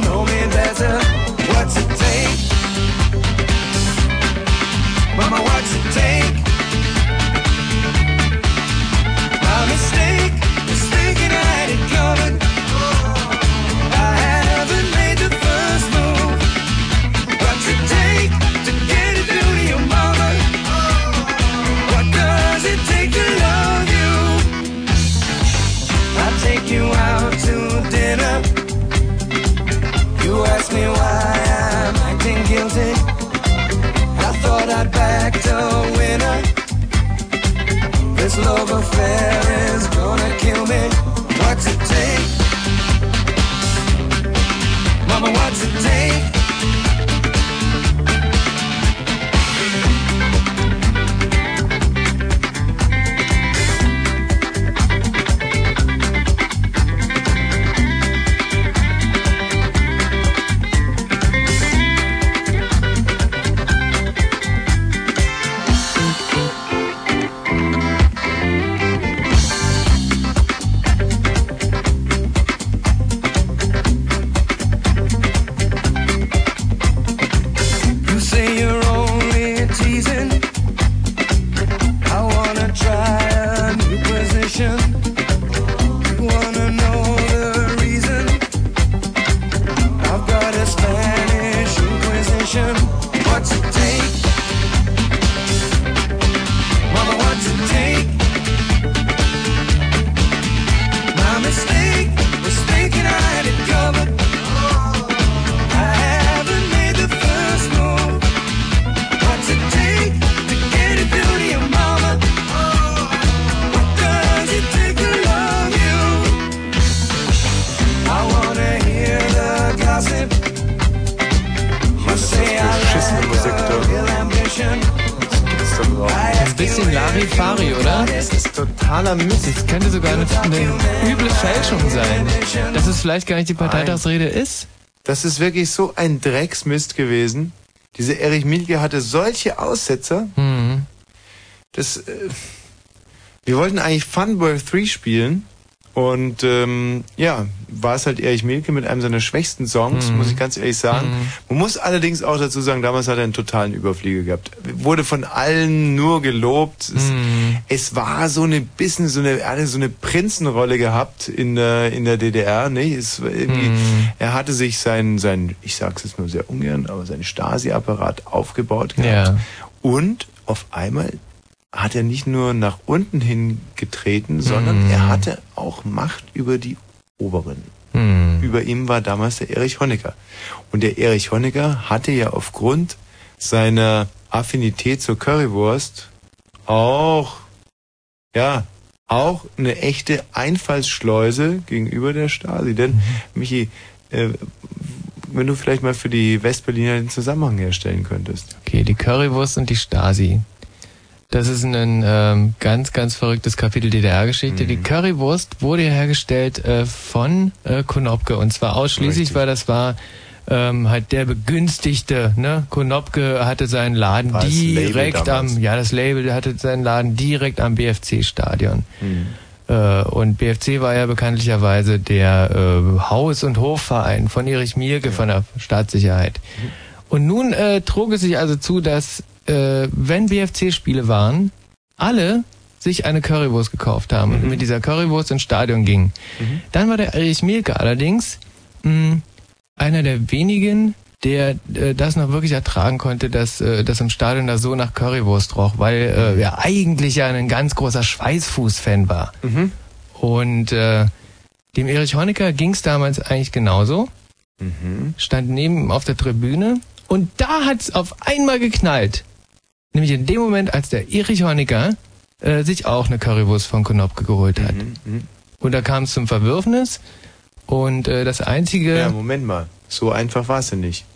This love affair is gonna kill me. What's it take? Mama, what's it take? Es vielleicht gar nicht die Parteitagsrede ist. Das ist wirklich so ein Drecksmist gewesen. Diese Erich Mielke hatte solche Aussetzer. Mhm. Das, äh, wir wollten eigentlich Funboy 3 spielen. Und ähm, ja, war es halt Erich Mielke mit einem seiner schwächsten Songs, Mhm. muss ich ganz ehrlich sagen. Mhm. Man muss allerdings auch dazu sagen, damals hat er einen totalen Überflieger gehabt. Wurde von allen nur gelobt. Es, Mhm. es war so eine bisschen so eine, er hatte so eine Prinzenrolle gehabt in der, in der DDR, nicht? Es war irgendwie, Mhm. er hatte sich sein, sein, ich sag's jetzt nur sehr ungern, aber sein Stasi-Apparat aufgebaut gehabt. Ja. Und auf einmal hat er nicht nur nach unten hin getreten, sondern Mhm. er hatte auch Macht über die Oberen. Hm. Über ihm war damals der Erich Honecker. Und der Erich Honecker hatte ja aufgrund seiner Affinität zur Currywurst auch, ja, auch eine echte Einfallsschleuse gegenüber der Stasi. Denn, Michi, äh, wenn du vielleicht mal für die Westberliner den Zusammenhang herstellen könntest. Okay, die Currywurst und die Stasi. Das ist ein ähm, ganz, ganz verrücktes Kapitel DDR-Geschichte. Mhm. Die Currywurst wurde hergestellt äh, von äh, Konopke und zwar ausschließlich, Richtig. weil das war ähm, halt der begünstigte, ne? Konopke hatte seinen Laden War direkt am, ja, das Label hatte seinen Laden direkt am BFC-Stadion. Hm. Äh, und BFC war ja bekanntlicherweise der äh, Haus- und Hofverein von Erich Mielke von der Staatssicherheit. Und nun äh, trug es sich also zu, dass äh, wenn BFC-Spiele waren, alle sich eine Currywurst gekauft haben und mit dieser Currywurst ins Stadion gingen. Dann war der Erich Mielke allerdings mh, einer der wenigen, der äh, das noch wirklich ertragen konnte, dass äh, das im Stadion da so nach Currywurst roch, weil äh, er eigentlich ja ein ganz großer Schweißfuß-Fan war. Mhm. Und äh, dem Erich Honecker ging es damals eigentlich genauso. Mhm. Stand neben ihm auf der Tribüne und da hat es auf einmal geknallt. Nämlich in dem Moment, als der Erich Honecker äh, sich auch eine Currywurst von Konopke geholt hat. Mhm. Und da kam es zum Verwürfnis und äh, das einzige... Ja, Moment mal. So einfach war es ja nicht.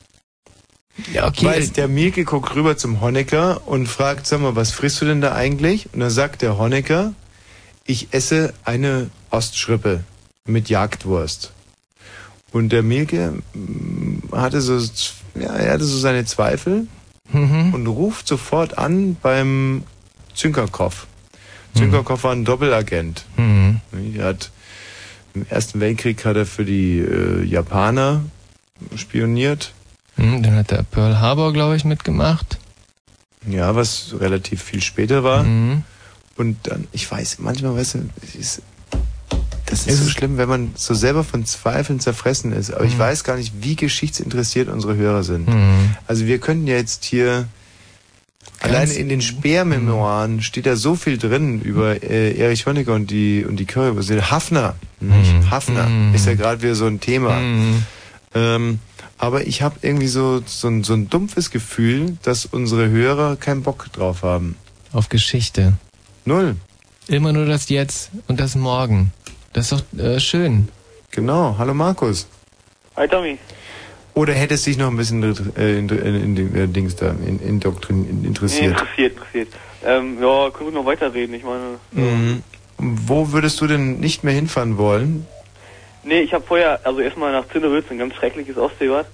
Ja, okay. Weil der Mielke guckt rüber zum Honecker und fragt, sag mal, was frisst du denn da eigentlich? Und dann sagt der Honecker, ich esse eine Ostschrippe mit Jagdwurst. Und der Mielke mm, hatte so, ja, er hatte so seine Zweifel Mhm. und ruft sofort an beim Zünkerkopf. Zünkerkopf war ein Doppelagent. Mhm. Er hat im Ersten Weltkrieg hat er für die äh, Japaner spioniert. Hm, Dann hat der Pearl Harbor, glaube ich, mitgemacht. Ja, was relativ viel später war. Mhm. Und dann, ich weiß, manchmal, weißt du, es ist, das Es ist so schlimm, wenn man so selber von Zweifeln zerfressen ist. Aber ich Mhm. weiß gar nicht, wie geschichtsinteressiert unsere Hörer sind. Mhm. Also wir könnten ja jetzt hier, alleine in den Speermemoiren steht da so viel drin über äh, Erich Honecker und die, und die Currywurst. Hafner, nicht? Mhm. Hafner Mhm. ist ja gerade wieder so ein Thema. Mhm. Ähm, aber ich habe irgendwie so, so, ein, so ein dumpfes Gefühl, dass unsere Hörer keinen Bock drauf haben. Auf Geschichte. Null. Immer nur das Jetzt und das Morgen. Das ist doch äh, schön. Genau. Hallo Markus. Hi Tommy. Oder hättest dich noch ein bisschen äh, in, in, in den äh, Dings da in, indoktrin, in, Nee, interessiert? interessiert, interessiert. Ähm, ja, können wir noch weiterreden, ich meine. Mhm. Wo würdest du denn nicht mehr hinfahren wollen? Nee, ich habe vorher, also erstmal nach Zinnewitz, ein ganz schreckliches Ostseebad.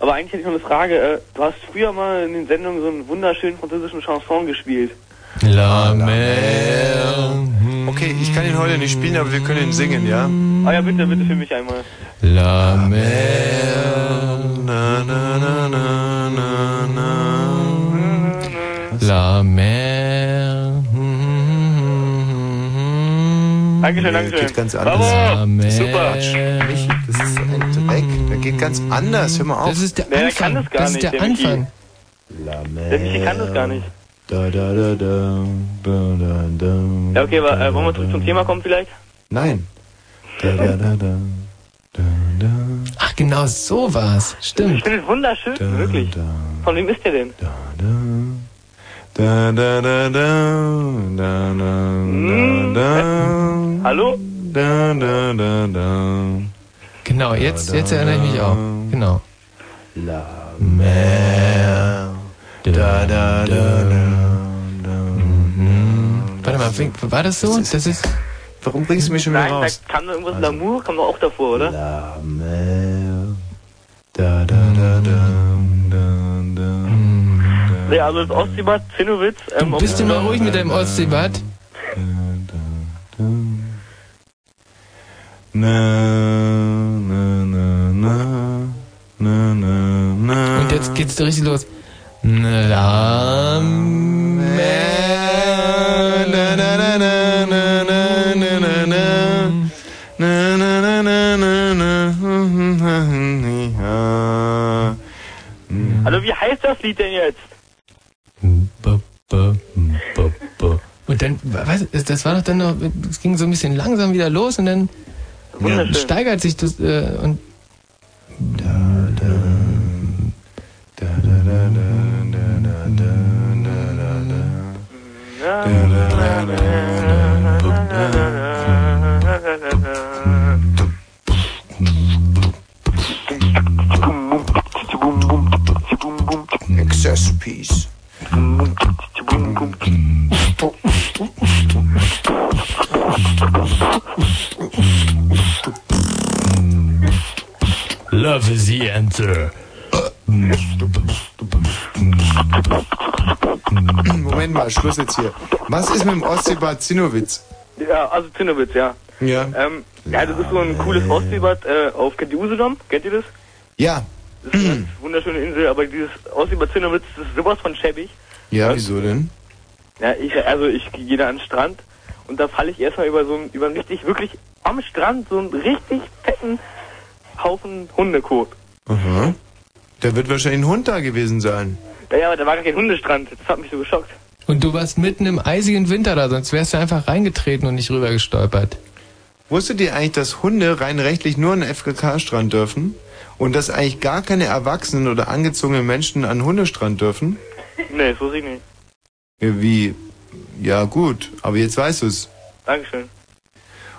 Aber eigentlich hätte ich noch eine Frage. Äh, du hast früher mal in den Sendungen so einen wunderschönen französischen Chanson gespielt. La mer. Okay, ich kann ihn heute nicht spielen, aber wir können ihn singen, ja? Ah ja, bitte, bitte für mich einmal. La mer. Na, na, na, na, na, na. La mer. Dankeschön, Dankeschön. Geht ganz anders. Bravo! Super. Michi, das ist ein Dreck. Der geht ganz anders. Hör mal auf. Das ist der Nee, der Anfang. kann das gar das ist nicht, der, der Michi. Anfang. Der Michi kann das gar nicht. Da, da, da, da, da, da, da. Ja, okay, aber äh, wollen wir zurück zum Thema kommen vielleicht? Nein. Da, da, da, da. Ach, genau so war's. Ich Stimmt. finde es wunderschön, wirklich. Von wem ist der denn? Da, da, da, da, da, da, da, da. Hallo? Da, da, da, da. Genau, jetzt, jetzt erinnere ich mich auch. Genau. La mer. Da, da, da, da. Warte mal, wie- war das so? Das ist. Warum bringst du mich schon wieder Nein, raus? da kam doch irgendwas Lamour, kam doch auch davor, oder? La mer. Da, da, da, da, da, da. Ja, also das Ostseebad, Zinnowitz. Ähm, Du bist du mal ruhig mit deinem Ostseebad? Na, na, na, na, na, na, na. Und jetzt geht's richtig los. Also wie heißt das Lied denn jetzt? Und dann, weißt das war doch dann noch, es ging so ein bisschen langsam wieder los und dann steigert sich das äh, und da, da. Piece. Love is the answer. Moment mal, Schluss jetzt hier. Was ist mit dem Ostseebad Zinnowitz? Ja, also Zinnowitz, ja. Ja. Ähm, ja, das ist so ein cooles Ostseebad äh, auf kennt ihr Usedom? Kennt ihr das? Ja. Das ist eine wunderschöne Insel, aber dieses Ostseebad Zinnowitz, das ist sowas von schäbig. Ja, wieso denn? Ja, ich, also ich gehe da an den Strand und da falle ich erstmal über so einen, über einen richtig, wirklich am Strand so einen richtig fetten Haufen Hundekot. Aha. Da wird wahrscheinlich ein Hund da gewesen sein. Ja, ja, aber da war gar kein Hundestrand. Das hat mich so geschockt. Und du warst mitten im eisigen Winter da, sonst wärst du einfach reingetreten und nicht rüber gestolpert. Wusstet ihr eigentlich, dass Hunde rein rechtlich nur an den FKK-Strand dürfen? Und dass eigentlich gar keine erwachsenen oder angezogenen Menschen an den Hundestrand dürfen? Nee, so sehe ich nicht. Wie? Ja, gut, aber jetzt weißt du es. Dankeschön.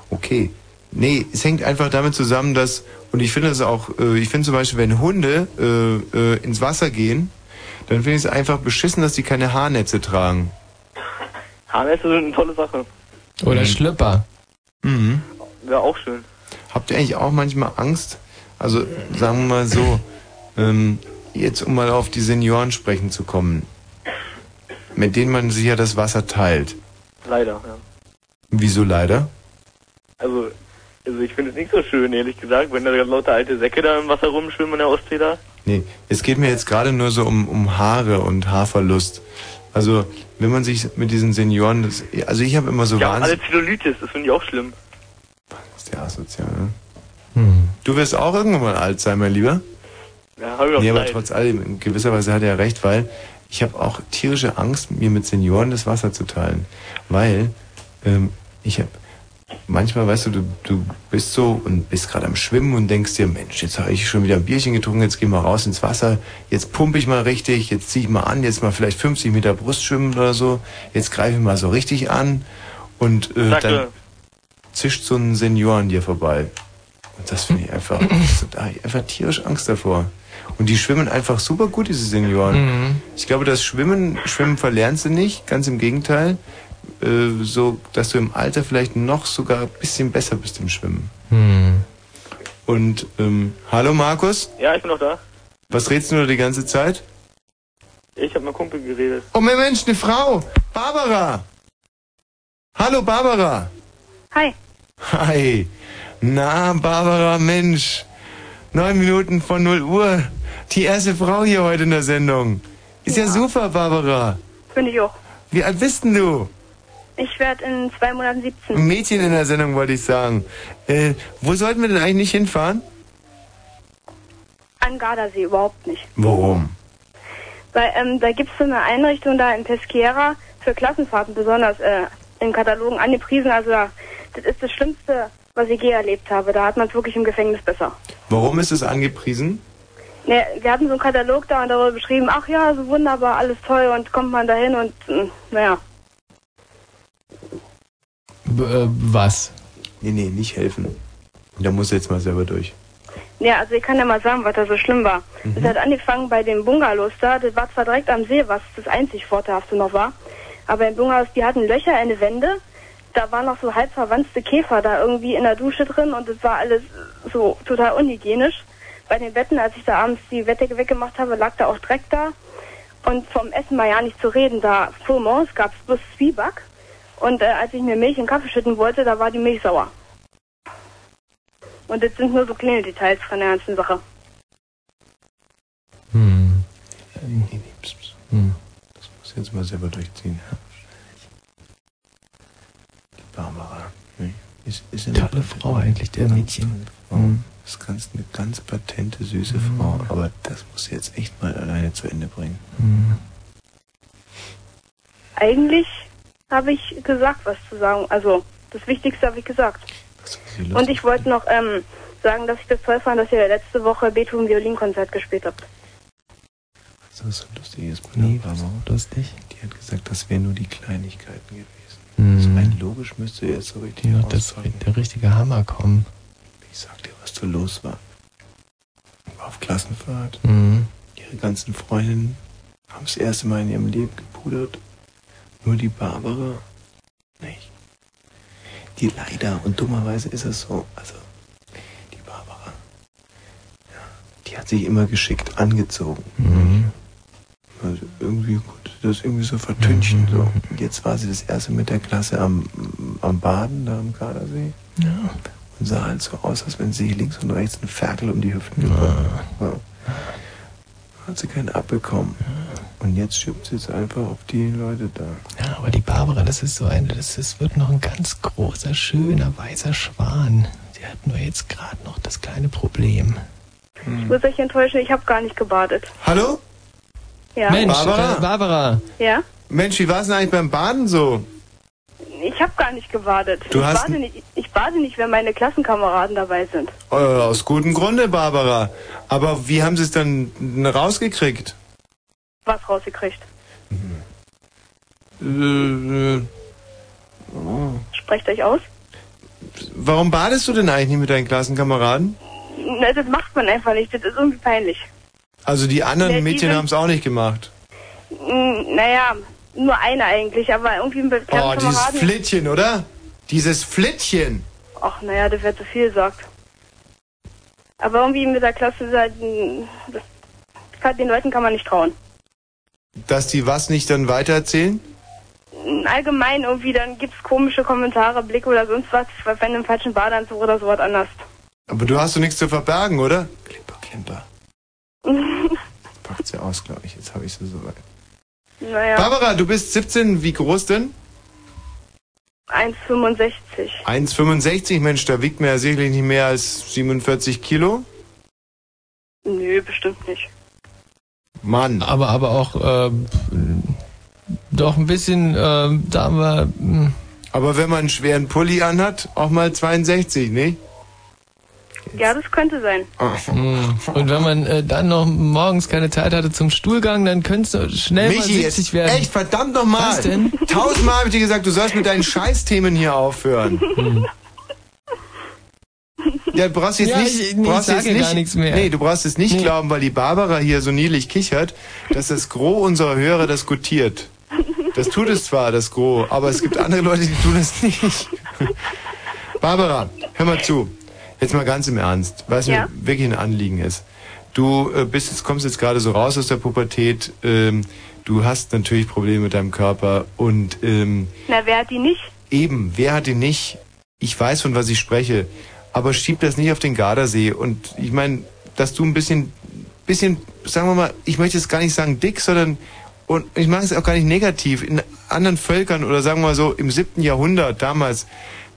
Okay. Nee, es hängt einfach damit zusammen, dass, und ich finde es auch, äh, ich finde zum Beispiel, wenn Hunde äh, äh, ins Wasser gehen, dann finde ich es einfach beschissen, dass die keine Haarnetze tragen. Haarnetze sind eine tolle Sache. Oder Schlüpper. Mhm. Wäre auch schön. Habt ihr eigentlich auch manchmal Angst? Also sagen wir mal so, ähm, jetzt um mal auf die Senioren sprechen zu kommen, mit denen man sich ja das Wasser teilt. Leider, ja. Wieso leider? Also, also ich finde es nicht so schön, ehrlich gesagt, wenn da lauter alte Säcke da im Wasser rumschwimmen in der Ostsee da. Nee, es geht mir jetzt gerade nur so um, um Haare und Haarverlust. Also wenn man sich mit diesen Senioren, das, also ich habe immer so Ja, wahnsinnig... alle Zellulitis, das finde ich auch schlimm. ist der asozial, ne? Du wirst auch irgendwann mal alt sein, mein Lieber. Ja, hab ich auch Nee, aber Zeit. trotz allem, in gewisser Weise hat er recht, weil ich habe auch tierische Angst, mir mit Senioren das Wasser zu teilen. Weil ähm, ich habe manchmal, weißt du, du, du bist so und bist gerade am Schwimmen und denkst dir, Mensch, jetzt habe ich schon wieder ein Bierchen getrunken, jetzt geh mal raus ins Wasser, jetzt pumpe ich mal richtig, jetzt ziehe ich mal an, jetzt mal vielleicht 50 Meter Brustschwimmen oder so, jetzt greife ich mal so richtig an und äh, Danke. dann zischt so ein Senior an dir vorbei. Und das finde ich einfach, da habe ich einfach tierisch Angst davor. Und die schwimmen einfach super gut, diese Senioren. Mhm. Ich glaube, das Schwimmen, Schwimmen verlernst du nicht, ganz im Gegenteil. Äh, so, dass du im Alter vielleicht noch sogar ein bisschen besser bist im Schwimmen. Hm. Und, ähm, hallo Markus, Ja, ich bin noch da. was redest du nur die ganze Zeit? Ich habe mit Kumpel geredet. Oh mein Mensch, eine Frau! Barbara! Hallo Barbara! Hi. Hi! Na, Barbara, Mensch! Neun Minuten von 0 Uhr. Die erste Frau hier heute in der Sendung. Ist ja, super, Barbara. Finde ich auch. Wie alt bist denn du? Ich werde in zwei Monaten 17. Ein Mädchen in der Sendung, wollte ich sagen. Äh, wo sollten wir denn eigentlich nicht hinfahren? An Gardasee überhaupt nicht. Warum? Weil ähm, da gibt es so eine Einrichtung da in Pesquera für Klassenfahrten, besonders äh, in Katalogen angepriesen. Also da, das ist das Schlimmste, was ich je erlebt habe. Da hat man es wirklich im Gefängnis besser. Warum ist es angepriesen? Ne, wir hatten so einen Katalog da und darüber beschrieben, ach ja, so wunderbar, alles toll und kommt man dahin und mm, naja. Äh, was? Nee, nee, nicht helfen. Da muss jetzt mal selber durch. Ja, also ich kann ja mal sagen, was da so schlimm war. Mhm. Es hat angefangen bei den Bungalows da. Das war zwar direkt am See, was das einzig Vorteilhafte noch war. Aber in Bungalows, die hatten Löcher in den Wände. Da waren noch so halb verwanzte Käfer da irgendwie in der Dusche drin und es war alles so total unhygienisch. Bei den Betten, als ich da abends die Bettdecke weggemacht habe, lag da auch Dreck da. Und vom Essen mal ja nicht zu reden. Da vor morgens gab es bloß Zwieback. Und äh, als ich mir Milch in Kaffee schütten wollte, da war die Milch sauer. Und das sind nur so kleine Details von der ganzen Sache. Hm. Nee, nee, pss, pss. Hm. Das muss jetzt mal selber durchziehen. Die Barbara. Nee. Ist, ist eine Tolle Frau eigentlich, der Mädchen. Hm. Das ist ganz, eine ganz patente, süße Frau. Aber das muss sie jetzt echt mal alleine zu Ende bringen. Hm. Eigentlich habe ich gesagt, was zu sagen. Also, das Wichtigste habe ich gesagt. Und ich wollte noch ähm, sagen, dass ich das toll fand, dass ihr letzte Woche Beethoven Violinkonzert gespielt habt. Weißt du, was so lustig ist? bei Nee, Barbara? lustig? Die hat gesagt, das wären nur die Kleinigkeiten gewesen. Hm. Also rein logisch müsste jetzt so richtig Ja, das wird der richtige Hammer kommen. Ich sag dir, was da los war. Ich war auf Klassenfahrt. Mhm. Ihre ganzen Freundinnen haben das erste Mal in ihrem Leben gepudert. Nur die Barbara nicht. Die leider, und dummerweise ist es so, also die Barbara, ja, hat sich immer geschickt angezogen. Mhm. Also irgendwie konnte sie das irgendwie so vertünchen. So. Und jetzt war sie das erste mit der Klasse am, am Baden, da am Gardasee. Ja. Und sah halt so aus, als wenn sie links und rechts einen Ferkel um die Hüften gebracht ja. Hat sie keinen abbekommen. Und jetzt schiebt sie es einfach auf die Leute da. Ja, aber die Barbara, das ist so eine, das, das wird noch ein ganz großer, schöner, weißer Schwan. Sie hat nur jetzt gerade noch das kleine Problem. Ich muss euch enttäuschen, ich habe gar nicht gebadet. Hallo? Ja. Mensch, Barbara? Äh, Barbara. Ja? Mensch, wie war es denn eigentlich beim Baden so? Ich habe gar nicht gebadet. Du ich, hast bade nicht, ich bade nicht, wenn meine Klassenkameraden dabei sind. Äh, aus gutem Grunde, Barbara. Aber wie haben sie es dann rausgekriegt? Was rausgekriegt. Äh, Sprecht euch aus? warum badest du denn eigentlich nicht mit deinen Klassenkameraden? Na, das macht man einfach nicht. Das ist irgendwie peinlich. Also die anderen Ja, Mädchen haben es auch nicht gemacht. Naja, nur eine eigentlich, aber irgendwie mit Oh, dieses. Flittchen, oder? Dieses Flittchen. Ach, naja, das wird zu viel gesagt. Aber irgendwie mit der Klasse, das kann, den Leuten kann man nicht trauen. Dass die was nicht dann weitererzählen? Allgemein irgendwie, dann gibt's komische Kommentare, Blicke oder sonst was, wenn du im falschen Badeanzug oder sowas anders. Aber du hast doch nichts zu verbergen, oder? Klimper, klimper. Packt sie aus, glaube ich. Jetzt habe ich sie soweit. naja, Barbara, du bist 17. Wie groß denn? 1,65. 1,65. Mensch, da wiegt man ja sicherlich nicht mehr als 47 Kilo. Nö, bestimmt nicht. Mann. Aber, aber auch, äh, doch ein bisschen, äh, da haben wir, mh, Aber wenn man einen schweren Pulli anhat, auch mal 62, ne? Ja, das könnte sein. mh. und wenn man äh, dann noch morgens keine Zeit hatte zum Stuhlgang, dann könnte es schnell mal Michi, 70 jetzt, werden. echt, verdammt nochmal. Was denn? Tausendmal habe ich dir gesagt, du sollst mit deinen Scheißthemen hier aufhören. Hm. Ja, du brauchst jetzt Ja, nicht, ich- nee, brauchst ich jetzt nicht, gar nichts mehr. Nee, du brauchst es nicht glauben, weil die Barbara hier so niedlich kichert, dass das Gros unserer Hörer das gutiert. Das tut es zwar, das Gros, aber es gibt andere Leute, die tun es nicht. Barbara, hör mal zu. Jetzt mal ganz im Ernst, weil es Ja? mir wirklich ein Anliegen ist. Du äh, bist jetzt, kommst jetzt gerade so raus aus der Pubertät, ähm, du hast natürlich Probleme mit deinem Körper und ähm, Na, wer hat die nicht? Eben, wer hat ihn nicht? Ich weiß, von was ich spreche. Aber schieb das nicht auf den Gardasee. Und ich meine, dass du ein bisschen, bisschen, sagen wir mal, ich möchte jetzt gar nicht sagen dick, sondern, und ich mache es auch gar nicht negativ, in anderen Völkern oder sagen wir mal so im siebten Jahrhundert damals,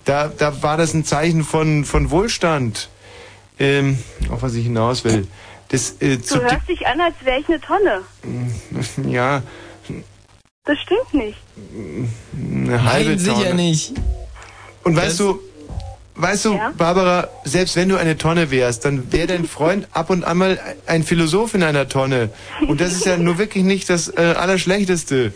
da, da war das ein Zeichen von, von Wohlstand, ähm, auf was ich hinaus will. Das, äh, Du zu hörst dich an, als wäre ich eine Tonne. ja, Das stimmt nicht. eine halbe Nein, sicher Tonne. nicht. Und weißt du, weißt du, Barbara, selbst wenn du eine Tonne wärst, dann wäre dein Freund ab und an mal ein Philosoph in einer Tonne. Und das ist ja nur wirklich nicht das äh, Allerschlechteste.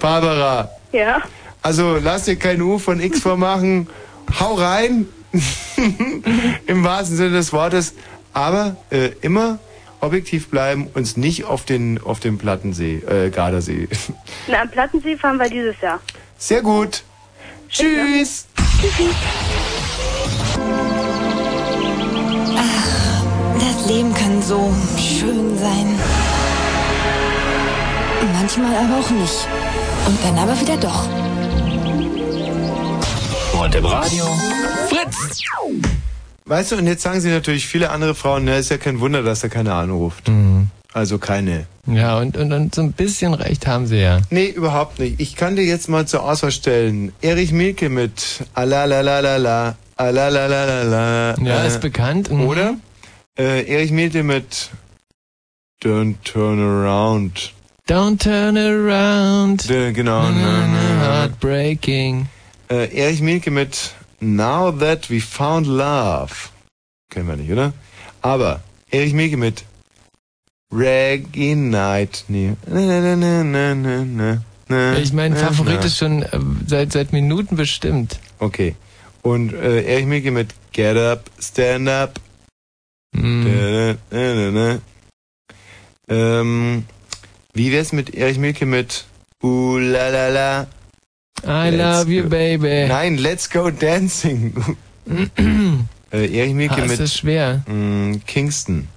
Barbara, Ja. also lass dir kein U von X vormachen. Hau rein. Im wahrsten Sinne des Wortes. Aber äh, immer objektiv bleiben, uns nicht auf den, auf den Plattensee, äh, Gardasee. Na, am Plattensee fahren wir dieses Jahr. Sehr gut. Tschüss. Tschüssi. Das Leben kann so schön sein. Manchmal aber auch nicht. Und dann aber wieder doch. Und im Radio Fritz. Weißt du, und jetzt sagen sie natürlich viele andere Frauen, ne, ist ja kein Wunder, dass da keiner anruft. Also keine. Ja, und, und, und so ein bisschen recht haben sie ja. Nee, überhaupt nicht. Ich kann dir jetzt mal zur Auswahl stellen. Erich Mielke mit Alalalalala, Alalalalala. Ja, ist bekannt. Mhm. Oder? Äh, Erich Mielke mit Don't Turn Around. Don't turn around. Äh, genau. Na, na, na. Heartbreaking. Äh, Erich Mielke mit Now That We Found Love. Kennen wir nicht, oder? Aber Erich Mielke mit Reggae Night. Nee. Na, na, na, na, na, na, na, Ich mein Favorit ist schon äh, seit, seit Minuten bestimmt. Okay. Und äh, Erich Mielke mit Get Up, Stand Up. Mm. Da, da, da. Ähm, wie wär's mit Erich Mielke mit Uh la la la? I Let's love you, go. baby. Nein, Let's Go Dancing. Äh, Erich Mielke Ah, ist mit das schwer. mh, Kingston.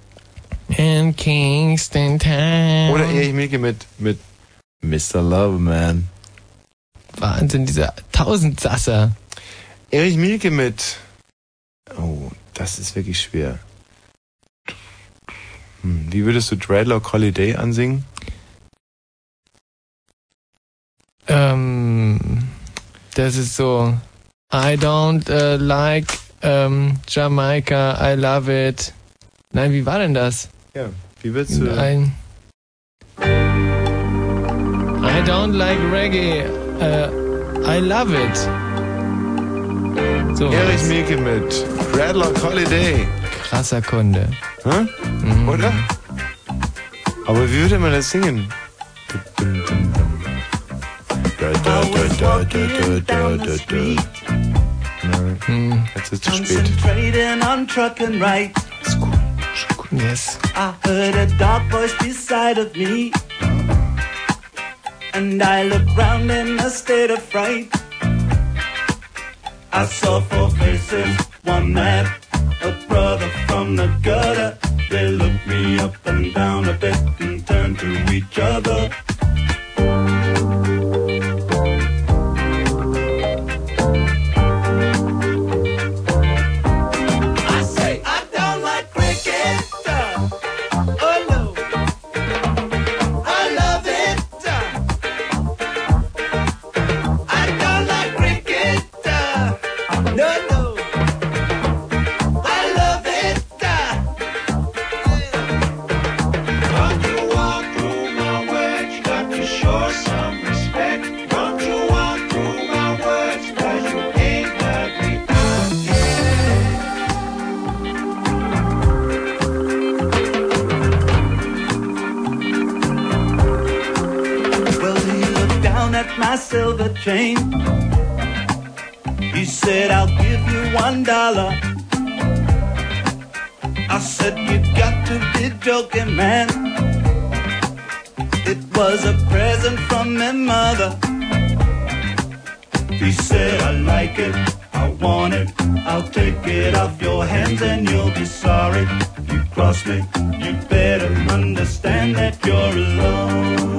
In Kingston Town. Oder Erich Mielke mit, mit Mr. Loveman. Wahnsinn, dieser Tausendsasser. Erich Mielke mit. Oh, das ist wirklich schwer. Hm, wie würdest du Dreadlock Holiday ansingen? Ähm, das ist so. I don't äh, like ähm, Jamaica, I love it. Nein, wie war denn das? Ja, wie würdest du. Ein I don't like Reggae, äh, I love it. So Erich Mielke mit Dreadlock Holiday. krasser Kunde. Hä? Mhm. Oder? Aber wie würde man das singen? Da, da, da, da, da, da, da. Nein, jetzt ist es zu spät. Concentrating on trucking right. Yes. I heard a dark voice beside of me. And I looked round in a state of fright. I saw four faces, one man, a brother from the gutter. They looked me up and down a bit and turned to each other. Silver chain. He said, I'll give you one dollar. I said, You've got to be joking, man. It was a present from my mother. He said, I like it, I want it. I'll take it off your hands and you'll be sorry. You cross me, you better understand that you're alone.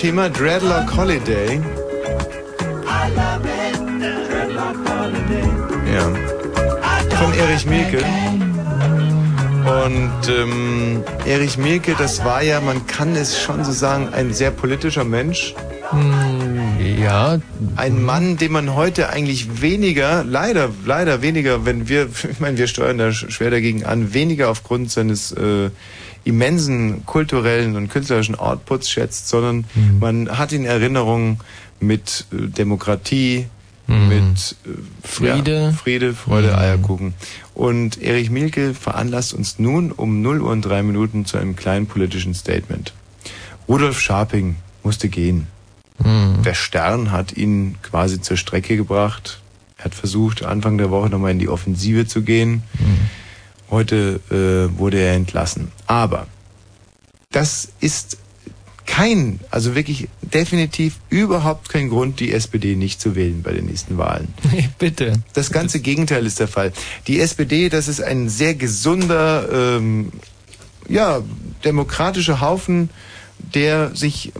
Thema Dreadlock Holiday. Ja. Von Erich Mielke. Und ähm, Erich Mielke, das war ja, man kann es schon so sagen, ein sehr politischer Mensch. Hm, ja. Ein Mann, den man heute eigentlich weniger, leider, leider weniger, wenn wir, ich meine, wir steuern da sch- schwer dagegen an, weniger aufgrund seines äh, immensen kulturellen und künstlerischen Outputs schätzt, sondern Mhm. man hat in Erinnerung mit äh, Demokratie, Mhm. mit äh, Friede. ja, Friede, Freude, Mhm. Eierkuchen. Und Erich Mielke veranlasst uns nun um 0 Uhr und 3 Minuten zu einem kleinen politischen Statement. Rudolf Scharping musste gehen. Mhm. Der Stern hat ihn quasi zur Strecke gebracht. Er hat versucht, Anfang der Woche nochmal in die Offensive zu gehen. Heute äh, wurde er entlassen. Aber das ist kein, also wirklich definitiv überhaupt kein Grund, die SPD nicht zu wählen bei den nächsten Wahlen. Bitte. Das ganze Gegenteil ist der Fall. Die SPD, das ist ein sehr gesunder, ähm, ja, demokratischer Haufen, der sich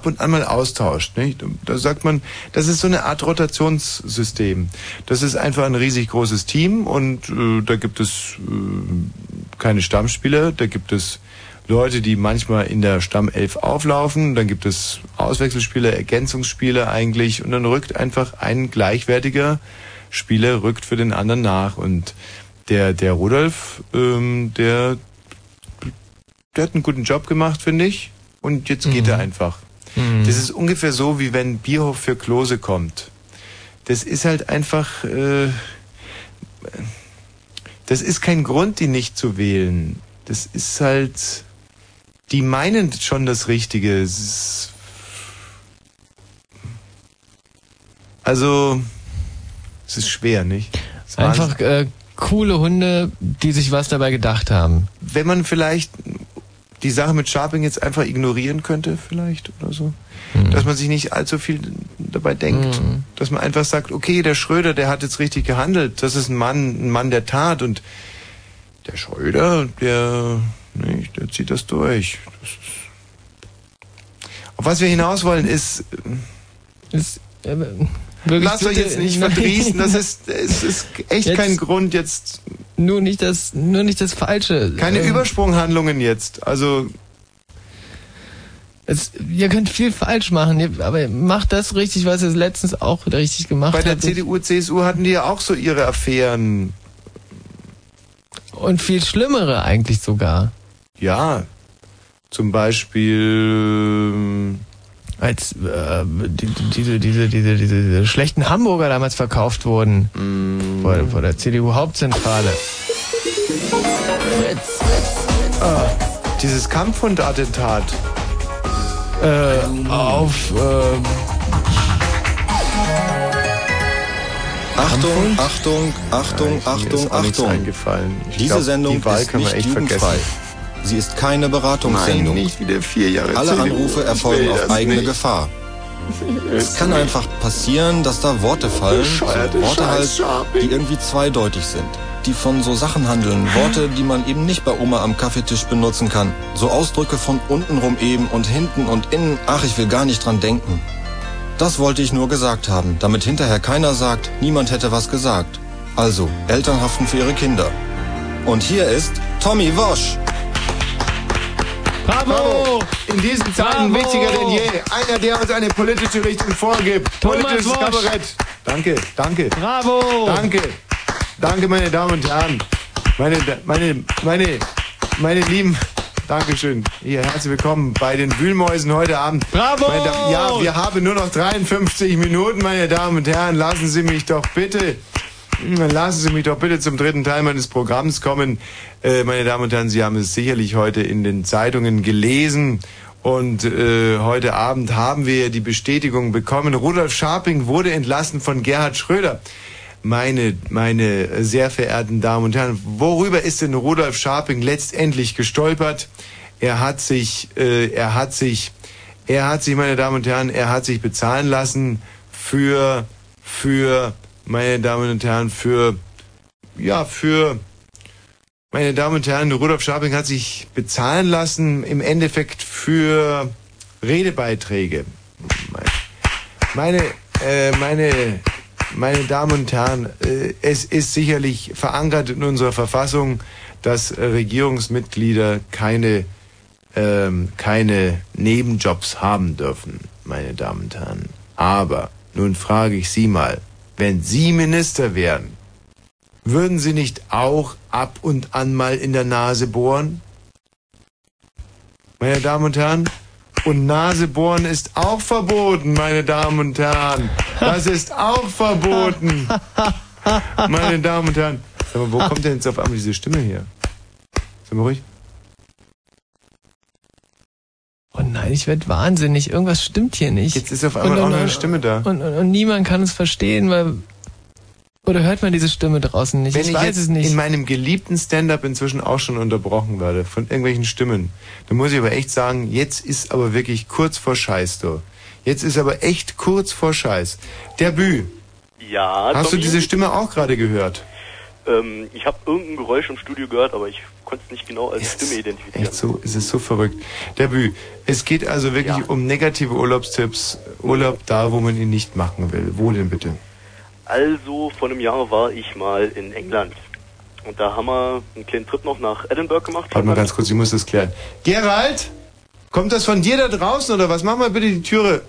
ab und an mal austauscht. Nicht? Da sagt man, das ist so eine Art Rotationssystem. Das ist einfach ein riesig großes Team und äh, da gibt es äh, keine Stammspieler, da gibt es Leute, die manchmal in der Stammelf auflaufen, dann gibt es Auswechselspieler, Ergänzungsspieler eigentlich und dann rückt einfach ein gleichwertiger Spieler rückt für den anderen nach und der der Rudolf, ähm, der der hat einen guten Job gemacht, finde ich. Und jetzt geht er einfach. Mhm. Das ist ungefähr so, wie wenn Bierhoff für Klose kommt. Das ist halt einfach, äh, das ist kein Grund, die nicht zu wählen. Das ist halt, die meinen schon das Richtige. Also, es ist schwer, nicht? Es ist Einfach äh, coole Hunde, die sich was dabei gedacht haben. wenn man vielleicht die Sache mit Sharping jetzt einfach ignorieren könnte, vielleicht oder so. Dass man sich nicht allzu viel dabei denkt. Mhm. Dass man einfach sagt, okay, der Schröder, der hat jetzt richtig gehandelt. Das ist ein Mann, ein Mann der Tat und der Schröder, der, nicht, der zieht das durch. Das ist Auf was wir hinaus wollen ist, ist äh, wirklich lasst euch jetzt nicht Nein. verdrießen. Das ist, es ist echt Jetzt- kein Grund jetzt. Nur nicht das, nur nicht das Falsche. Keine Ähm, Übersprunghandlungen jetzt. Also Es, ihr könnt viel falsch machen, aber macht das richtig, was ihr letztens auch richtig gemacht Bei der habt. CDU, CSU hatten die ja auch so ihre Affären. Und viel schlimmere eigentlich sogar. Ja. Zum Beispiel als äh, die, die- diese, diese, diese, diese, diese schlechten Hamburger damals verkauft wurden Mm. vor, vor der CDU-Hauptzentrale. Ah, dieses Kampfhund-Attentat. Äh, auf äh, Achtung, Achtung, Achtung, Achtung, Achtung. Diese glaub, Sendung die Wahl ist kann man nicht echt jugendfrei. vergessen. Sie ist keine Beratungssendung. Nein, nicht wieder vier Jahre Alle. Anrufe erfolgen auf eigene nicht. Gefahr. Es kann einfach passieren, dass da Worte fallen, Bescheuerte so Worte halt, die irgendwie zweideutig sind, die von so Sachen handeln, Worte, die man eben nicht bei Oma am Kaffeetisch benutzen kann, so Ausdrücke von untenrum eben und hinten und innen, ach, ich will gar nicht dran denken. Das wollte ich nur gesagt haben, damit hinterher keiner sagt, niemand hätte was gesagt. Also, Eltern haften für ihre Kinder. Und hier ist Tommy Wosch. Bravo! In diesen Zeiten Bravo! wichtiger denn je. Einer, der uns eine politische Richtung vorgibt. Thomas Politisches Wosch. Kabarett. Danke, danke. Bravo! Danke. Danke, meine Damen und Herren. Meine, meine, meine, meine Lieben. Dankeschön. Hier, herzlich willkommen bei den Wühlmäusen heute Abend. Bravo! Ja, wir haben nur noch 53 Minuten, meine Damen und Herren. Lassen Sie mich doch bitte, lassen Sie mich doch bitte zum dritten Teil meines Programms kommen. Äh, meine Damen und Herren, Sie haben es sicherlich heute in den Zeitungen gelesen. Und äh, heute Abend haben wir die Bestätigung bekommen. Rudolf Scharping wurde entlassen von Gerhard Schröder. Meine, meine sehr verehrten Damen und Herren, worüber ist denn Rudolf Scharping letztendlich gestolpert? Er hat sich, äh, er hat sich, er hat sich, meine Damen und Herren, er hat sich bezahlen lassen für, für, meine Damen und Herren, für, ja, für, meine Damen und Herren, Rudolf Scharping hat sich bezahlen lassen im Endeffekt für Redebeiträge. Meine, äh, meine, meine Damen und Herren, äh, es ist sicherlich verankert in unserer Verfassung, dass Regierungsmitglieder keine ähm, keine Nebenjobs haben dürfen, meine Damen und Herren. Aber nun frage ich Sie mal, wenn Sie Minister wären, würden Sie nicht auch ab und an mal in der Nase bohren? Meine Damen und Herren, und Nase bohren ist auch verboten, meine Damen und Herren. Das ist auch verboten. Meine Damen und Herren. Sag mal, wo kommt denn jetzt auf einmal diese Stimme her? Sag mal ruhig. Oh nein, ich werde wahnsinnig. Irgendwas stimmt hier nicht. Jetzt ist auf einmal auch noch eine Stimme da. Und, und, und niemand kann es verstehen, weil. Oder hört man diese Stimme draußen nicht? Wenn ich ich, weiß jetzt es nicht. in meinem geliebten Stand-up inzwischen auch schon unterbrochen werde von irgendwelchen Stimmen, dann muss ich aber echt sagen, jetzt ist aber wirklich kurz vor Scheiß, du. Jetzt ist aber echt kurz vor Scheiß. Der Bü, Ja, hast du Tommy? diese Stimme auch gerade gehört? Ähm, ich habe irgendein Geräusch im Studio gehört, aber ich konnte es nicht genau als Stimme identifizieren. Echt so, es ist so verrückt. Der Bü, es geht also wirklich um negative Urlaubstipps. Urlaub da, wo man ihn nicht machen will. Wo denn bitte? Also, vor einem Jahr war ich mal in England. Und da haben wir einen kleinen Trip noch nach Edinburgh gemacht. Warte mal ganz kurz, ich muss das klären. Gerald, kommt das von dir da draußen oder was? Mach mal bitte die Türe.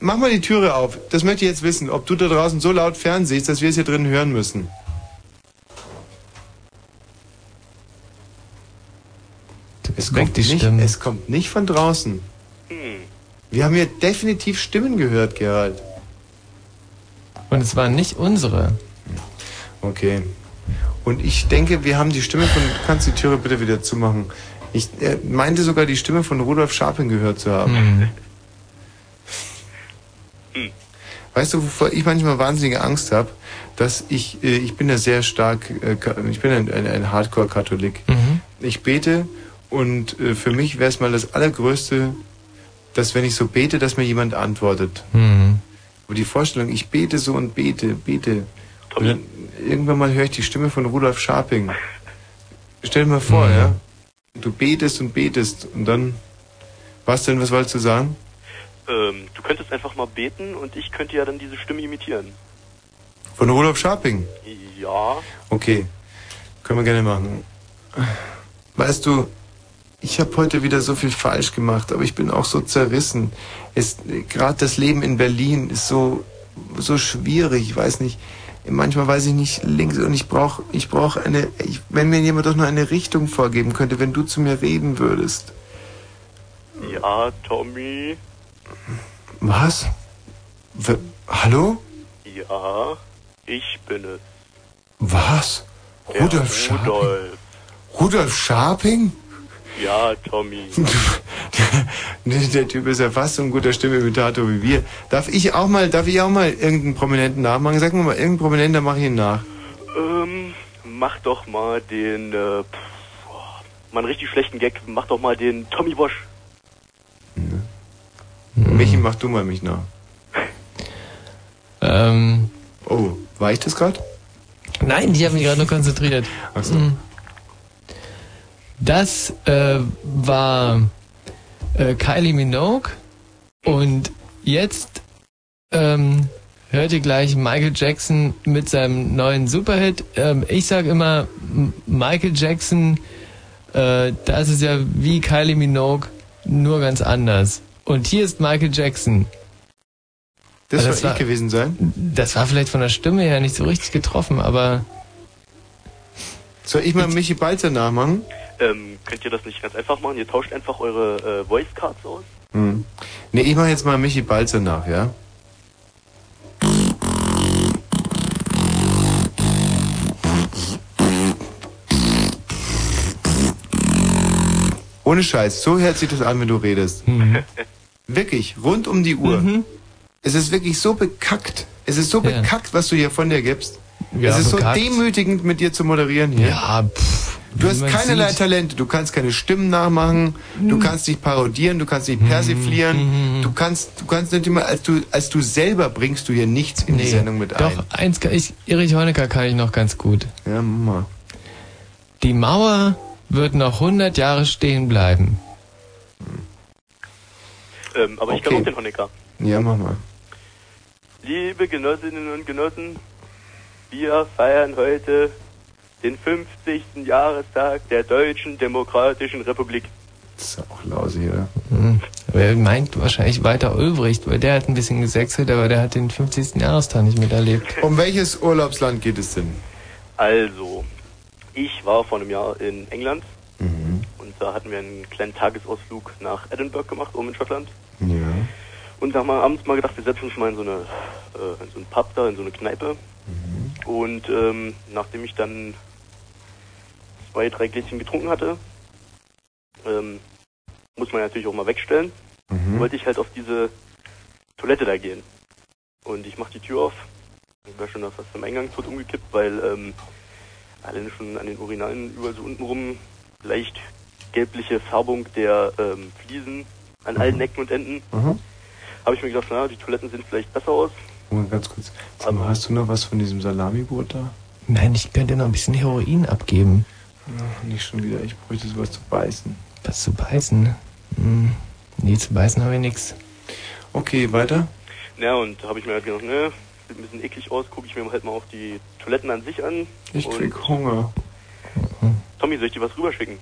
Mach mal die Türe auf. Das möchte ich jetzt wissen, ob du da draußen so laut fernsiehst, dass wir es hier drin hören müssen. Es kommt, die nicht, es kommt nicht von draußen. Wir haben hier definitiv Stimmen gehört, Gerald. Und es waren nicht unsere. Okay. Und ich denke, wir haben die Stimme von. Du kannst die Türe bitte wieder zumachen. Ich äh, meinte sogar die Stimme von Rudolf Scharping gehört zu haben. Weißt du, wovor ich manchmal wahnsinnige Angst habe? Dass ich, äh, ich bin ja sehr stark, äh, ich bin ein, ein, ein Hardcore-Katholik. Ich bete und äh, für mich wäre es mal das Allergrößte, dass wenn ich so bete, dass mir jemand antwortet. Mhm. Aber die Vorstellung, ich bete so und bete, bete. Und dann irgendwann mal höre ich die Stimme von Rudolf Scharping. Stell dir mal vor, Mhm. ja. Du betest und betest und dann. Was denn, was wolltest du sagen? Ähm, du könntest einfach mal beten und ich könnte ja dann diese Stimme imitieren. Von Rudolf Scharping? Ja. Okay. Können wir gerne machen. Weißt du, ich habe heute wieder so viel falsch gemacht, aber ich bin auch so zerrissen. Gerade das Leben in Berlin ist so so schwierig, ich weiß nicht. Manchmal weiß ich nicht links und ich brauche ich brauch eine ich, wenn mir jemand doch nur eine Richtung vorgeben könnte, wenn du zu mir reden würdest. Ja, Tommy. Was? W Hallo? Ja, ich bin es. Was? Der Rudolf Scharping? Rudolf. Rudolf Scharping? Ja, Tommy. Der Typ ist ja fast so ein guter Stimmimitator wie wir. Darf ich auch mal, darf ich auch mal irgendeinen Prominenten nachmachen? Sag mir mal, irgendeinen Prominenten, dann mache ich ihn nach. Ähm, mach doch mal den, äh, pff, oh, mal einen richtig schlechten Gag. Mach doch mal den Tommy Bosch. Michi, mach du mal mich nach. Ähm, oh, war ich das gerade? Nein, ich habe mich gerade nur konzentriert. Ach so. Das äh, war äh, Kylie Minogue und jetzt ähm, hört ihr gleich Michael Jackson mit seinem neuen Superhit. Ähm, ich sage immer, Michael Jackson, äh, das ist ja wie Kylie Minogue, nur ganz anders. Und hier ist Michael Jackson. Das Also soll ich gewesen sein? Das war vielleicht von der Stimme her nicht so richtig getroffen, aber Soll ich mal Michi Balzer nachmachen? Ähm, könnt ihr das nicht ganz einfach machen? Ihr tauscht einfach eure äh, Voice Cards aus. Hm. Nee, ich mache jetzt mal Michi Balzer nach, ja? Ohne Scheiß, so hört sich das an, wenn du redest. Wirklich, rund um die Uhr. Es ist wirklich so bekackt. Es ist so Ja. bekackt, was du hier von dir gibst. Ja, es ist bekackt. so demütigend, mit dir zu moderieren hier. Ja, pff, Du hast keinerlei sieht. Talente. Du kannst keine Stimmen nachmachen. Du kannst nicht parodieren. Du kannst nicht persiflieren. Du kannst, du kannst nicht immer, als du, als du selber bringst du hier nichts in die Nee, Sendung mit Doch, ein. eins kann ich, Erich Honecker kann ich noch ganz gut. Ja, mal. Die Mauer wird noch 100 Jahre stehen bleiben. Ähm, aber ich kann Okay. auch den Honecker. Ja, mach mal. Liebe Genossinnen und Genossen, wir feiern heute den 50. Jahrestag der Deutschen Demokratischen Republik. Das ist auch lausig, oder? Hm. Aber er meint wahrscheinlich Walter Ulbricht, weil der hat ein bisschen gesächselt, aber der hat den 50. Jahrestag nicht miterlebt. Um welches Urlaubsland geht es denn? Also, ich war vor einem Jahr in England Mhm. und da hatten wir einen kleinen Tagesausflug nach Edinburgh gemacht, oben in Schottland. Ja. Und da haben wir abends mal gedacht, wir setzen uns mal in so eine äh, in so einen Pub da, in so eine Kneipe. Und ähm, nachdem ich dann zwei, drei Gläschen getrunken hatte, ähm, muss man natürlich auch mal wegstellen, Mhm. wollte ich halt auf diese Toilette da gehen. Und ich mache die Tür auf. Ich war schon fast am Eingang tot umgekippt, weil ähm, alleine schon an den Urinalen überall so untenrum leicht gelbliche Färbung der ähm, Fliesen an allen Ecken und Enden. Mhm. Habe ich mir gedacht, na, die Toiletten sehen vielleicht besser aus. Moment, ganz kurz. Mal, hast du noch was von diesem Salamibrot da? Nein, ich könnte noch ein bisschen Heroin abgeben. Ach, nicht schon wieder. Ich bräuchte sowas zu beißen. Was zu beißen? Hm. Nee, zu beißen habe ich nichts. Okay, weiter? Ja, und da habe ich mir halt gedacht, ne, sieht ein bisschen eklig aus, gucke ich mir halt mal auf die Toiletten an sich an. Ich und krieg Hunger. Tommy, soll ich dir was rüberschicken?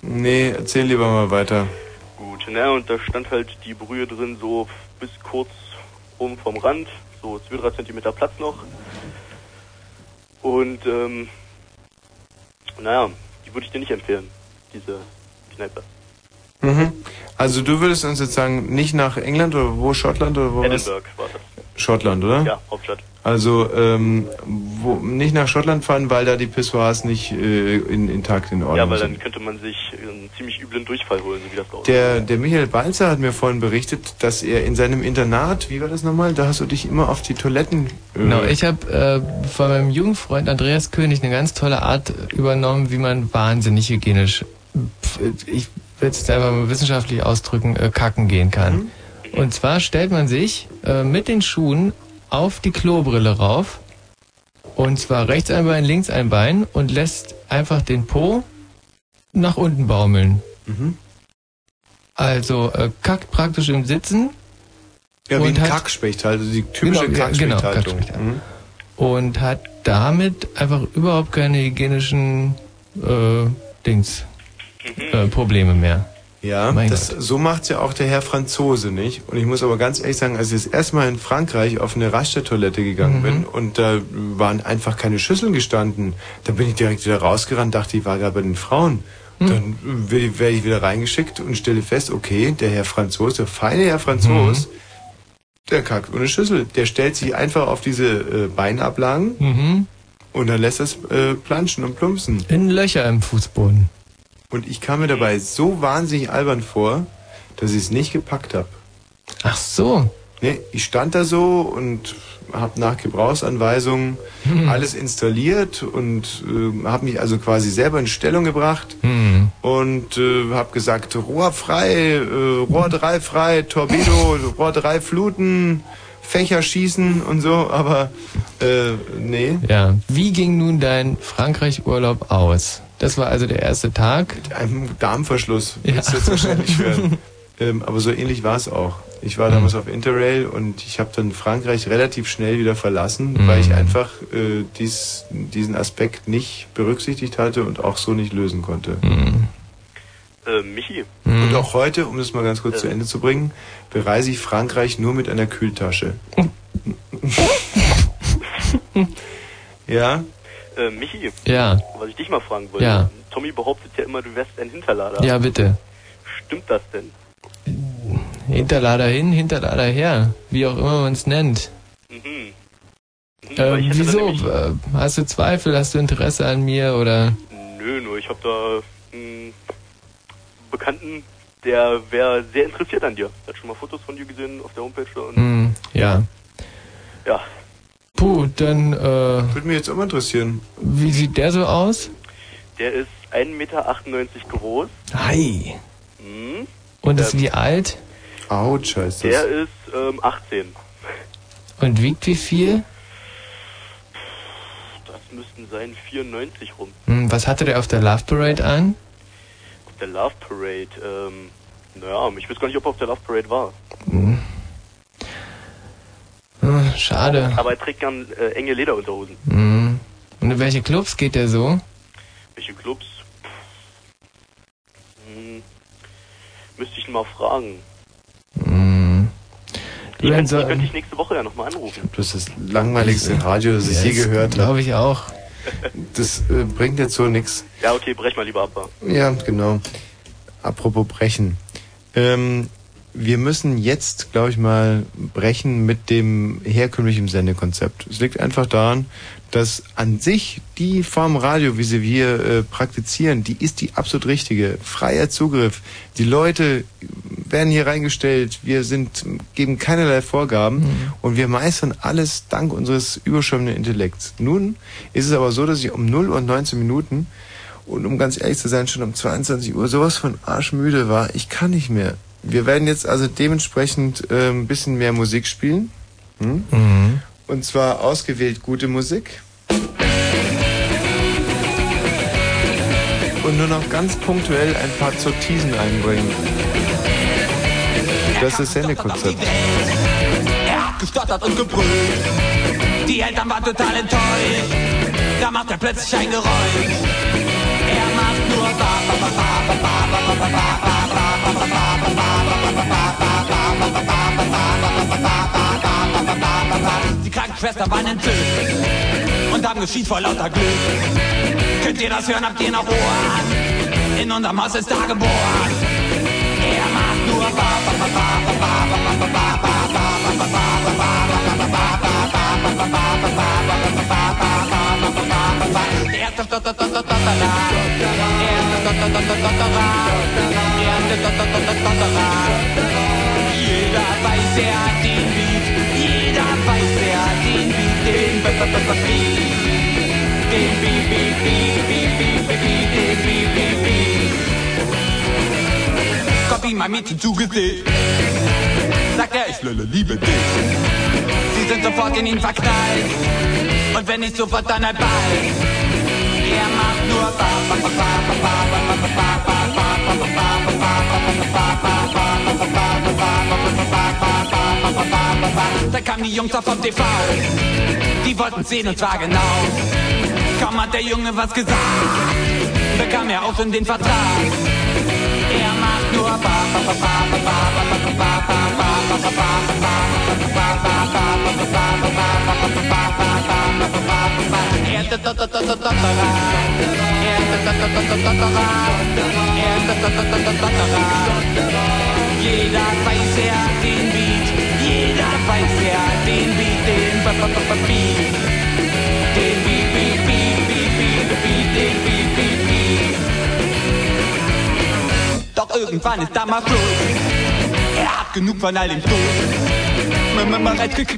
Nee, erzähl lieber mal weiter. Gut, na, und da stand halt die Brühe drin, so bis kurz oben vom Rand, so 2-3 Zentimeter Platz noch. Und, ähm, naja, die würde ich dir nicht empfehlen, diese Kneipe. Mhm. Also du würdest uns jetzt sagen, nicht nach England oder wo? Schottland oder wo? was? Edinburgh war das. Schottland, oder? Ja, Hauptstadt. Also ähm, wo, nicht nach Schottland fahren, weil da die Pissoirs nicht äh, in, intakt in Ordnung Ja, weil sind. dann könnte man sich einen ziemlich üblen Durchfall holen, so wie das da aussieht. Der, der Michael Balzer hat mir vorhin berichtet, dass er in seinem Internat, wie war das nochmal, da hast du dich immer auf die Toiletten... Äh, Genau, ich habe äh, von meinem Jugendfreund Andreas König eine ganz tolle Art übernommen, wie man wahnsinnig hygienisch, pf, ich will es jetzt einfach mal wissenschaftlich ausdrücken, äh, kacken gehen kann. Und zwar stellt man sich äh, mit den Schuhen auf die Klobrille rauf, und zwar rechts ein Bein, links ein Bein und lässt einfach den Po nach unten baumeln. Mhm. Also äh, kackt praktisch im Sitzen. Ja, wie und ein hat- Kackspecht halt, also die typische Genau, ja, genau, Kackspechtaltung. Kackspecht, Mhm. und hat damit einfach überhaupt keine hygienischen äh, Dings äh, Probleme mehr. Ja, das, so macht's ja auch der Herr Franzose, nicht? Und ich muss aber ganz ehrlich sagen, als ich das erste Mal in Frankreich auf eine Raststättoilette gegangen Mhm. bin und da waren einfach keine Schüsseln gestanden, dann bin ich direkt wieder rausgerannt, dachte, ich war gerade bei den Frauen. Mhm. Dann werde ich wieder reingeschickt und stelle fest, okay, der Herr Franzose, der feine Herr Franzose, Mhm. der kackt ohne Schüssel. Der stellt sich einfach auf diese äh, Beinablagen Mhm. und dann lässt es äh, planschen und plumpsen. In Löcher im Fußboden. Und ich kam mir dabei so wahnsinnig albern vor, dass ich es nicht gepackt habe. Ach so. Nee, ich stand da so und habe nach Gebrauchsanweisungen Hm. alles installiert und äh, habe mich also quasi selber in Stellung gebracht Hm. und äh, habe gesagt, Rohr frei, äh, Rohr 3 frei, Torpedo, Rohr 3 fluten, Fächer schießen und so, aber äh, nee. Ja. Wie ging nun dein Frankreich-Urlaub aus? Das war also der erste Tag. Mit einem Darmverschluss, Ja. du jetzt wahrscheinlich hören. ähm, aber so ähnlich war es auch. Ich war damals auf Interrail und ich habe dann Frankreich relativ schnell wieder verlassen, Mhm. weil ich einfach äh, dies, diesen Aspekt nicht berücksichtigt hatte und auch so nicht lösen konnte. Mhm. Äh, Michi, Und auch heute, um das mal ganz kurz zu Ende zu bringen, bereise ich Frankreich nur mit einer Kühltasche. ja? Äh, Michi, Ja. was ich dich mal fragen wollte. Ja. Tommy behauptet ja immer, du wärst ein Hinterlader. Ja, bitte. Stimmt das denn? Hinterlader hin, Hinterlader her. Wie auch immer man es nennt. Mhm. Ähm, ich hätte da wieso? Äh, Hast du Zweifel? Hast du Interesse an mir? Oder? Nö, nur ich habe da einen Bekannten, der wäre sehr interessiert an dir. Der hat schon mal Fotos von dir gesehen auf der Homepage und Hm, ja. ja. Puh, dann, äh, Würde mich jetzt mal interessieren. wie sieht der so aus? Der ist 1,98 Meter groß. Hi. Mhm. Und ist wie alt? Autsch, heißt Der ist ähm, 18. Und wiegt wie viel? Das müssten sein 94 rum. Hm, was hatte der auf der Love Parade an? Auf der Love Parade, ähm, naja, ich weiß gar nicht, ob er auf der Love Parade war. Hm. Hm, schade. Aber er trägt gern äh, enge Lederunterhosen. Hm. Und in welche Clubs geht der so? Welche Clubs? Hm, Müsste ich ihn mal fragen. Mhm. Wenn könnte, so- könnte ich nächste Woche ja nochmal anrufen. Das ist das langweiligste Radio, das ich Ja, je gehört Glaube habe. ich auch. Das äh, bringt jetzt so nichts. Ja, okay, brech mal lieber ab. Ja, genau. Apropos brechen. Ähm, wir müssen jetzt, glaube ich mal, brechen mit dem herkömmlichen Sendekonzept. Es liegt einfach daran, dass an sich die Form Radio, wie sie wir äh, praktizieren, die ist die absolut richtige. Freier Zugriff. Die Leute werden hier reingestellt. Wir sind, geben keinerlei Vorgaben und wir meistern alles dank unseres überschäumenden Intellekts. Nun ist es aber so, dass ich um 0 und 19 Minuten und um ganz ehrlich zu sein, schon um 22 Uhr sowas von arschmüde war. Ich kann nicht mehr. Wir werden jetzt also dementsprechend äh, ein bisschen mehr Musik spielen. Hm? Mhm. Und zwar ausgewählt gute Musik. Und nur noch ganz punktuell ein paar Sortisen einbringen. Das ist Sendekonzept. Er hat gestottert und gebrüllt. Die Eltern waren total enttäuscht. Da macht er plötzlich ein Geräusch. Er macht nur ba ba ba ba ba ba ba ba ba ba ba ba Die Krankenschwester waren entzückt und haben geschrien vor lauter Glück. Könnt ihr das hören? Habt ihr noch Ohren? In unserem Haus ist da geboren. Er macht nur ba ba ba Der erste Jeder weiß, er hat den Beat, jeder weiß, er hat den Beat, den Beat. Den Beat, Beat, Beat, Beat, Beat, Beat, den Beat, Beat, Beat. Kommt ihm ein Mädchen zu Gesicht, sagt er, ich Lölle, liebe dich. Sie sind sofort in ihn verknallt, und wenn nicht sofort, dann halt bald. Er macht nur ba ba ba ba ba ba ba ba ba ba ba ba ba ba ba ba ba Da kamen die Jungs auf vom TV, die wollten sehen und zwar genau. Kaum hat der Junge was gesagt, bekam er auch in den Vertrag. Er macht nur ba ba ba ba ba ba ba ba ba ba ba ba ba Er er er. Jeder weiß, hat den Beat, jeder weiß, hat den Beat, den Beat. Den Beat, Beat, Beat, Beat, Beat, Beat, den Beat, Beat, Beat. Doch irgendwann ist da mal Schluss. Er hat genug von all dem Stoß.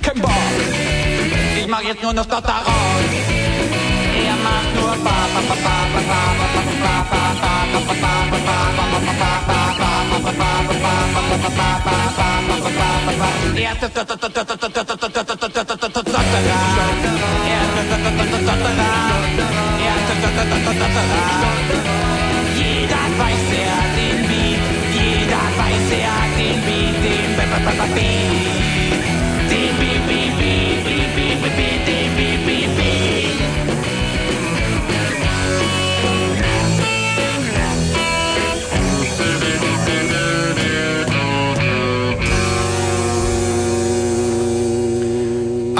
Kein Bock. Ich mach jetzt nur noch raus. Er macht nur ba ba ba ba ba ba ba ba ba ba ba ba ba Er ist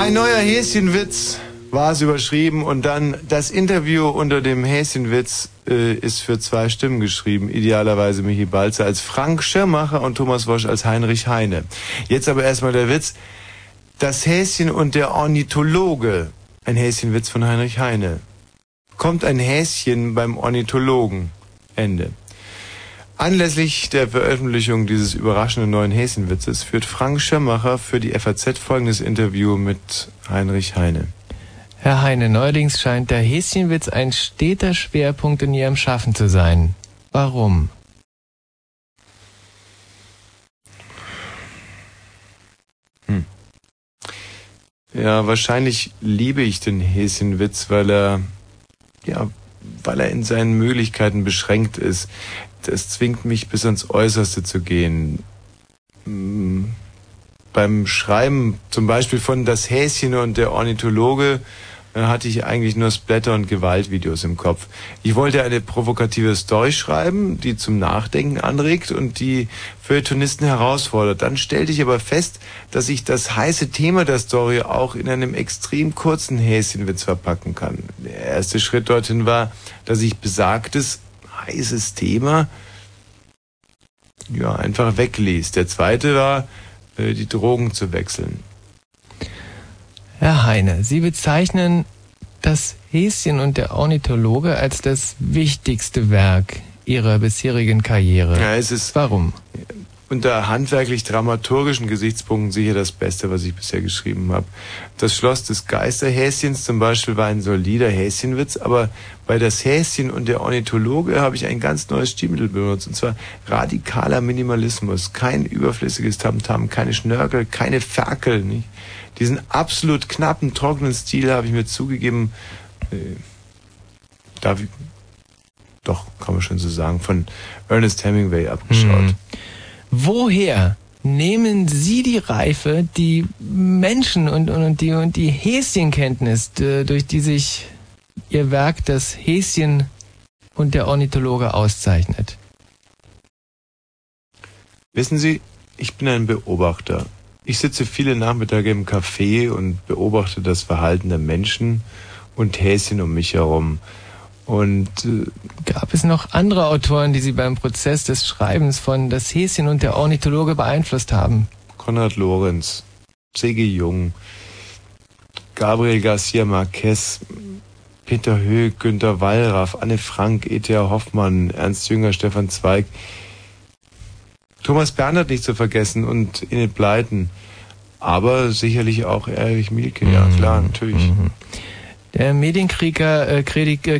Ein neuer Häschenwitz war es überschrieben und dann das Interview unter dem Häschenwitz äh, ist für zwei Stimmen geschrieben. Idealerweise Michi Balzer als Frank Schirmacher und Thomas Wosch als Heinrich Heine. Jetzt aber erstmal der Witz. Das Häschen und der Ornithologe. Ein Häschenwitz von Heinrich Heine. Kommt ein Häschen beim Ornithologen. Ende. Anlässlich der Veröffentlichung dieses überraschenden neuen Häschenwitzes führt Frank Schirmacher für die FAZ folgendes Interview mit Heinrich Heine. Herr Heine, neuerdings scheint der Häschenwitz ein steter Schwerpunkt in Ihrem Schaffen zu sein. Warum? Ja, wahrscheinlich liebe ich den Häschenwitz, weil er, ja, weil er in seinen Möglichkeiten beschränkt ist. Das zwingt mich bis ans Äußerste zu gehen. Mm, Beim Schreiben zum Beispiel von Das Häschen und der Ornithologe dann hatte ich eigentlich nur Splatter- und Gewaltvideos im Kopf. Ich wollte eine provokative Story schreiben, die zum Nachdenken anregt und die Feuilletonisten herausfordert. Dann stellte ich aber fest, dass ich das heiße Thema der Story auch in einem extrem kurzen Häschenwitz verpacken kann. Der erste Schritt dorthin war, dass ich besagtes heißes Thema ja einfach wegließ. Der zweite war, äh, die Drogen zu wechseln. Herr Heine, Sie bezeichnen das Häschen und der Ornithologe als das wichtigste Werk Ihrer bisherigen Karriere. Ja, es ist Warum? Unter handwerklich-dramaturgischen Gesichtspunkten sicher das Beste, was ich bisher geschrieben habe. Das Schloss des Geisterhäschens zum Beispiel war ein solider Häschenwitz, aber bei das Häschen und der Ornithologe habe ich ein ganz neues Stilmittel benutzt, und zwar radikaler Minimalismus. Kein überflüssiges Tamtam, keine Schnörkel, keine Ferkel, nicht? Diesen absolut knappen, trockenen Stil habe ich mir zugegeben, äh, darf ich, doch, kann man schon so sagen, von Ernest Hemingway abgeschaut. Hm. Woher nehmen Sie die Reife, die Menschen und, und, und die, und die Häschenkenntnis, durch die sich Ihr Werk, das Häschen und der Ornithologe auszeichnet? Wissen Sie, ich bin ein Beobachter. Ich sitze viele Nachmittage im Café und beobachte das Verhalten der Menschen und Häschen um mich herum. Und äh, Gab es noch andere Autoren, die Sie beim Prozess des Schreibens von Das Häschen und der Ornithologe beeinflusst haben? Konrad Lorenz, C.G. Jung, Gabriel Garcia Marquez, Peter Höck, Günter Wallraff, Anne Frank, E.T.A. Hoffmann, Ernst Jünger, Stefan Zweig, Thomas Bernhard nicht zu vergessen und Enid Bleiten. Aber sicherlich auch Erich Mielke, ja klar, natürlich. Der Medienkritiker, äh, äh,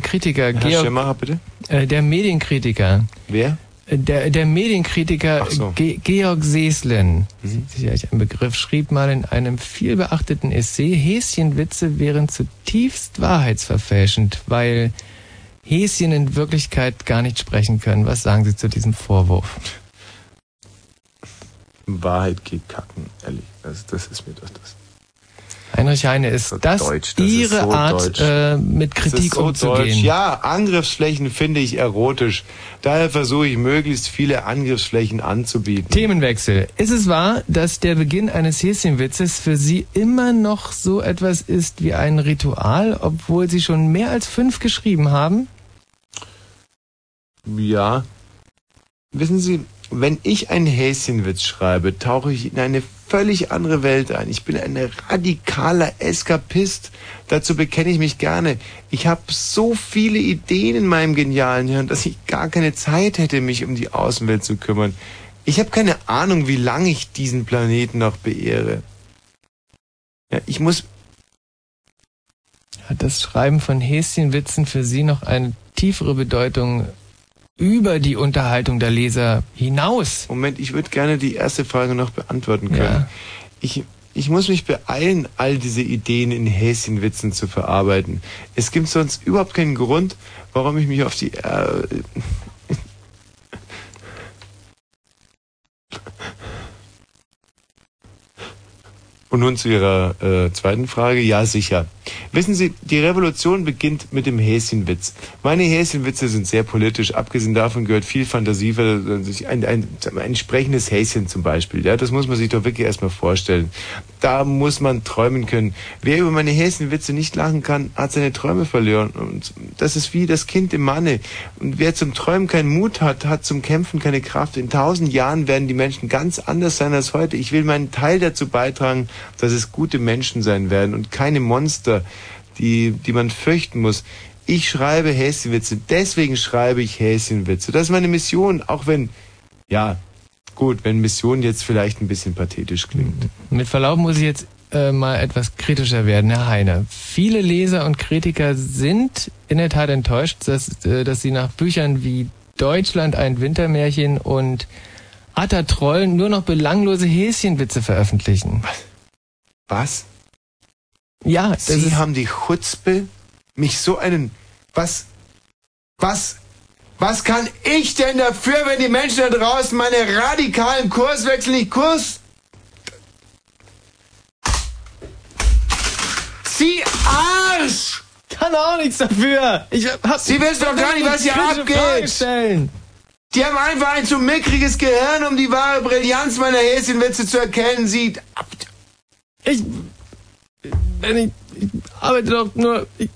Kritiker Herr Georg, Schemmacher, bitte? äh, der Medienkritiker, Wer? äh, der, der Medienkritiker so. Ge Georg Seeslen, Mhm. sicherlich ein Begriff, schrieb mal in einem vielbeachteten Essay, Häschenwitze wären zutiefst wahrheitsverfälschend, weil Häschen in Wirklichkeit gar nicht sprechen können. Was sagen Sie zu diesem Vorwurf? Wahrheit geht kacken, ehrlich. Das, das ist mir doch das. Heinrich Heine, ist das, Deutsch, das ist Ihre so Art, äh, mit ist Kritik so umzugehen? Deutsch. Ja, Angriffsflächen finde ich erotisch. Daher versuche ich möglichst viele Angriffsflächen anzubieten. Themenwechsel. Ist es wahr, dass der Beginn eines Häschenwitzes für Sie immer noch so etwas ist wie ein Ritual, obwohl Sie schon mehr als fünf geschrieben haben? Ja. Wissen Sie, wenn ich einen Häschenwitz schreibe, tauche ich in eine völlig andere Welt ein. Ich bin ein radikaler Eskapist. Dazu bekenne ich mich gerne. Ich habe so viele Ideen in meinem genialen Hirn, dass ich gar keine Zeit hätte, mich um die Außenwelt zu kümmern. Ich habe keine Ahnung, wie lange ich diesen Planeten noch beehre. Ja, ich muss Hat das Schreiben von Häschenwitzen für Sie noch eine tiefere Bedeutung über die Unterhaltung der Leser hinaus? Moment, ich würde gerne die erste Frage noch beantworten können. Ja. Ich, ich muss mich beeilen, all diese Ideen in Häschenwitzen zu verarbeiten. Es gibt sonst überhaupt keinen Grund, warum ich mich auf die... Äh, Und nun zu Ihrer äh, zweiten Frage. Ja, sicher. Wissen Sie, die Revolution beginnt mit dem Häschenwitz. Meine Häschenwitze sind sehr politisch. Abgesehen davon gehört viel Fantasie, weil sich ein, ein, ein sprechendes Häschen zum Beispiel. Ja, das muss man sich doch wirklich erstmal vorstellen. Da muss man träumen können. Wer über meine Häschenwitze nicht lachen kann, hat seine Träume verloren. Und das ist wie das Kind im Manne. Und wer zum Träumen keinen Mut hat, hat zum Kämpfen keine Kraft. In tausend Jahren werden die Menschen ganz anders sein als heute. Ich will meinen Teil dazu beitragen, dass es gute Menschen sein werden und keine Monster, die, die man fürchten muss. Ich schreibe Häschenwitze, deswegen schreibe ich Häschenwitze. Das ist meine Mission, auch wenn, ja, gut, wenn Mission jetzt vielleicht ein bisschen pathetisch klingt. Mit Verlaub muss ich jetzt äh, mal etwas kritischer werden, Herr Heine. Viele Leser und Kritiker sind in der Tat enttäuscht, dass, äh, dass sie nach Büchern wie Deutschland ein Wintermärchen und Atta Troll nur noch belanglose Häschenwitze veröffentlichen. Was? Ja, das Sie haben die Chutzpe, mich so einen, was, was, was kann ich denn dafür, wenn die Menschen da draußen meine radikalen Kurswechsel nicht Kurs? Sie Arsch! Kann auch nichts dafür. Ich hab, Sie wissen doch gar nicht, was hier abgeht. Die haben einfach ein zu mickriges Gehirn, um die wahre Brillanz meiner Häschenwitze zu erkennen. Sie... Ich... Wenn ich... Ich arbeite doch nur... Ich,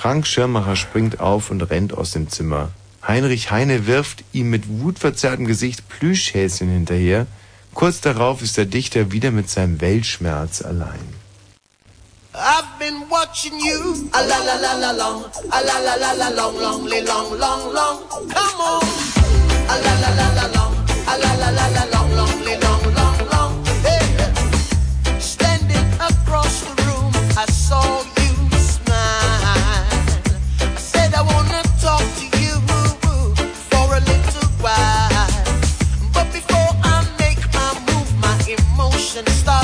Frank Schirmacher springt auf und rennt aus dem Zimmer. Heinrich Heine wirft ihm mit wutverzerrtem Gesicht Plüschhäschen hinterher. Kurz darauf ist der Dichter wieder mit seinem Weltschmerz allein. I've been watching you. A la la la la long. A la la la la long, long, long, long, long. Come on. A la la la la long. A la la la la long, long, long, long, long. Hey. Standing across the room, I saw you and stop.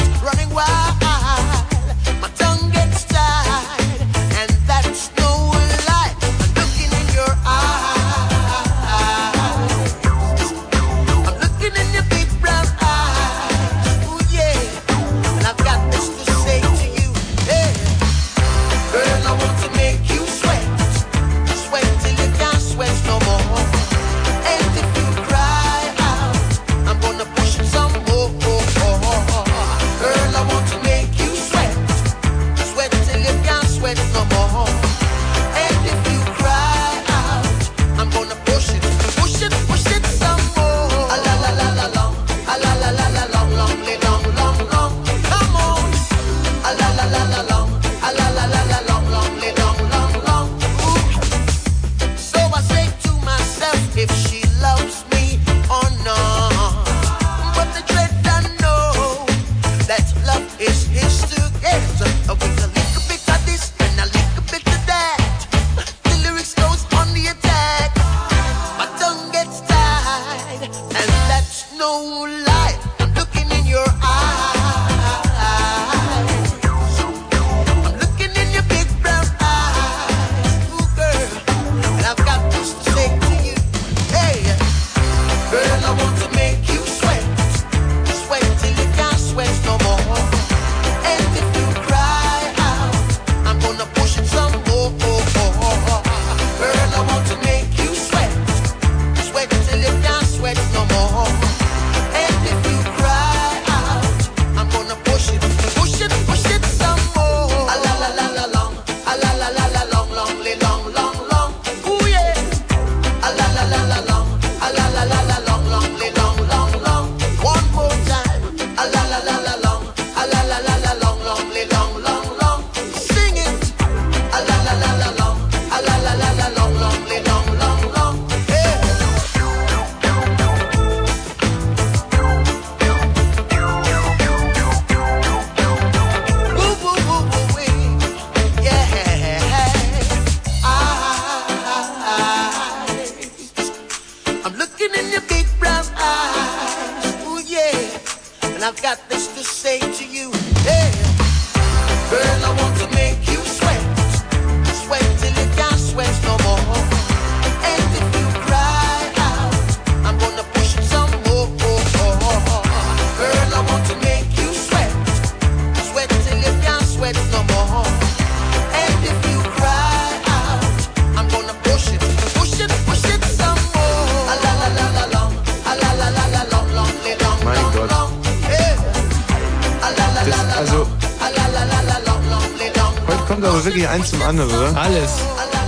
Oder? Alles.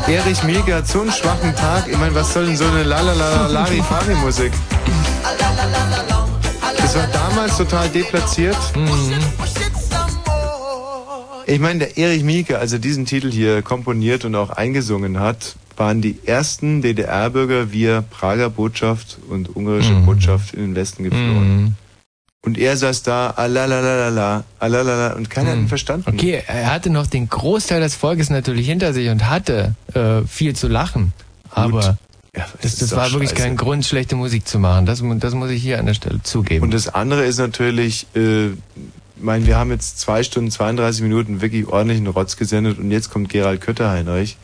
Erich hat so einen schwachen Tag. Ich meine, was soll denn so eine Lalalala-Larifari-Musik? Das war damals total deplatziert. Ich meine, der Erich Mielke, als er diesen Titel hier komponiert und auch eingesungen hat, waren die ersten DDR-Bürger via Prager Botschaft und ungarische Botschaft in den Westen geflohen. Und er saß da, alalalala, alalala, und keiner hat ihn verstanden. Okay, er hatte noch den Großteil des Volkes natürlich hinter sich und hatte äh, viel zu lachen. Aber das, ist das doch war wirklich scheiße. kein Grund, schlechte Musik zu machen. Das, das muss ich hier an der Stelle zugeben. Und das andere ist natürlich, äh, ich meine, wir haben jetzt zwei Stunden, 32 Minuten wirklich ordentlichen Rotz gesendet und jetzt kommt Gerald Kötter-Heinrich.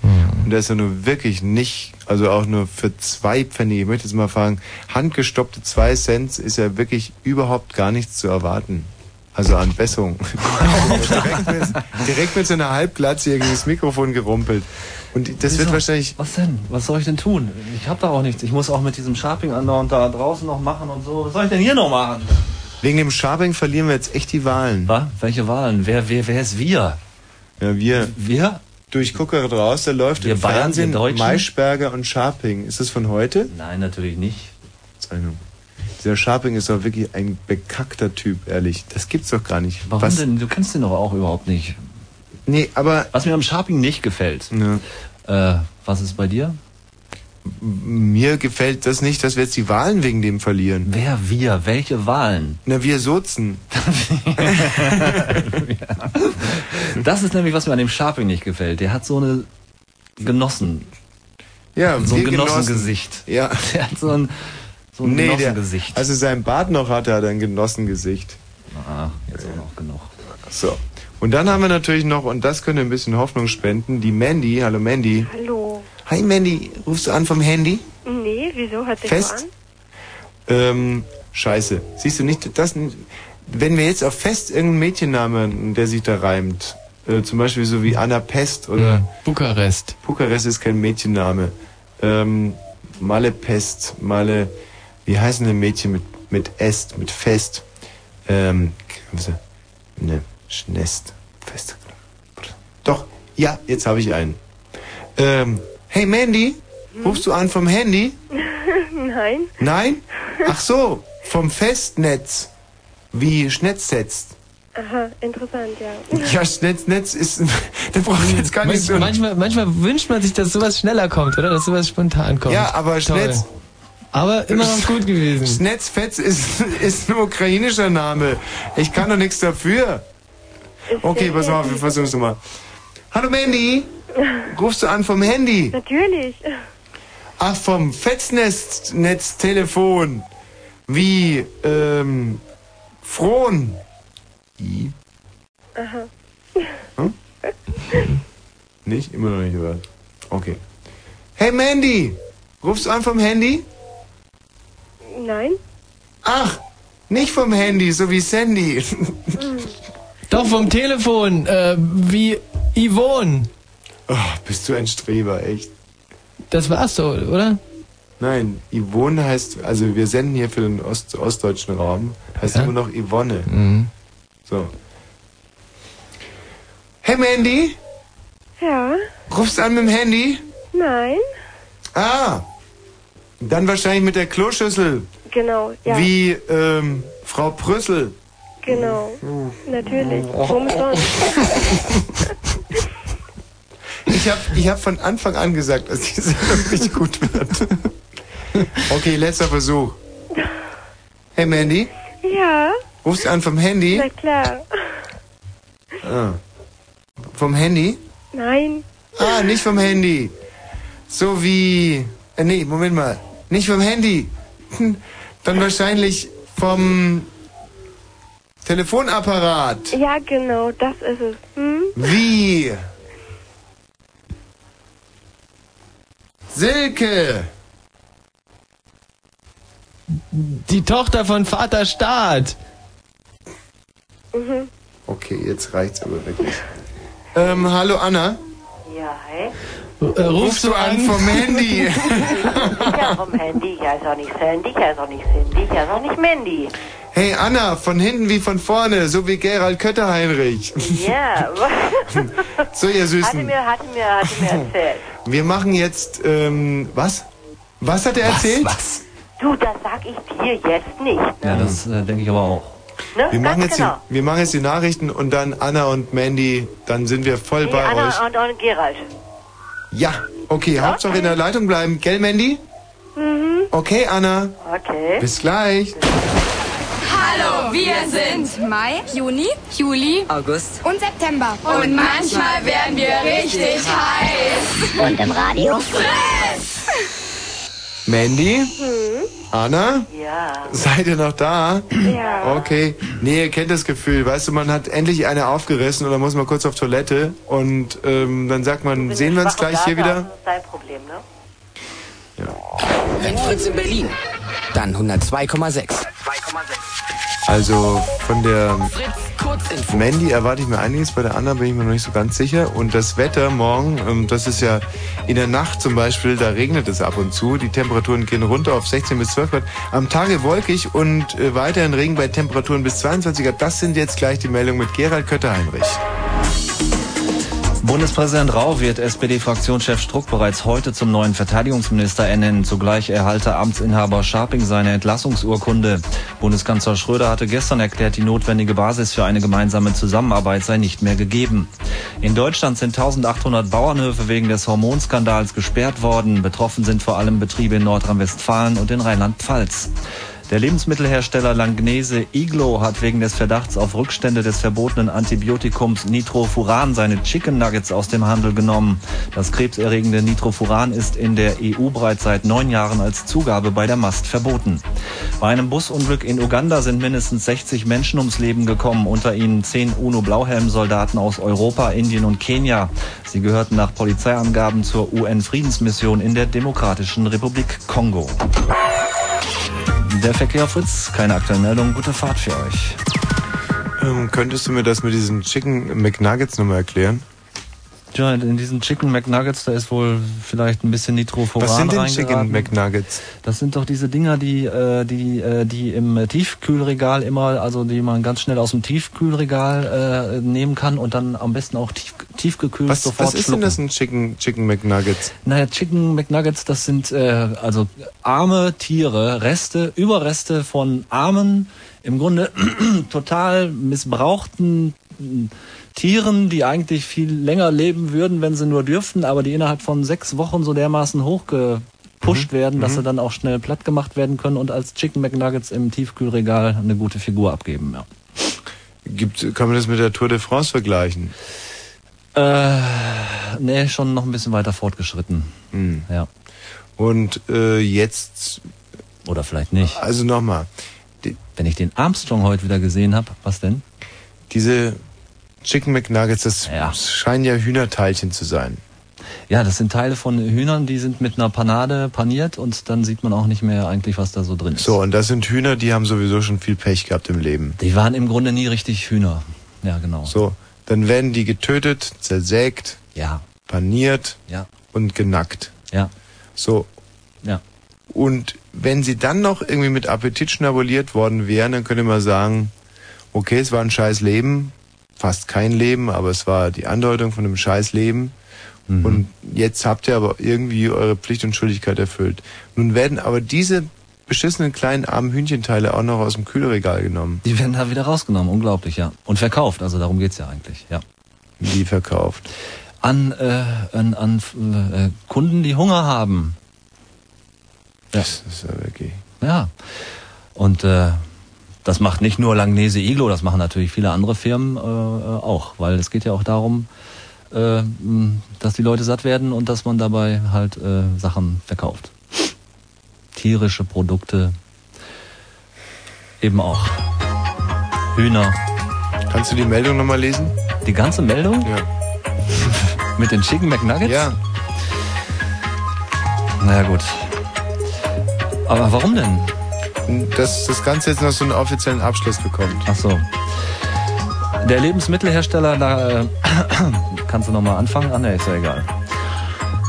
Und der ist ja nur wirklich nicht, also auch nur für zwei Pfennige, ich möchte jetzt mal fragen, handgestoppte zwei Cent ist ja wirklich überhaupt gar nichts zu erwarten. Also an Besserung. direkt, mit, direkt mit so einer Halbglatze hier gegen das Mikrofon gerumpelt. Und das wird Wieso? wahrscheinlich. Was denn? Was soll ich denn tun? Ich hab da auch nichts. Ich muss auch mit diesem Sharping andauernd da draußen noch machen und so. Was soll ich denn hier noch machen? Wegen dem Sharping verlieren wir jetzt echt die Wahlen. Was? Welche Wahlen? Wer, wer, wer ist wir? Ja, wir. Wir? Durch Gucker raus, da läuft Wir im Bayern, Fernsehen? Maischberger und Sharping. Ist das von heute? Nein, natürlich nicht. Zeichnung. Dieser Sharping ist doch wirklich ein bekackter Typ, ehrlich. Das gibt's doch gar nicht. Warum Was- denn? Du kennst den doch auch überhaupt nicht. Nee, aber. Was mir am Sharping nicht gefällt. Äh, was ist bei dir? Mir gefällt das nicht, dass wir jetzt die Wahlen wegen dem verlieren. Wer, wir? Welche Wahlen? Na, wir Sozen. Das ist nämlich, was mir an dem Sharping nicht gefällt. Der hat so eine Genossen. Ja, so ein. Genossengesicht. Ja. Der hat so ein, so ein nee, der, Genossengesicht. als er sein Bart noch hatte, hat er ein Genossengesicht. Ah, jetzt auch noch genug. So. Und dann haben wir natürlich noch, und das könnte ein bisschen Hoffnung spenden, die Mandy. Hallo Mandy. Hallo. Hi Mandy, rufst du an vom Handy? Nee, wieso? Sich Fest? so an? Ähm, scheiße. Siehst du nicht, das, wenn wir jetzt auf Fest irgendeinen Mädchennamen, der sich da reimt, äh, zum Beispiel so wie Anna Pest oder Mhm. Bukarest. Bukarest ist kein Mädchenname. Ähm, Malle Pest, Malle, wie heißen denn Mädchen mit, mit Est, mit Fest? Ähm, was- ne, Schnest, Fest. Doch, ja, jetzt habe ich einen. Ähm, hey Mandy, rufst du an vom Handy? Nein. Nein? Ach so, vom Festnetz. Wie Schnetz setzt. Aha, interessant, ja. Ja, Schnetznetz ist, da brauche ich jetzt gar nicht so. manchmal, manchmal wünscht man sich, dass sowas schneller kommt, oder? Dass sowas spontan kommt. Ja, aber Toll. Schnetz. Aber immer noch gut gewesen. Schnetzfetz ist, ist ein ukrainischer Name. Ich kann doch nichts dafür. Okay, pass mal auf, wir versuchen es nochmal. Hallo Mandy, rufst du an vom Handy? Natürlich. Ach, vom Fetznetz-Telefon. Wie, ähm, Frohn. I? Aha. Hm? Nicht? Immer noch nicht gehört. Okay. Hey Mandy, rufst du an vom Handy? Nein. Ach, nicht vom Handy, so wie Sandy. Doch vom Telefon, äh, wie Yvonne. Oh, bist du ein Streber, echt. Das war's so, oder? Nein, Yvonne heißt, also wir senden hier für den Ost ostdeutschen Raum, heißt immer noch Yvonne. Mhm. So. Hey Mandy, Ja. rufst du an mit dem Handy? Nein. Ah, dann wahrscheinlich mit der Kloschüssel. Genau, ja. Wie ähm, Frau Prüssel. Genau. Natürlich. Warum sonst? Ich habe ich hab von Anfang an gesagt, dass die Sendung nicht gut wird. Okay, letzter Versuch. Hey Mandy, Ja. rufst du an vom Handy? Na klar. Ah. Vom Handy? Nein. Ah, nicht vom Handy. So wie. Äh, nee, Moment mal. Nicht vom Handy. Hm, Dann wahrscheinlich vom Telefonapparat. Ja, genau, das ist es. Hm? Wie? Silke! Die Tochter von Vater Staat. Mhm. Okay, jetzt reicht's aber wirklich. Ähm, hallo Anna. Ja, hi. Äh, rufst du an vom Handy? ja, vom Handy. Ja, ist auch nicht Sandy, ja, ist auch nicht Cindy, ja, ist auch nicht Mandy. Hey Anna, von hinten wie von vorne, so wie Gerald Kötterheinrich. Ja. So, ihr hatte Süßen. mir, hatte mir, hatte mir erzählt. Wir machen jetzt, ähm, was? Was hat er erzählt? Was? Du, das sag ich dir jetzt nicht. Ja, das äh, denke ich aber auch. Ne? Wir machen, jetzt genau. die, wir machen jetzt die Nachrichten und dann Anna und Mandy, dann sind wir voll Nee, bei Anna euch. und, und Gerald. Ja, okay, Hauptsache in der Leitung bleiben. Gell, Mandy? Mhm. Okay, Anna. Okay. Bis gleich. Hallo, wir sind Mai, Juni, Juli, August und September. Und manchmal werden wir richtig heiß. Und im Radio? Fritz! Mandy? Anna? Ja. Seid ihr noch da? Ja. Okay. Nee, ihr kennt das Gefühl. Weißt du, man hat endlich eine aufgerissen und dann muss man kurz auf Toilette und ähm, dann sagt man, sehen wir uns gleich hier wieder? Das ist dein Problem, ne? Wenn Fritz in Berlin, dann 102,6. Also von der Mandy erwarte ich mir einiges, bei der anderen bin ich mir noch nicht so ganz sicher. Und das Wetter morgen, ähm, das ist ja in der Nacht zum Beispiel, da regnet es ab und zu. Die Temperaturen gehen runter auf 16 bis 12 Grad. Am Tage wolkig und äh, weiterhin Regen bei Temperaturen bis 22 Grad. Das sind jetzt gleich die Meldungen mit Gerald Kötter-Heinrich. Bundespräsident Rau wird SPD-Fraktionschef Struck bereits heute zum neuen Verteidigungsminister ernennen. Zugleich erhalte Amtsinhaber Scharping seine Entlassungsurkunde. Bundeskanzler Schröder hatte gestern erklärt, die notwendige Basis für eine gemeinsame Zusammenarbeit sei nicht mehr gegeben. In Deutschland sind 1800 Bauernhöfe wegen des Hormonskandals gesperrt worden. Betroffen sind vor allem Betriebe in Nordrhein-Westfalen und in Rheinland-Pfalz. Der Lebensmittelhersteller Langnese Iglo hat wegen des Verdachts auf Rückstände des verbotenen Antibiotikums Nitrofuran seine Chicken Nuggets aus dem Handel genommen. Das krebserregende Nitrofuran ist in der EU bereits seit neun Jahren als Zugabe bei der Mast verboten. Bei einem Busunglück in Uganda sind mindestens 60 Menschen ums Leben gekommen, unter ihnen zehn UNO-Blauhelm-Soldaten aus Europa, Indien und Kenia. Sie gehörten nach Polizeiangaben zur UN-Friedensmission in der Demokratischen Republik Kongo. Der Verkehr Fritz, keine aktuellen Meldungen, gute Fahrt für euch. Ähm, könntest du mir das mit diesen Chicken McNuggets nochmal erklären? Ja, in diesen Chicken McNuggets, da ist wohl vielleicht ein bisschen Nitrofuran Was sind denn. Chicken McNuggets? Das sind doch diese Dinger, die, äh, die, äh, die im Tiefkühlregal immer, also die man ganz schnell aus dem Tiefkühlregal äh, nehmen kann und dann am besten auch tief, tiefgekühlt Was, sofort was ist schlucken. denn das ein Chicken, Chicken McNuggets? Naja, Chicken McNuggets, das sind äh, also arme Tiere, Reste, Überreste von armen, im Grunde total missbrauchten mm, Tieren, die eigentlich viel länger leben würden, wenn sie nur dürften, aber die innerhalb von sechs Wochen so dermaßen hochgepusht werden, dass mhm. sie dann auch schnell platt gemacht werden können und als Chicken McNuggets im Tiefkühlregal eine gute Figur abgeben. Ja. Gibt, kann man das mit der Tour de France vergleichen? Äh, nee, schon noch ein bisschen weiter fortgeschritten. Hm. Ja. Und äh, jetzt. Oder vielleicht nicht. Also nochmal. Wenn ich den Armstrong heute wieder gesehen habe, was denn? Diese Chicken McNuggets, das scheinen ja Hühnerteilchen zu sein. Ja, das sind Teile von Hühnern, die sind mit einer Panade paniert und dann sieht man auch nicht mehr eigentlich, was da so drin ist. So, und das sind Hühner, die haben sowieso schon viel Pech gehabt im Leben. Die waren im Grunde nie richtig Hühner. Ja, genau. So, dann werden die getötet, zersägt, ja. paniert Ja. und genackt. Ja. So. Ja. Und wenn sie dann noch irgendwie mit Appetit schnabuliert worden wären, dann könnte man sagen, okay, es war ein scheiß Leben, fast kein Leben, aber es war die Andeutung von einem scheiß Leben. Mhm. Und jetzt habt ihr aber irgendwie eure Pflicht und Schuldigkeit erfüllt. Nun werden aber diese beschissenen kleinen armen Hühnchenteile auch noch aus dem Kühlregal genommen. Die werden da wieder rausgenommen, unglaublich, ja. Und verkauft, also darum geht's ja eigentlich, ja. Wie verkauft? An, äh, an, an äh, Kunden, die Hunger haben. Ja. Das ist ja wirklich. Ja. Und äh, das macht nicht nur Langnese Iglo, das machen natürlich viele andere Firmen äh, äh, auch, weil es geht ja auch darum, äh, dass die Leute satt werden und dass man dabei halt äh, Sachen verkauft. Tierische Produkte eben auch. Hühner. Kannst du die Meldung nochmal lesen? Die ganze Meldung? Ja. Mit den Chicken McNuggets? Ja. Naja gut. Aber warum denn? Dass das Ganze jetzt noch so einen offiziellen Abschluss bekommt. Ach so. Der Lebensmittelhersteller, da äh, kannst du nochmal anfangen? Ah ne, ist ja egal.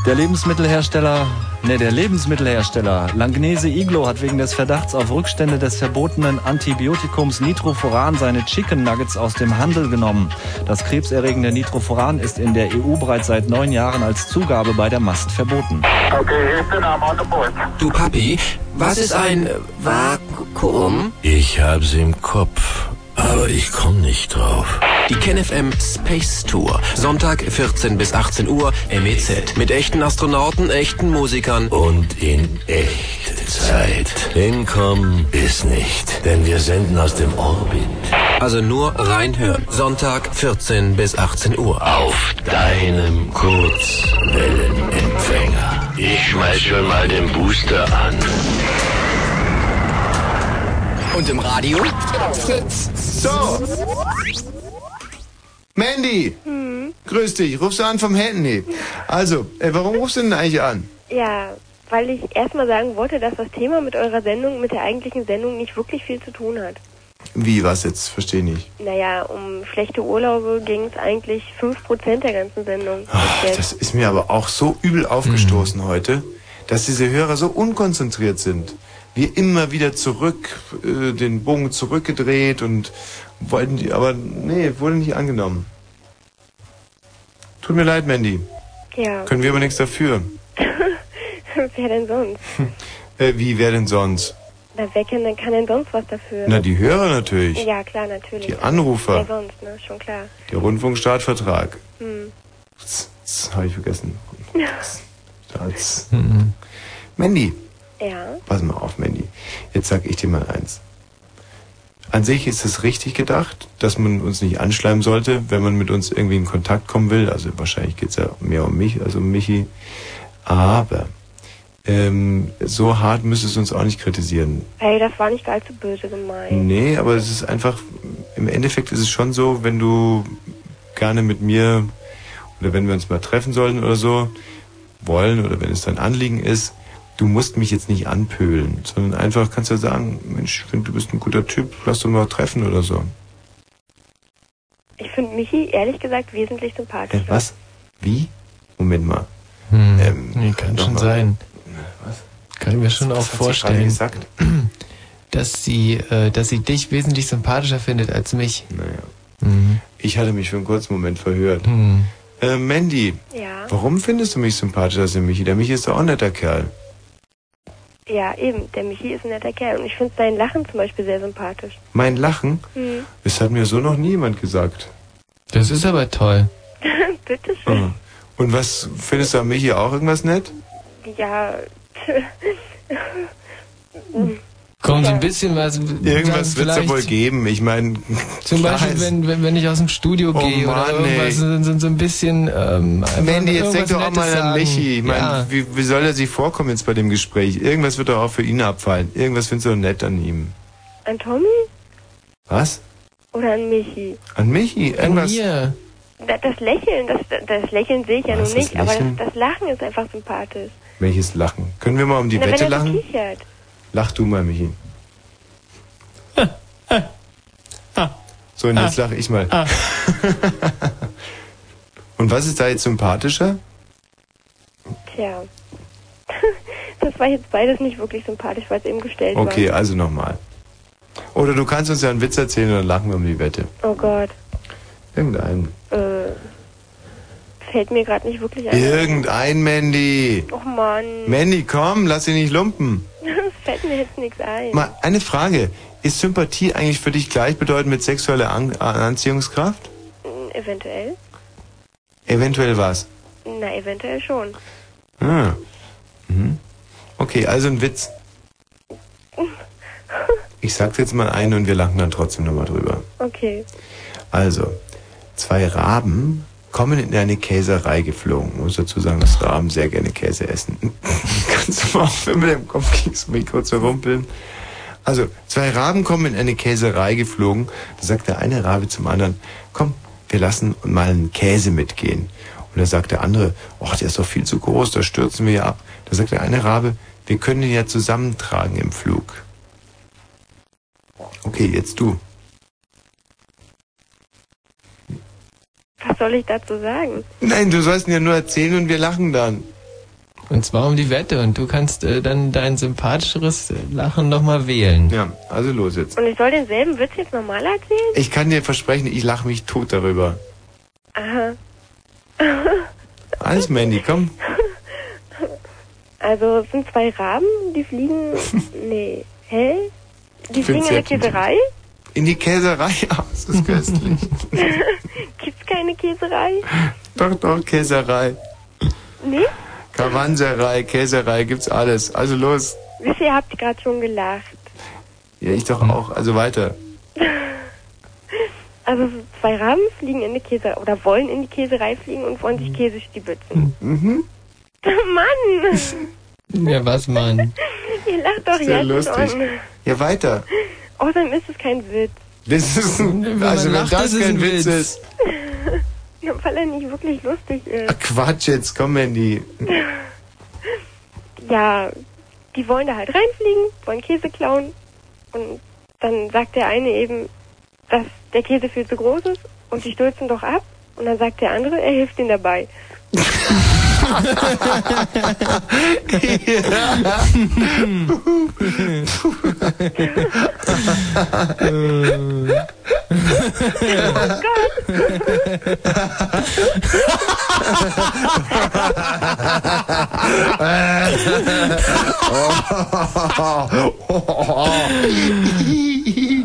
Der Lebensmittelhersteller, ne, der Lebensmittelhersteller Langnese Iglo hat wegen des Verdachts auf Rückstände des verbotenen Antibiotikums Nitrofuran seine Chicken Nuggets aus dem Handel genommen. Das krebserregende Nitrofuran ist in der EU bereits seit neun Jahren als Zugabe bei der Mast verboten. Du Papi, was ist ein Vakuum? Ich hab's im Kopf, aber ich komm nicht drauf. Die KenFM Space Tour. Sonntag 14 bis 18 Uhr MEZ. Mit echten Astronauten, echten Musikern. Und in Echtzeit. Hinkommen ist nicht, denn wir senden aus dem Orbit. Also nur reinhören. Sonntag 14 bis 18 Uhr. Auf deinem Kurzwellenempfänger. Ich schmeiß schon mal den Booster an. Und im Radio? So. Mandy! Hm. Grüß dich, rufst du an vom Handy. Also, äh, warum rufst du denn eigentlich an? Ja, weil ich erstmal sagen wollte, dass das Thema mit eurer Sendung, mit der eigentlichen Sendung nicht wirklich viel zu tun hat. Wie, was jetzt? Verstehe nicht. Naja, um schlechte Urlaube ging es eigentlich 5% der ganzen Sendung. Ach, das ist mir aber auch so übel aufgestoßen heute, dass diese Hörer so unkonzentriert sind. Wir immer wieder zurück, äh, den Bogen zurückgedreht und wollten die, aber nee, wurde nicht angenommen. Tut mir leid, Mandy. ja. Können wir aber nichts dafür. Wer denn sonst? Äh, wie, wer denn sonst? Na, wer kann, denn- kann denn sonst was dafür? Na, die Hörer natürlich. Ja, klar, natürlich. Die Anrufer. Wer sonst, ne? Schon klar. Der Rundfunkstaatvertrag. Hm. Das, habe ich vergessen. Staats. Mandy, Ja. pass mal auf, Mandy. Jetzt sag ich dir mal eins. An sich ist es richtig gedacht, dass man uns nicht anschleimen sollte, wenn man mit uns irgendwie in Kontakt kommen will. Also wahrscheinlich geht's ja mehr um mich als um Michi. Aber ähm, so hart müsstest du uns auch nicht kritisieren. Ey, das war nicht allzu böse gemeint. Nee, aber es ist einfach, im Endeffekt ist es schon so, wenn du gerne mit mir oder wenn wir uns mal treffen sollen oder so, wollen oder wenn es dein Anliegen ist, du musst mich jetzt nicht anpölen, sondern einfach kannst du sagen, Mensch, ich finde, du bist ein guter Typ, lass uns mal treffen oder so. Ich finde Michi, ehrlich gesagt, wesentlich Äh, sympathischer. was? Wie? Moment mal. Hm. Ähm, nee, kann schon mal. sein. Was? Kann ich mir schon Was auch hat sie gerade vorstellen, gesagt? dass sie, äh, dass sie dich wesentlich sympathischer findet als mich. Naja. Mhm. Ich hatte mich für einen kurzen Moment verhört. Hm. Äh, Mandy, Ja. warum findest du mich sympathischer als Michi? Der Michi ist doch auch ein netter Kerl. Ja, eben. Der Michi ist ein netter Kerl. Und ich finde sein Lachen zum Beispiel sehr sympathisch. Mein Lachen, Hm. das hat mir so noch niemand gesagt. Das ist aber toll. Bitteschön. Mhm. Und was findest du an Michi auch irgendwas nett? Ja. Komm, so ein bisschen was. Irgendwas wird es ja wohl geben. Ich meine, Zum Beispiel, wenn, wenn, wenn ich aus dem Studio Oh gehe oder Mann, irgendwas, ey. so, so, so ein bisschen. Ähm, Mandy, jetzt denk doch auch mal an. Michi. Ich meine, ja. wie, wie soll er sich vorkommen jetzt bei dem Gespräch? Irgendwas wird doch auch für ihn abfallen. Irgendwas findest du doch nett an ihm. An Tommy Was? oder an Michi? An Michi? An Irgendwas? mir. Da- Das Lächeln, das, das Lächeln sehe ich ja Was, nun das nicht, aber das, das Lachen ist einfach sympathisch. Welches Lachen? Können wir mal um die Na, Wette wenn er lachen? so kichert. Lach du mal, Michi. So, und jetzt Ah. lache ich mal. Und was ist da jetzt sympathischer? Tja. Das war jetzt beides nicht wirklich sympathisch, weil es eben gestellt Okay, war. also nochmal. Oder du kannst uns ja einen Witz erzählen und dann lachen wir um die Wette. Oh Gott. Irgendeinen. Äh, fällt mir gerade nicht wirklich ein. Irgendein Mandy. Och Mann. Mandy, komm, lass dich nicht lumpen. Es fällt mir jetzt nichts ein. Mal eine Frage. Ist Sympathie eigentlich für dich gleichbedeutend mit sexueller An Anziehungskraft? Eventuell? Eventuell was? Na, eventuell schon. Ah. Mhm. Okay, also ein Witz. Ich sag's jetzt mal ein und wir lachen dann trotzdem nochmal drüber. Okay. Also, zwei Raben kommen in eine Käserei geflogen. Ich muss dazu sagen, dass Raben sehr gerne Käse essen. Kannst du mal aufhören mit dem Kopf gegen das Mikro zu rumpeln? Also, zwei Raben kommen in eine Käserei geflogen. Da sagt der eine Rabe zum anderen, komm, wir lassen mal einen Käse mitgehen. Und da sagt der andere, ach, der ist doch viel zu groß, da stürzen wir ja ab. Da sagt der eine Rabe, wir können ihn ja zusammentragen im Flug. Okay, jetzt du. Was soll ich dazu sagen? Nein, du sollst ihn ja nur erzählen und wir lachen dann. Und zwar um die Wette. Und du kannst äh, dann dein sympathischeres Lachen nochmal wählen. Ja, also los jetzt. Und ich soll denselben Witz jetzt nochmal erzählen? Ich kann dir versprechen, ich lache mich tot darüber. Aha. Alles, Mandy, komm. Also es sind zwei Raben, die fliegen. nee. Hä? Die fliegen in sehr Käserei? In die Käserei. Ah, das ist köstlich. Keine Käserei? doch, doch, Käserei. Nee? Kavanserei, Käserei, gibt's alles. Also los. Wisst ihr, ihr habt gerade schon gelacht. Ja, ich doch auch. Also weiter. Also so zwei Raben fliegen in die Käserei oder wollen in die Käserei fliegen und wollen sich Käse stibitzen. Mhm. Mann! Ja, was, Mann? Ihr lacht doch Sehr jetzt lustig. schon. Ja, weiter. Außerdem ist es kein Witz. Das ist ein, also wenn lacht, das ist es kein ein Witz Witz. ist. Ja, weil er nicht wirklich lustig ist. Ach, Quatsch jetzt, komm, Mandy. Ja, die wollen da halt reinfliegen, wollen Käse klauen und dann sagt der eine eben, dass der Käse viel zu groß ist und die stürzen doch ab. Und dann sagt der andere, er hilft ihnen dabei. oh,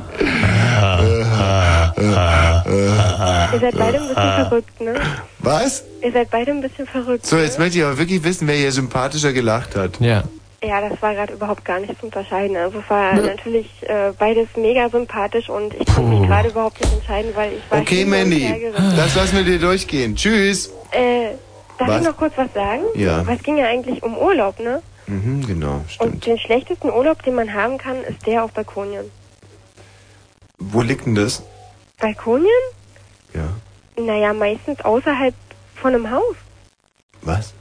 Ihr seid beide ein bisschen verrückt, ne? Was? Ihr seid beide ein bisschen verrückt. So, jetzt ne? möchte ich aber wirklich wissen, wer hier sympathischer gelacht hat. Ja. Ja, das war gerade überhaupt gar nicht zu unterscheiden. Also es war natürlich äh, beides mega sympathisch und ich konnte mich gerade überhaupt nicht entscheiden, weil ich war Okay, hin und Mandy, gerissen. das lassen wir dir durchgehen. Tschüss. Äh, darf Was? ich noch kurz was sagen? Ja. Weil es ging ja eigentlich um Urlaub, ne? Mhm, genau, stimmt. Und den schlechtesten Urlaub, den man haben kann, ist der auf Balkonien. Wo liegt denn das? Balkonien? Ja. Naja, meistens außerhalb von einem Haus. Was?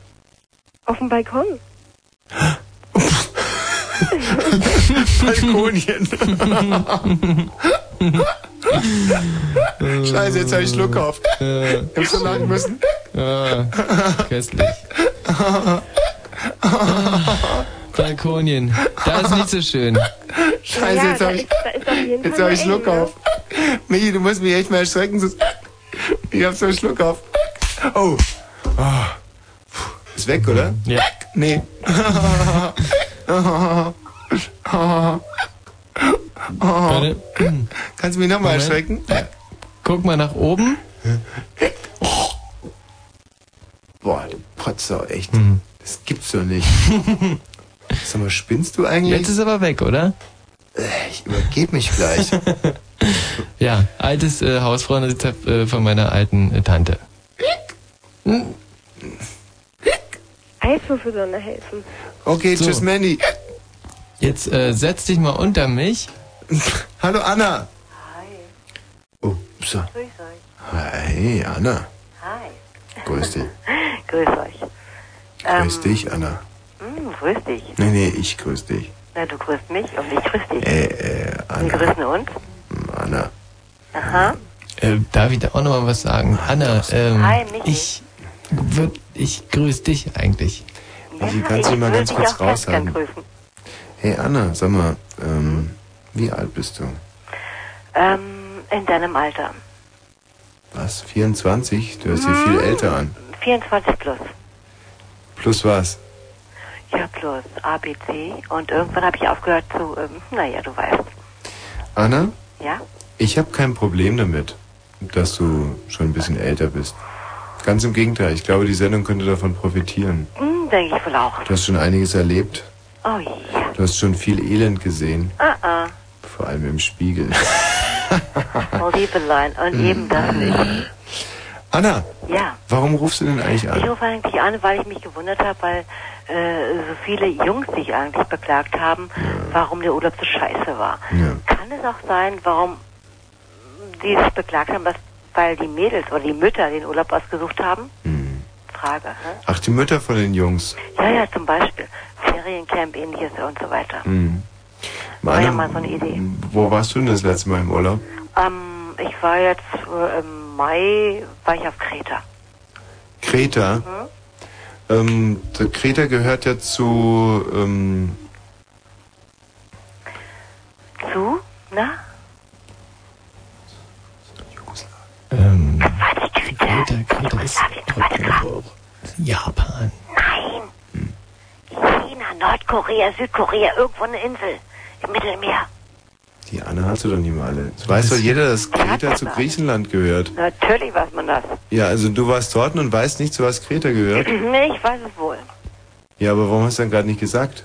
Auf dem Balkon. Balkonien. Scheiße, jetzt habe ich Schluck auf. Ich hab so lachen müssen. Ja, köstlich. Balkonien. Da ist nicht so schön. Scheiße, Ja, jetzt habe ich, jetzt hab ich Schluck ne? auf. Michi, du musst mich echt mal erschrecken. sonst- Ich hab so einen Schluck auf. Oh. oh. Puh. Ist weg, oder? Ja. Nee. Warte. Kannst du mich nochmal Moment. erschrecken? Guck mal nach oben. Boah, du Potzer, echt. Mhm. Das gibt's doch nicht. Sag mal, spinnst du eigentlich? Jetzt ist aber weg, oder? Äh, Ich übergeb mich gleich. Ja, altes äh, Hausfrauenrezept äh, von meiner alten äh, Tante. Eiswürfel sollen da helfen. Okay, So. tschüss, Mandy. Jetzt äh, setz dich mal unter mich. Hallo, Anna. Oh, so. Grüß euch. Hi, Anna. Hi. Grüß dich. Grüß euch. Grüß Ähm, dich, Anna. Grüß dich. Nee, nee, ich grüß dich. Na, du grüßt mich und ich grüß dich. Äh, äh, Wir Anna. grüßen uns. Anna. Aha. Äh, darf ich da auch noch mal was sagen? Anna, ähm, Hi, Michi. ich, würd, ich grüß dich eigentlich. Michi, kannst du ich mal würde ganz dich kurz auch ganz raushaben? grüßen. Hey, Anna, sag mal, ähm, wie alt bist du? Ähm, in deinem Alter. Was? 24? Du hörst dich viel älter an. 24 plus. Plus was? Ja, plus ABC. Und irgendwann habe ich aufgehört zu, ähm, naja, du weißt. Anna, Ja? ich habe kein Problem damit, dass du schon ein bisschen älter bist. Ganz im Gegenteil, ich glaube, die Sendung könnte davon profitieren. Hm, denke ich wohl auch. Du hast schon einiges erlebt. Oh ja. Du hast schon viel Elend gesehen. Ah, ah. Vor allem im Spiegel. Oh, Liebelein. Und eben das nicht. Anna, Ja. warum rufst du denn eigentlich Ich an? rufe eigentlich an, weil ich mich gewundert habe, weil äh, so viele Jungs sich eigentlich beklagt haben, warum der Urlaub so scheiße war. Kann es auch sein, warum die sich beklagt haben, dass, weil die Mädels oder die Mütter den Urlaub ausgesucht haben? Hm. Frage. Hä? Ach, die Mütter von den Jungs. Ja, ja, zum Beispiel. Feriencamp, ähnliches und so weiter. Hm. War ja mal so eine Idee. wo warst du denn das letzte Mal im Urlaub? Ähm, ich war jetzt äh, im Mai, war ich auf Kreta. Kreta. Mhm. Ähm, der Kreta gehört ja zu, ähm, Zu? Na? Ähm, Kreta, Kreta ist. Japan. Nein. China, Nordkorea, Südkorea, irgendwo eine Insel im Mittelmeer. Die Anna hast du doch nicht mal alle. Es weiß doch jeder, dass Kreta zu Griechenland gehört. Natürlich weiß man das. Ja, also du warst dort und weißt nicht, zu was Kreta gehört. nee, ich weiß es wohl. Ja, aber warum hast du dann gerade nicht gesagt?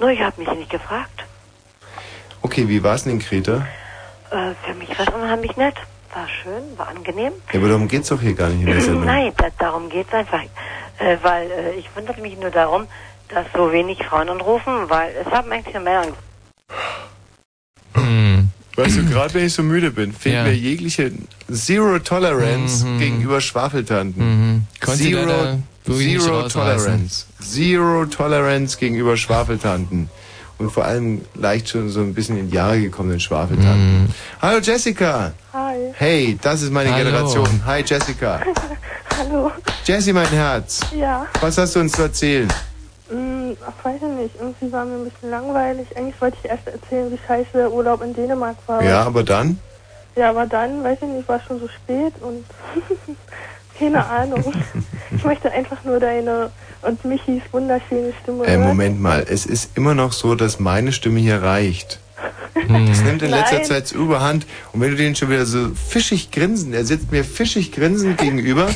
Nur ich habe mich nicht gefragt. Okay, wie war's denn in Kreta? Äh, für mich war es unheimlich nett. War schön, war angenehm. Ja, aber darum geht's doch hier gar nicht in der Sendung. Nein, da, darum geht es einfach. Äh, weil äh, ich wunderte mich nur darum, dass so wenig Frauen anrufen, weil es haben eigentlich nur Männer angerufen. Weißt du, gerade wenn ich so müde bin, fehlt Ja. mir jegliche Zero Tolerance Mhm. gegenüber Schwafeltanten. Mhm. Zero, Zero. Tolerance. Zero Tolerance gegenüber Schwafeltanten. und vor allem leicht schon so ein bisschen in die Jahre gekommenen Schwafeltanten. Hallo Jessica! Hi. Hey, das ist meine Hallo. Generation. Hi Jessica. Hallo. Jessie, mein Herz. Ja. Was hast du uns zu erzählen? Hm, ach, weiß ich nicht. Irgendwie war mir ein bisschen langweilig. Eigentlich wollte ich erst erzählen, wie scheiße der Urlaub in Dänemark war. Ja, aber dann? Ja, aber dann, weiß ich nicht, war schon so spät und keine Ahnung. Ich möchte einfach nur deine und Michis wunderschöne Stimme Äh, hören. Moment mal, es ist immer noch so, dass meine Stimme hier reicht. Es nimmt in letzter Nein. Zeit überhand und wenn du den schon wieder so fischig grinsen, er sitzt mir fischig grinsend gegenüber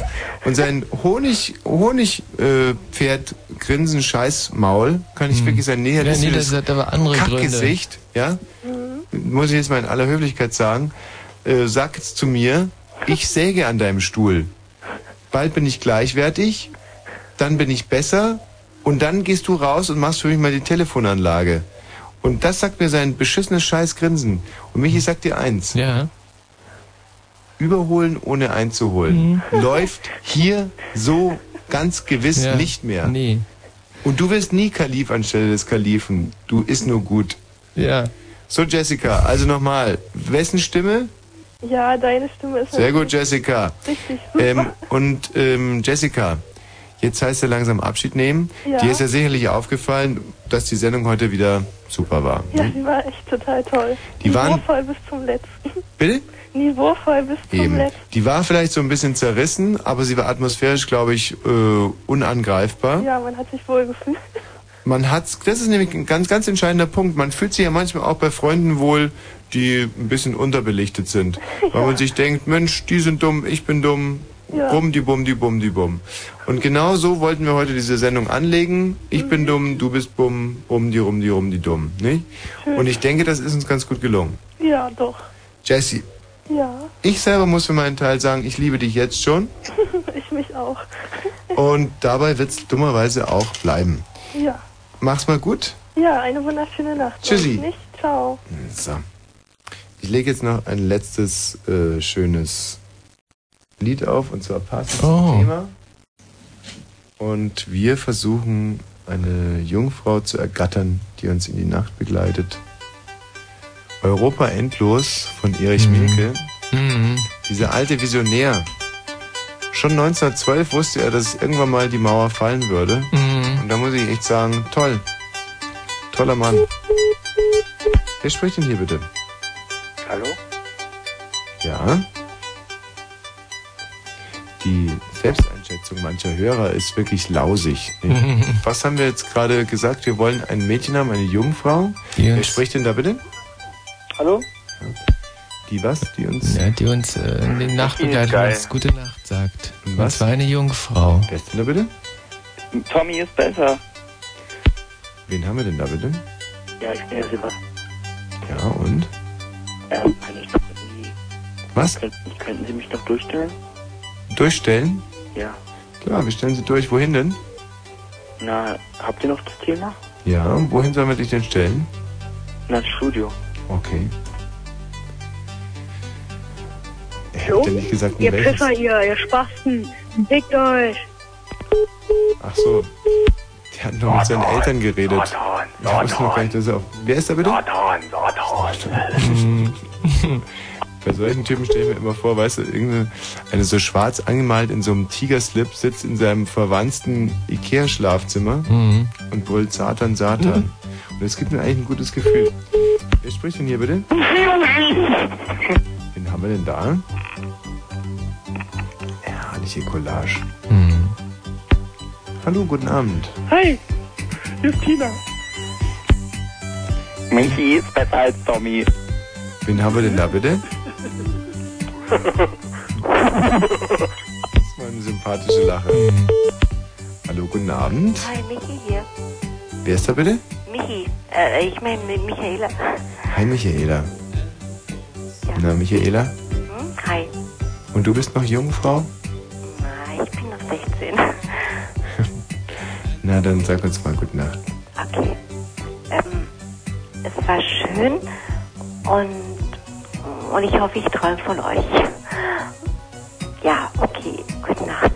und sein Honig, Honig, äh, Pferd grinsen Scheißmaul, kann ich wirklich sein, nee, Ja, das nee, ist das hat aber andere Gründe. Kackgesicht, ja, muss ich jetzt mal in aller Höflichkeit sagen, äh, sag jetzt zu mir, ich säge an deinem Stuhl. Bald bin ich gleichwertig, dann bin ich besser und dann gehst du raus und machst für mich mal die Telefonanlage. Und das sagt mir sein beschissenes Scheißgrinsen. Und Michi sagt dir eins. Ja. Überholen ohne einzuholen. Läuft hier so ganz gewiss Ja. nicht mehr. Nee. Und du wirst nie Kalif anstelle des Kalifen. Du ist nur gut. Ja. So, Jessica, also nochmal. Wessen Stimme? Ja, deine Stimme ist Sehr gut, Jessica. Richtig super. Ähm, und ähm, Jessica, jetzt heißt ja langsam Abschied nehmen. Ja. Dir ist ja sicherlich aufgefallen, dass die Sendung heute wieder super war. Ja, die war echt total toll. Die Niveauvoll bis zum letzten. Bitte? Niveauvoll bis zum Eben. letzten. Die war vielleicht so ein bisschen zerrissen, aber sie war atmosphärisch, glaube ich, äh, unangreifbar. Ja, man hat sich wohl gefühlt. Man hat, das ist nämlich ein ganz, ganz entscheidender Punkt. Man fühlt sich ja manchmal auch bei Freunden wohl, die ein bisschen unterbelichtet sind. Weil man sich denkt, Mensch, die sind dumm, ich bin dumm. Ja. Bumm, die Bumm, die Bumm, die Bumm. Und genau so wollten wir heute diese Sendung anlegen. Ich bin dumm, du bist bumm, bumm, die rum, die rum, die dumm. Nicht? Schön. Und ich denke, das ist uns ganz gut gelungen. Ja, doch. Jessie, Ja, ich selber muss für meinen Teil sagen, ich liebe dich jetzt schon. ich mich auch. Und dabei wird es dummerweise auch bleiben. Ja. Mach's mal gut. Ja, eine wunderschöne Nacht. Tschüssi. Nicht? Ciao. So. Ich lege jetzt noch ein letztes äh, schönes Lied auf, und zwar passend Oh. zum Thema. Und wir versuchen, eine Jungfrau zu ergattern, die uns in die Nacht begleitet. Europa endlos von Erich Mielke. Mhm. Dieser alte Visionär. Schon 1912 wusste er, dass irgendwann mal die Mauer fallen würde. Mhm. Und da muss ich echt sagen, toll. Toller Mann. Wer spricht denn hier bitte? Hallo? Ja. Die Selbsteinschätzung mancher Hörer ist wirklich lausig. Was haben wir jetzt gerade gesagt? Wir wollen ein Mädchen haben, eine Jungfrau. Wer spricht denn da bitte? Hallo? Die was? Die uns. Ja, die uns äh, in die Nacht Die ist begleitet und geil. uns gute Nacht sagt. Und was? zwar eine Jungfrau. Wer ist denn da bitte? Tommy ist besser. Wen haben wir denn da bitte? Ja, ich bin Sebastian. Ja, und? Ähm, kann ich doch irgendwie... Was? Könnten, könnten Sie mich doch durchstellen? Durchstellen? Ja. Klar, wir stellen sie durch. Wohin denn? Na, habt ihr noch das Thema? Ja, und wohin sollen wir dich denn stellen? Na, ins Studio. Okay. Ich hab dir nicht gesagt, in Ihr welches. Pisser, ihr, ihr Spasten. Fickt euch. Ach so. Der hat noch mit seinen Eltern geredet. Ich wusste noch gar nicht, dass er auf... Wer ist da bitte? Bei solchen Typen stelle ich mir immer vor, weißt du, irgendeine eine so schwarz angemalt in so einem Tigerslip sitzt in seinem verwandten Ikea-Schlafzimmer Mhm. und brüllt Satan, Satan. Und es gibt mir eigentlich ein gutes Gefühl. Wer spricht denn hier bitte? Wen haben wir denn da? Herrliche Collage. Mhm. Hallo, guten Abend. Hi, hier ist Tina. Michi ist besser als Tommy. Wen haben wir denn da bitte? Das war eine sympathische Lache. Hallo, guten Abend. Hi, Michi hier. Wer ist da bitte? Michi, äh, ich meine Michaela. Hi, Michaela. Na, Michaela? Hm? Hi. Und du bist noch Jungfrau? Na, ich bin noch 16. Na, dann sag uns mal gute Nacht. Okay. Ähm, es war schön und, und ich hoffe, ich träume von euch. Ja, okay. Gute Nacht.